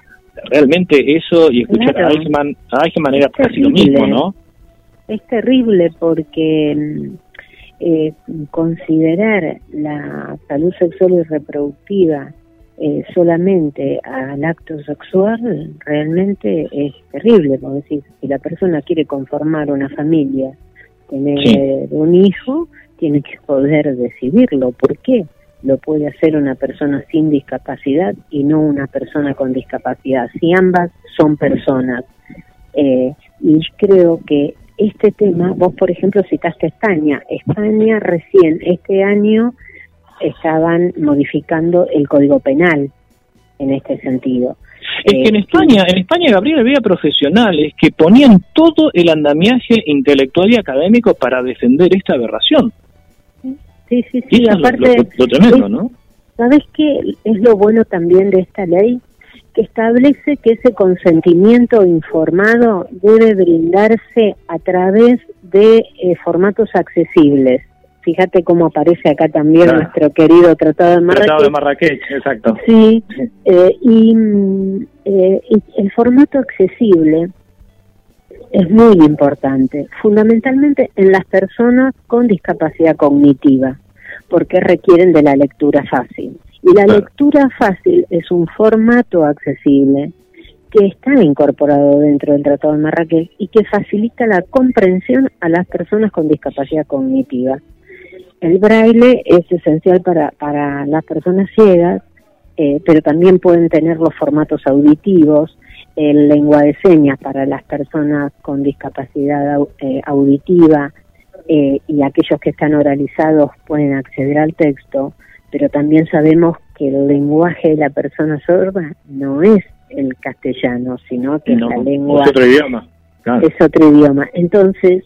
realmente eso y escuchar Claro. a Eichmann, a Eichmann era casi lo mismo, ¿no? Es terrible porque mm, eh, considerar la salud sexual y reproductiva eh, solamente al acto sexual realmente es terrible, porque si, si la persona quiere conformar una familia, tener un hijo, tiene que poder decidirlo. ¿Por qué? Lo puede hacer una persona sin discapacidad y no una persona con discapacidad, si ambas son personas. Eh, y creo que este tema, vos por ejemplo citaste España, España recién este año estaban modificando el código penal en este sentido. Es que en España, en España, Gabriel, había profesionales que ponían todo el andamiaje intelectual y académico para defender esta aberración. Sí, sí, Y sí, eso es lo- aparte, lo, lo tremendo, es- ¿no? ¿sabes qué es lo bueno también de esta ley? Que establece que ese consentimiento informado debe brindarse a través de eh, formatos accesibles. Fíjate cómo aparece acá también Claro. nuestro querido Tratado de Marrakech. Tratado de Marrakech, exacto. Sí, eh, y, eh, y el formato accesible es muy importante, fundamentalmente en las personas con discapacidad cognitiva, porque requieren de la lectura fácil. Y la lectura fácil es un formato accesible que está incorporado dentro del Tratado de Marrakech y que facilita la comprensión a las personas con discapacidad cognitiva. El braille es esencial para, para las personas ciegas, eh, pero también pueden tener los formatos auditivos, el lengua de señas para las personas con discapacidad eh, auditiva eh, y aquellos que están oralizados pueden acceder al texto, pero también sabemos que el lenguaje de la persona sorda no es el castellano, sino que No, la lengua es otro idioma. Claro. es otro idioma. Entonces,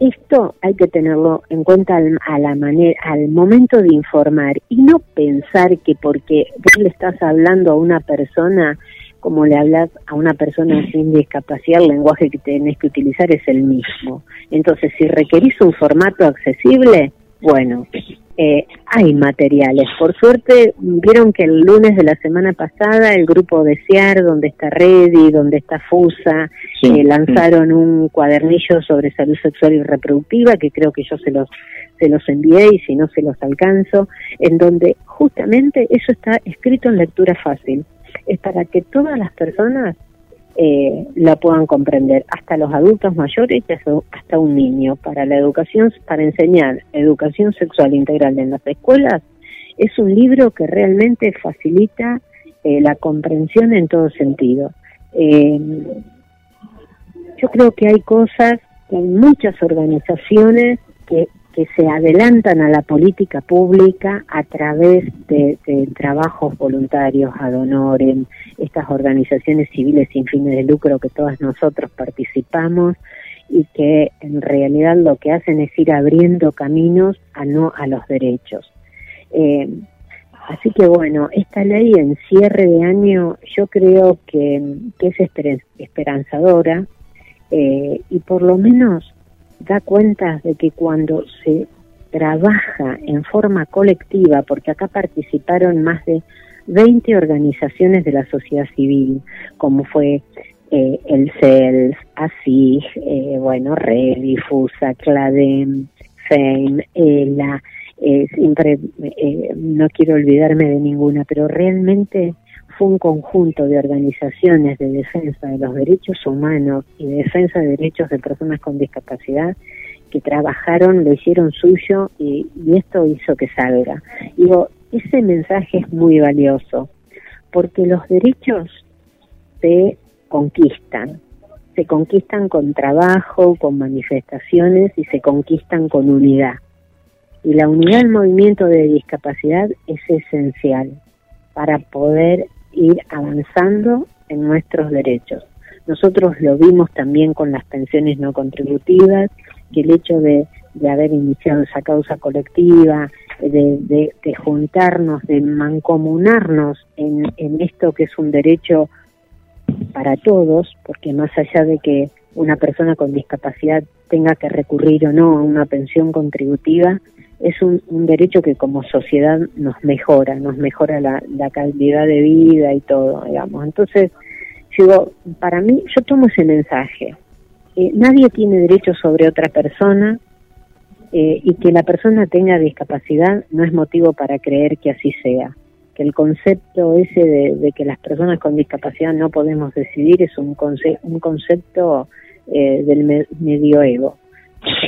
esto hay que tenerlo en cuenta al, a la manera, al momento de informar y no pensar que porque vos le estás hablando a una persona como le hablas a una persona sin discapacidad, el lenguaje que tenés que utilizar es el mismo. Entonces, si requerís un formato accesible, Bueno, eh, hay materiales. Por suerte, vieron que el lunes de la semana pasada el grupo Desear, donde está Redi, donde está FUSA, Sí, eh, lanzaron un cuadernillo sobre salud sexual y reproductiva, que creo que yo se los, se los envié y si no se los alcanzo, en donde justamente eso está escrito en lectura fácil. Es para que todas las personas eh, la puedan comprender, hasta los adultos mayores y hasta, un niño. Para la educación, para enseñar educación sexual integral en las escuelas, es un libro que realmente facilita eh, la comprensión en todo sentido. Eh, yo creo que hay cosas, que hay muchas organizaciones que, que se adelantan a la política pública a través de, trabajos voluntarios ad honorem, estas organizaciones civiles sin fines de lucro que todas nosotros participamos y que en realidad lo que hacen es ir abriendo caminos a no a los derechos. Eh, así que bueno, esta ley en cierre de año yo creo que, que es esper- esperanzadora eh, y por lo menos da cuenta de que cuando se trabaja en forma colectiva, porque acá participaron más de 20 organizaciones de la sociedad civil, como fue eh, el CELS, ASIG, eh, bueno, Red, Difusa, CLADEM, FAME, ELA, eh, siempre no quiero olvidarme de ninguna, pero realmente fue un conjunto de organizaciones de defensa de los derechos humanos y de defensa de derechos de personas con discapacidad que trabajaron, lo hicieron suyo y, y esto hizo que salga. Digo, ese mensaje es muy valioso porque los derechos se conquistan, se conquistan con trabajo, con manifestaciones y se conquistan con unidad. Y la unidad del movimiento de discapacidad es esencial para poder ir avanzando en nuestros derechos. Nosotros lo vimos también con las pensiones no contributivas, que el hecho de, de haber iniciado esa causa colectiva, de, de, juntarnos, de mancomunarnos en, en esto que es un derecho para todos, porque más allá de que una persona con discapacidad tenga que recurrir o no a una pensión contributiva, es un, derecho que como sociedad nos mejora, nos mejora la, calidad de vida y todo, digamos. Entonces, digo, para mí, yo tomo ese mensaje. Eh, nadie tiene derecho sobre otra persona eh, y que la persona tenga discapacidad no es motivo para creer que así sea. Que el concepto ese de, que las personas con discapacidad no podemos decidir es un, conce un concepto eh, del me medioevo.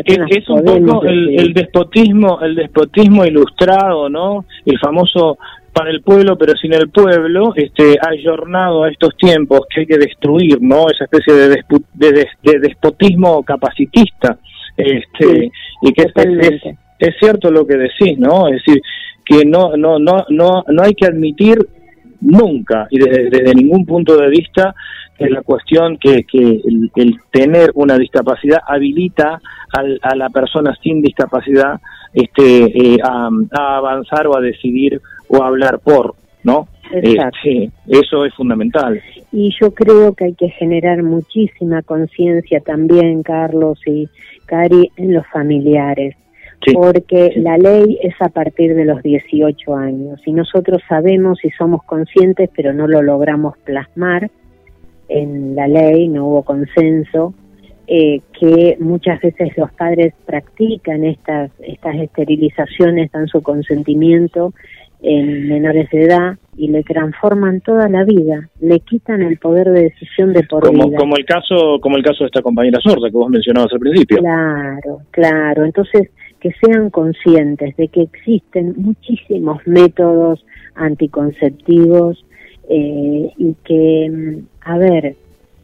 Es, es un poco el, el despotismo, el despotismo ilustrado, ¿no? El famoso para el pueblo pero sin el pueblo, este ayornado a estos tiempos que hay que destruir, ¿no? Esa especie de, despu- de, des- de despotismo capacitista, este y que es, es, es cierto lo que decís, ¿no? Es decir que no no no no no hay que admitir nunca y desde, desde ningún punto de vista que la cuestión que, que el, el tener una discapacidad habilita al- a la persona sin discapacidad este eh, a, a avanzar o a decidir o a hablar por no Exacto. Este, eso es fundamental Y yo creo que hay que generar muchísima conciencia también, Carlos y Cari, en los familiares. Porque la ley es a partir de los 18 años y nosotros sabemos y somos conscientes, pero no lo logramos plasmar en la ley, no hubo consenso, eh, que muchas veces los padres practican estas, estas esterilizaciones, dan su consentimiento en menores de edad y le transforman toda la vida, le quitan el poder de decisión de por como vida. como el caso como el caso de esta compañera sorda que vos mencionabas al principio Claro, claro. Entonces, que sean conscientes de que existen muchísimos métodos anticonceptivos eh, y que, mm, a ver,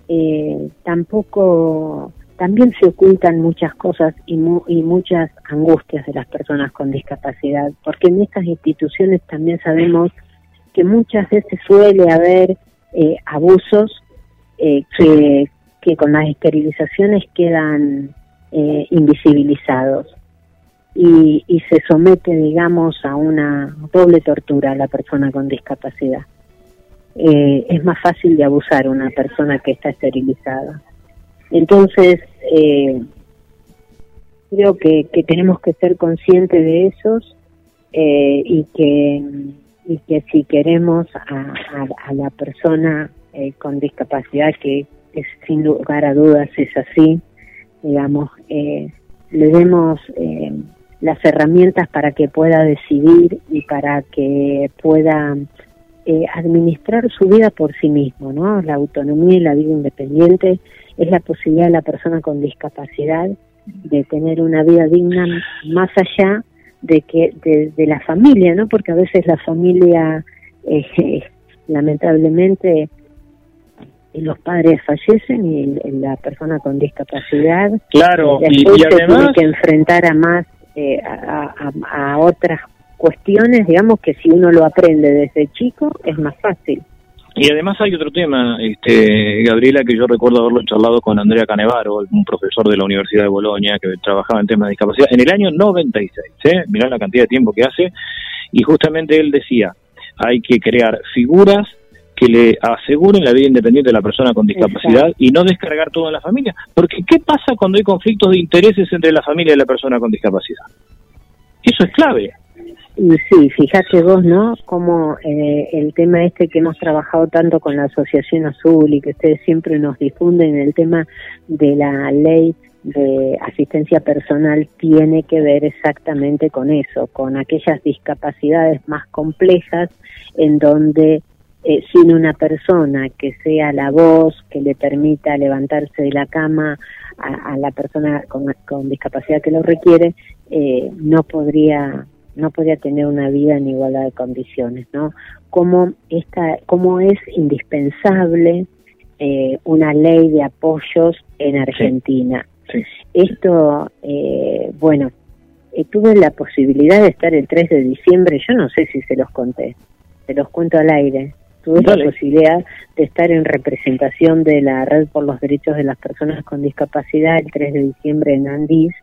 eh, tampoco, también se ocultan muchas cosas y, mu- y muchas angustias de las personas con discapacidad, porque en estas instituciones también sabemos que muchas veces suele haber eh, abusos eh, que, con las esterilizaciones quedan eh, invisibilizados y, y se somete, digamos, a una doble tortura a la persona con discapacidad. Eh, es más fácil de abusar una persona que está esterilizada. Entonces, eh, creo que, que tenemos que ser conscientes de esos eh, y que y que si queremos a, a- a la persona eh, con discapacidad que es, sin lugar a dudas es así digamos eh, le demos las herramientas para que pueda decidir y para que pueda eh, administrar su vida por sí mismo, ¿no? La autonomía y la vida independiente es la posibilidad de la persona con discapacidad de tener una vida digna más allá de que de, de la familia, ¿no? Porque a veces la familia, eh, lamentablemente, los padres fallecen y la persona con discapacidad Claro, y- después y además- tiene que enfrentar a más eh, a, a- a otras cuestiones, digamos que si uno lo aprende desde chico es más fácil. Y además hay otro tema, este, Gabriela, que yo recuerdo haberlo charlado con Andrea Canevaro, un profesor de la Universidad de Bolonia que trabajaba en temas de discapacidad, en el año 96, ¿eh? mirá la cantidad de tiempo que hace, y justamente él decía, hay que crear figuras que le aseguren la vida independiente de la persona con discapacidad y no descargar todo en la familia. Porque ¿qué pasa cuando hay conflictos de intereses entre la familia y la persona con discapacidad? Eso es clave. Y sí, fíjate vos, ¿no? Como eh, el tema este que hemos trabajado tanto con la Asociación Azul y que ustedes siempre nos difunden, el tema de la ley de asistencia personal tiene que ver exactamente con eso, con aquellas discapacidades más complejas en donde eh, sin una persona que sea la voz que le permita levantarse de la cama a, a la persona con, discapacidad que lo requiere, eh, no podría no podría tener una vida en igualdad de condiciones, ¿no? Cómo esta, cómo es indispensable eh, una ley de apoyos en Argentina. Esto, eh, bueno, eh, tuve la posibilidad de estar el 3 de diciembre, yo no sé si se los conté, se los cuento al aire. Tuve Dale. la posibilidad de estar en representación de la Red por los Derechos de las Personas con Discapacidad el 3 de diciembre en Andís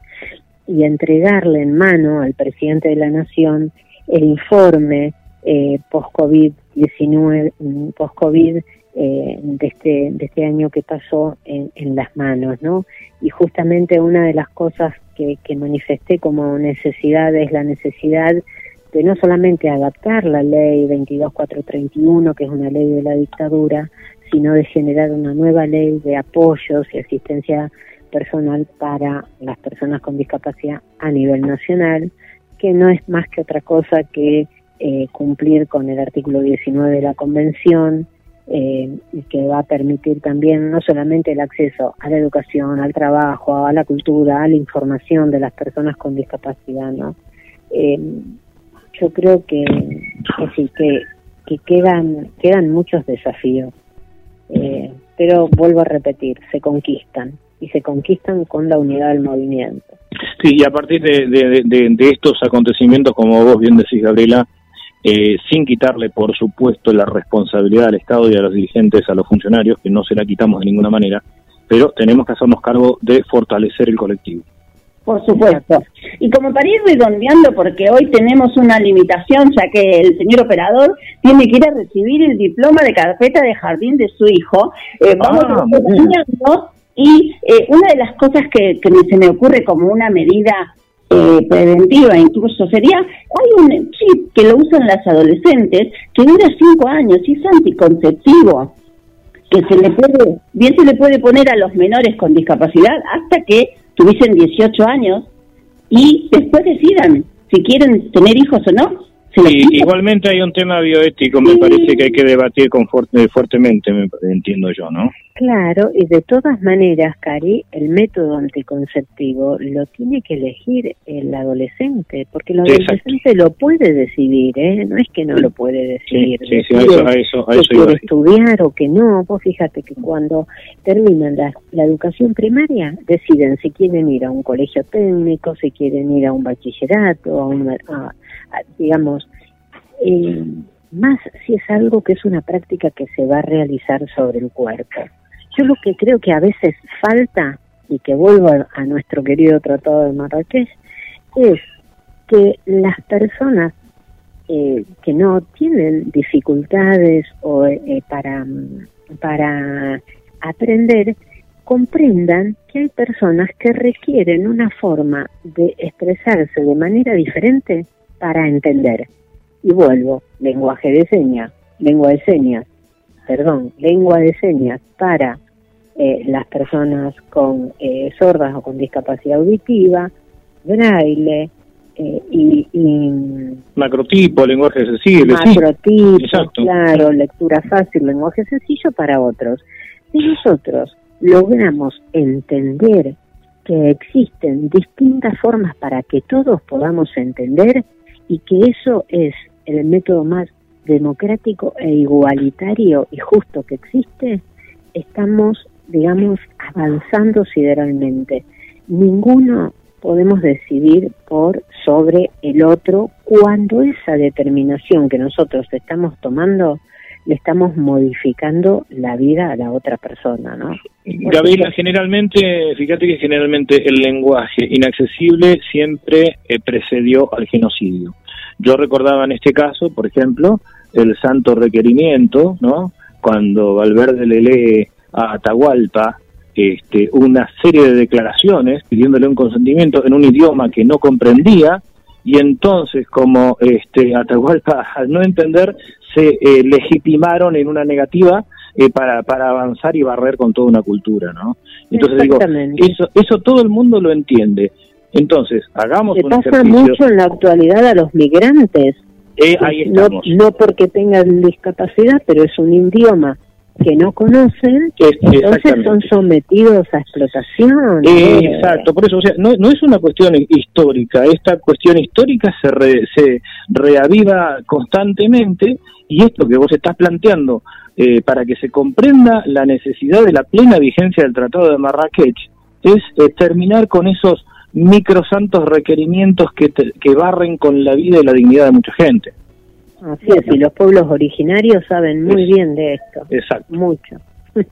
y entregarle en mano al presidente de la Nación el informe eh, post-COVID-19, mm, post-COVID eh, de, este, de este año que pasó en, en las manos, ¿no? Y justamente una de las cosas que, que manifesté como necesidad es la necesidad de no solamente adaptar la ley 22431, que es una ley de la dictadura, sino de generar una nueva ley de apoyos y asistencia personal para las personas con discapacidad a nivel nacional, que no es más que otra cosa que eh, cumplir con el artículo 19 de la Convención, eh, y que va a permitir también no solamente el acceso a la educación, al trabajo, a la cultura, a la información de las personas con discapacidad, ¿no? Eh, yo creo que, sí, que, que quedan, quedan muchos desafíos, eh, pero vuelvo a repetir, se conquistan y se conquistan con la unidad del movimiento. Sí, y a partir de, de- de- de estos acontecimientos, como vos bien decís, Gabriela, eh, sin quitarle, por supuesto, la responsabilidad al Estado y a los dirigentes, a los funcionarios, que no se la quitamos de ninguna manera, pero tenemos que hacernos cargo de fortalecer el colectivo. Por supuesto. Y como para ir redondeando, porque hoy tenemos una limitación, ya que el señor operador tiene que ir a recibir el diploma de carpeta de jardín de su hijo, eh, vamos Ah, redondeando, y eh, una de las cosas que, que me- se me ocurre como una medida eh, preventiva incluso sería, hay un chip que lo usan las adolescentes que dura cinco años y es anticonceptivo que se le puede, bien se le puede poner a los menores con discapacidad hasta que tuviesen 18 años y después decidan si quieren tener hijos o no. Y igualmente hay un tema bioético, me parece que hay que debatir con fuerte- fuertemente, me entiendo yo, ¿no? Claro, y de todas maneras, Cari, el método anticonceptivo lo tiene que elegir el adolescente, porque el exacto. adolescente lo puede decidir, ¿eh? No es que no lo puede decidir. Sí, sí, a eso, a eso, a que eso iba quiere estudiar o que no. Vos fíjate que cuando terminan la, la educación primaria, deciden si quieren ir a un colegio técnico, si quieren ir a un bachillerato, a un, a- a- digamos, eh, más si es algo que es una práctica que se va a realizar sobre el cuerpo. Yo lo que creo que a veces falta, y que vuelvo a, nuestro querido Tratado de Marrakech, es que las personas eh, que no tienen dificultades o, eh, para, para aprender comprendan que hay personas que requieren una forma de expresarse de manera diferente para entender. Y vuelvo, lenguaje de señas, lengua de señas, perdón, lengua de señas para eh, las personas con eh, sordas o con discapacidad auditiva, braille eh, y, y Macrotipo, lenguaje sí. macrotipo, Exacto. claro, lectura fácil, lenguaje sencillo para otros. Si nosotros logramos entender que existen distintas formas para que todos podamos entender y que eso es el método más democrático e igualitario y justo que existe, estamos, digamos, avanzando sideralmente. Ninguno podemos decidir por sobre el otro cuando esa determinación que nosotros estamos tomando le estamos modificando la vida a la otra persona, ¿no? Gabriela, generalmente, fíjate que generalmente el lenguaje inaccesible siempre eh, precedió al genocidio. Yo recordaba en este caso, por ejemplo, el santo requerimiento, ¿no? Cuando Valverde le lee a Atahualpa este, una serie de declaraciones pidiéndole un consentimiento en un idioma que no comprendía y entonces como este Atahualpa al no entender se eh, legitimaron en una negativa eh, para, para avanzar y barrer con toda una cultura, ¿no? Entonces digo, eso, eso todo el mundo lo entiende. Entonces, hagamos Le un pasa ejercicio. mucho en la actualidad a los migrantes. Eh, ahí no, no porque tengan discapacidad, pero es un idioma que no conocen, Es- entonces son sometidos a explotación. Eh, Eh, exacto, por eso, o sea, no, no es una cuestión histórica, esta cuestión histórica se, re- se reaviva constantemente y esto que vos estás planteando eh, para que se comprenda la necesidad de la plena vigencia del Tratado de Marrakech es eh, terminar con esos microsantos requerimientos que, te- que barren con la vida y la dignidad de mucha gente. Así es, y los pueblos originarios saben muy bien de esto. Exacto. Mucho.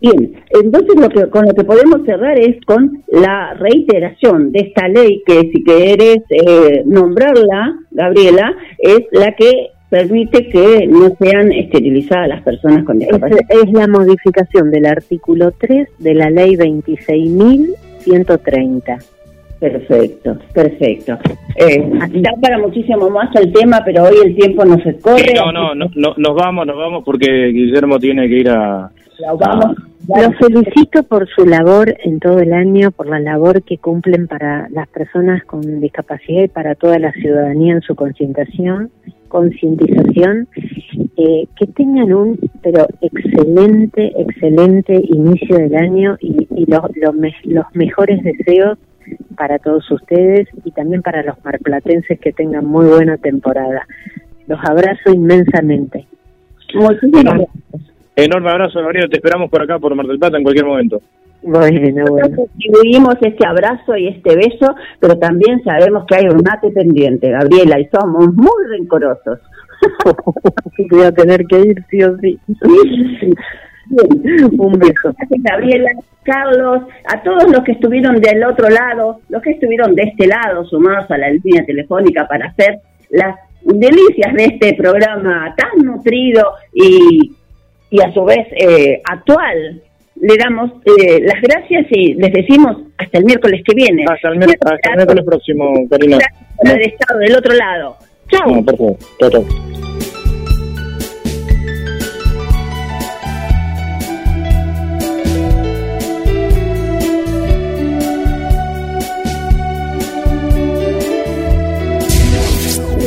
Bien, entonces lo que, con lo que podemos cerrar es con la reiteración de esta ley que si quieres eh, nombrarla, Gabriela, es la que permite que no sean esterilizadas las personas con Es, discapacidad. es la modificación del artículo 3 de la ley 26.130. Perfecto, perfecto. Eh, da para muchísimo más el tema, pero hoy el tiempo no se corre. No, no, no, no, nos vamos, nos vamos porque Guillermo tiene que ir a... Vamos, Los felicito por su labor en todo el año, por la labor que cumplen para las personas con discapacidad y para toda la ciudadanía en su concientización, concientización, eh, que tengan un pero excelente, excelente inicio del año y, y lo- lo me- los mejores deseos para todos ustedes y también para los marplatenses que tengan muy buena temporada. Los abrazo inmensamente. Muchísimas gracias. Enorme abrazo, Gabriel, te esperamos por acá, por Mar del Plata, en cualquier momento. Bueno, bueno. Distribuimos este abrazo y este beso, pero también sabemos que hay un mate pendiente, Gabriela, y somos muy rencorosos. Voy a tener que ir sí o sí. Un beso. Gracias, Gabriela, Carlos, a todos los que estuvieron del otro lado, los que estuvieron de este lado, sumados a la línea telefónica para hacer las delicias de este programa tan nutrido y, y a su vez eh, actual. Le damos eh, las gracias y les decimos hasta el miércoles que viene. Hasta el, mier- hasta el miércoles próximo, Karina. Gracias por haber estado del otro lado. Chao. No,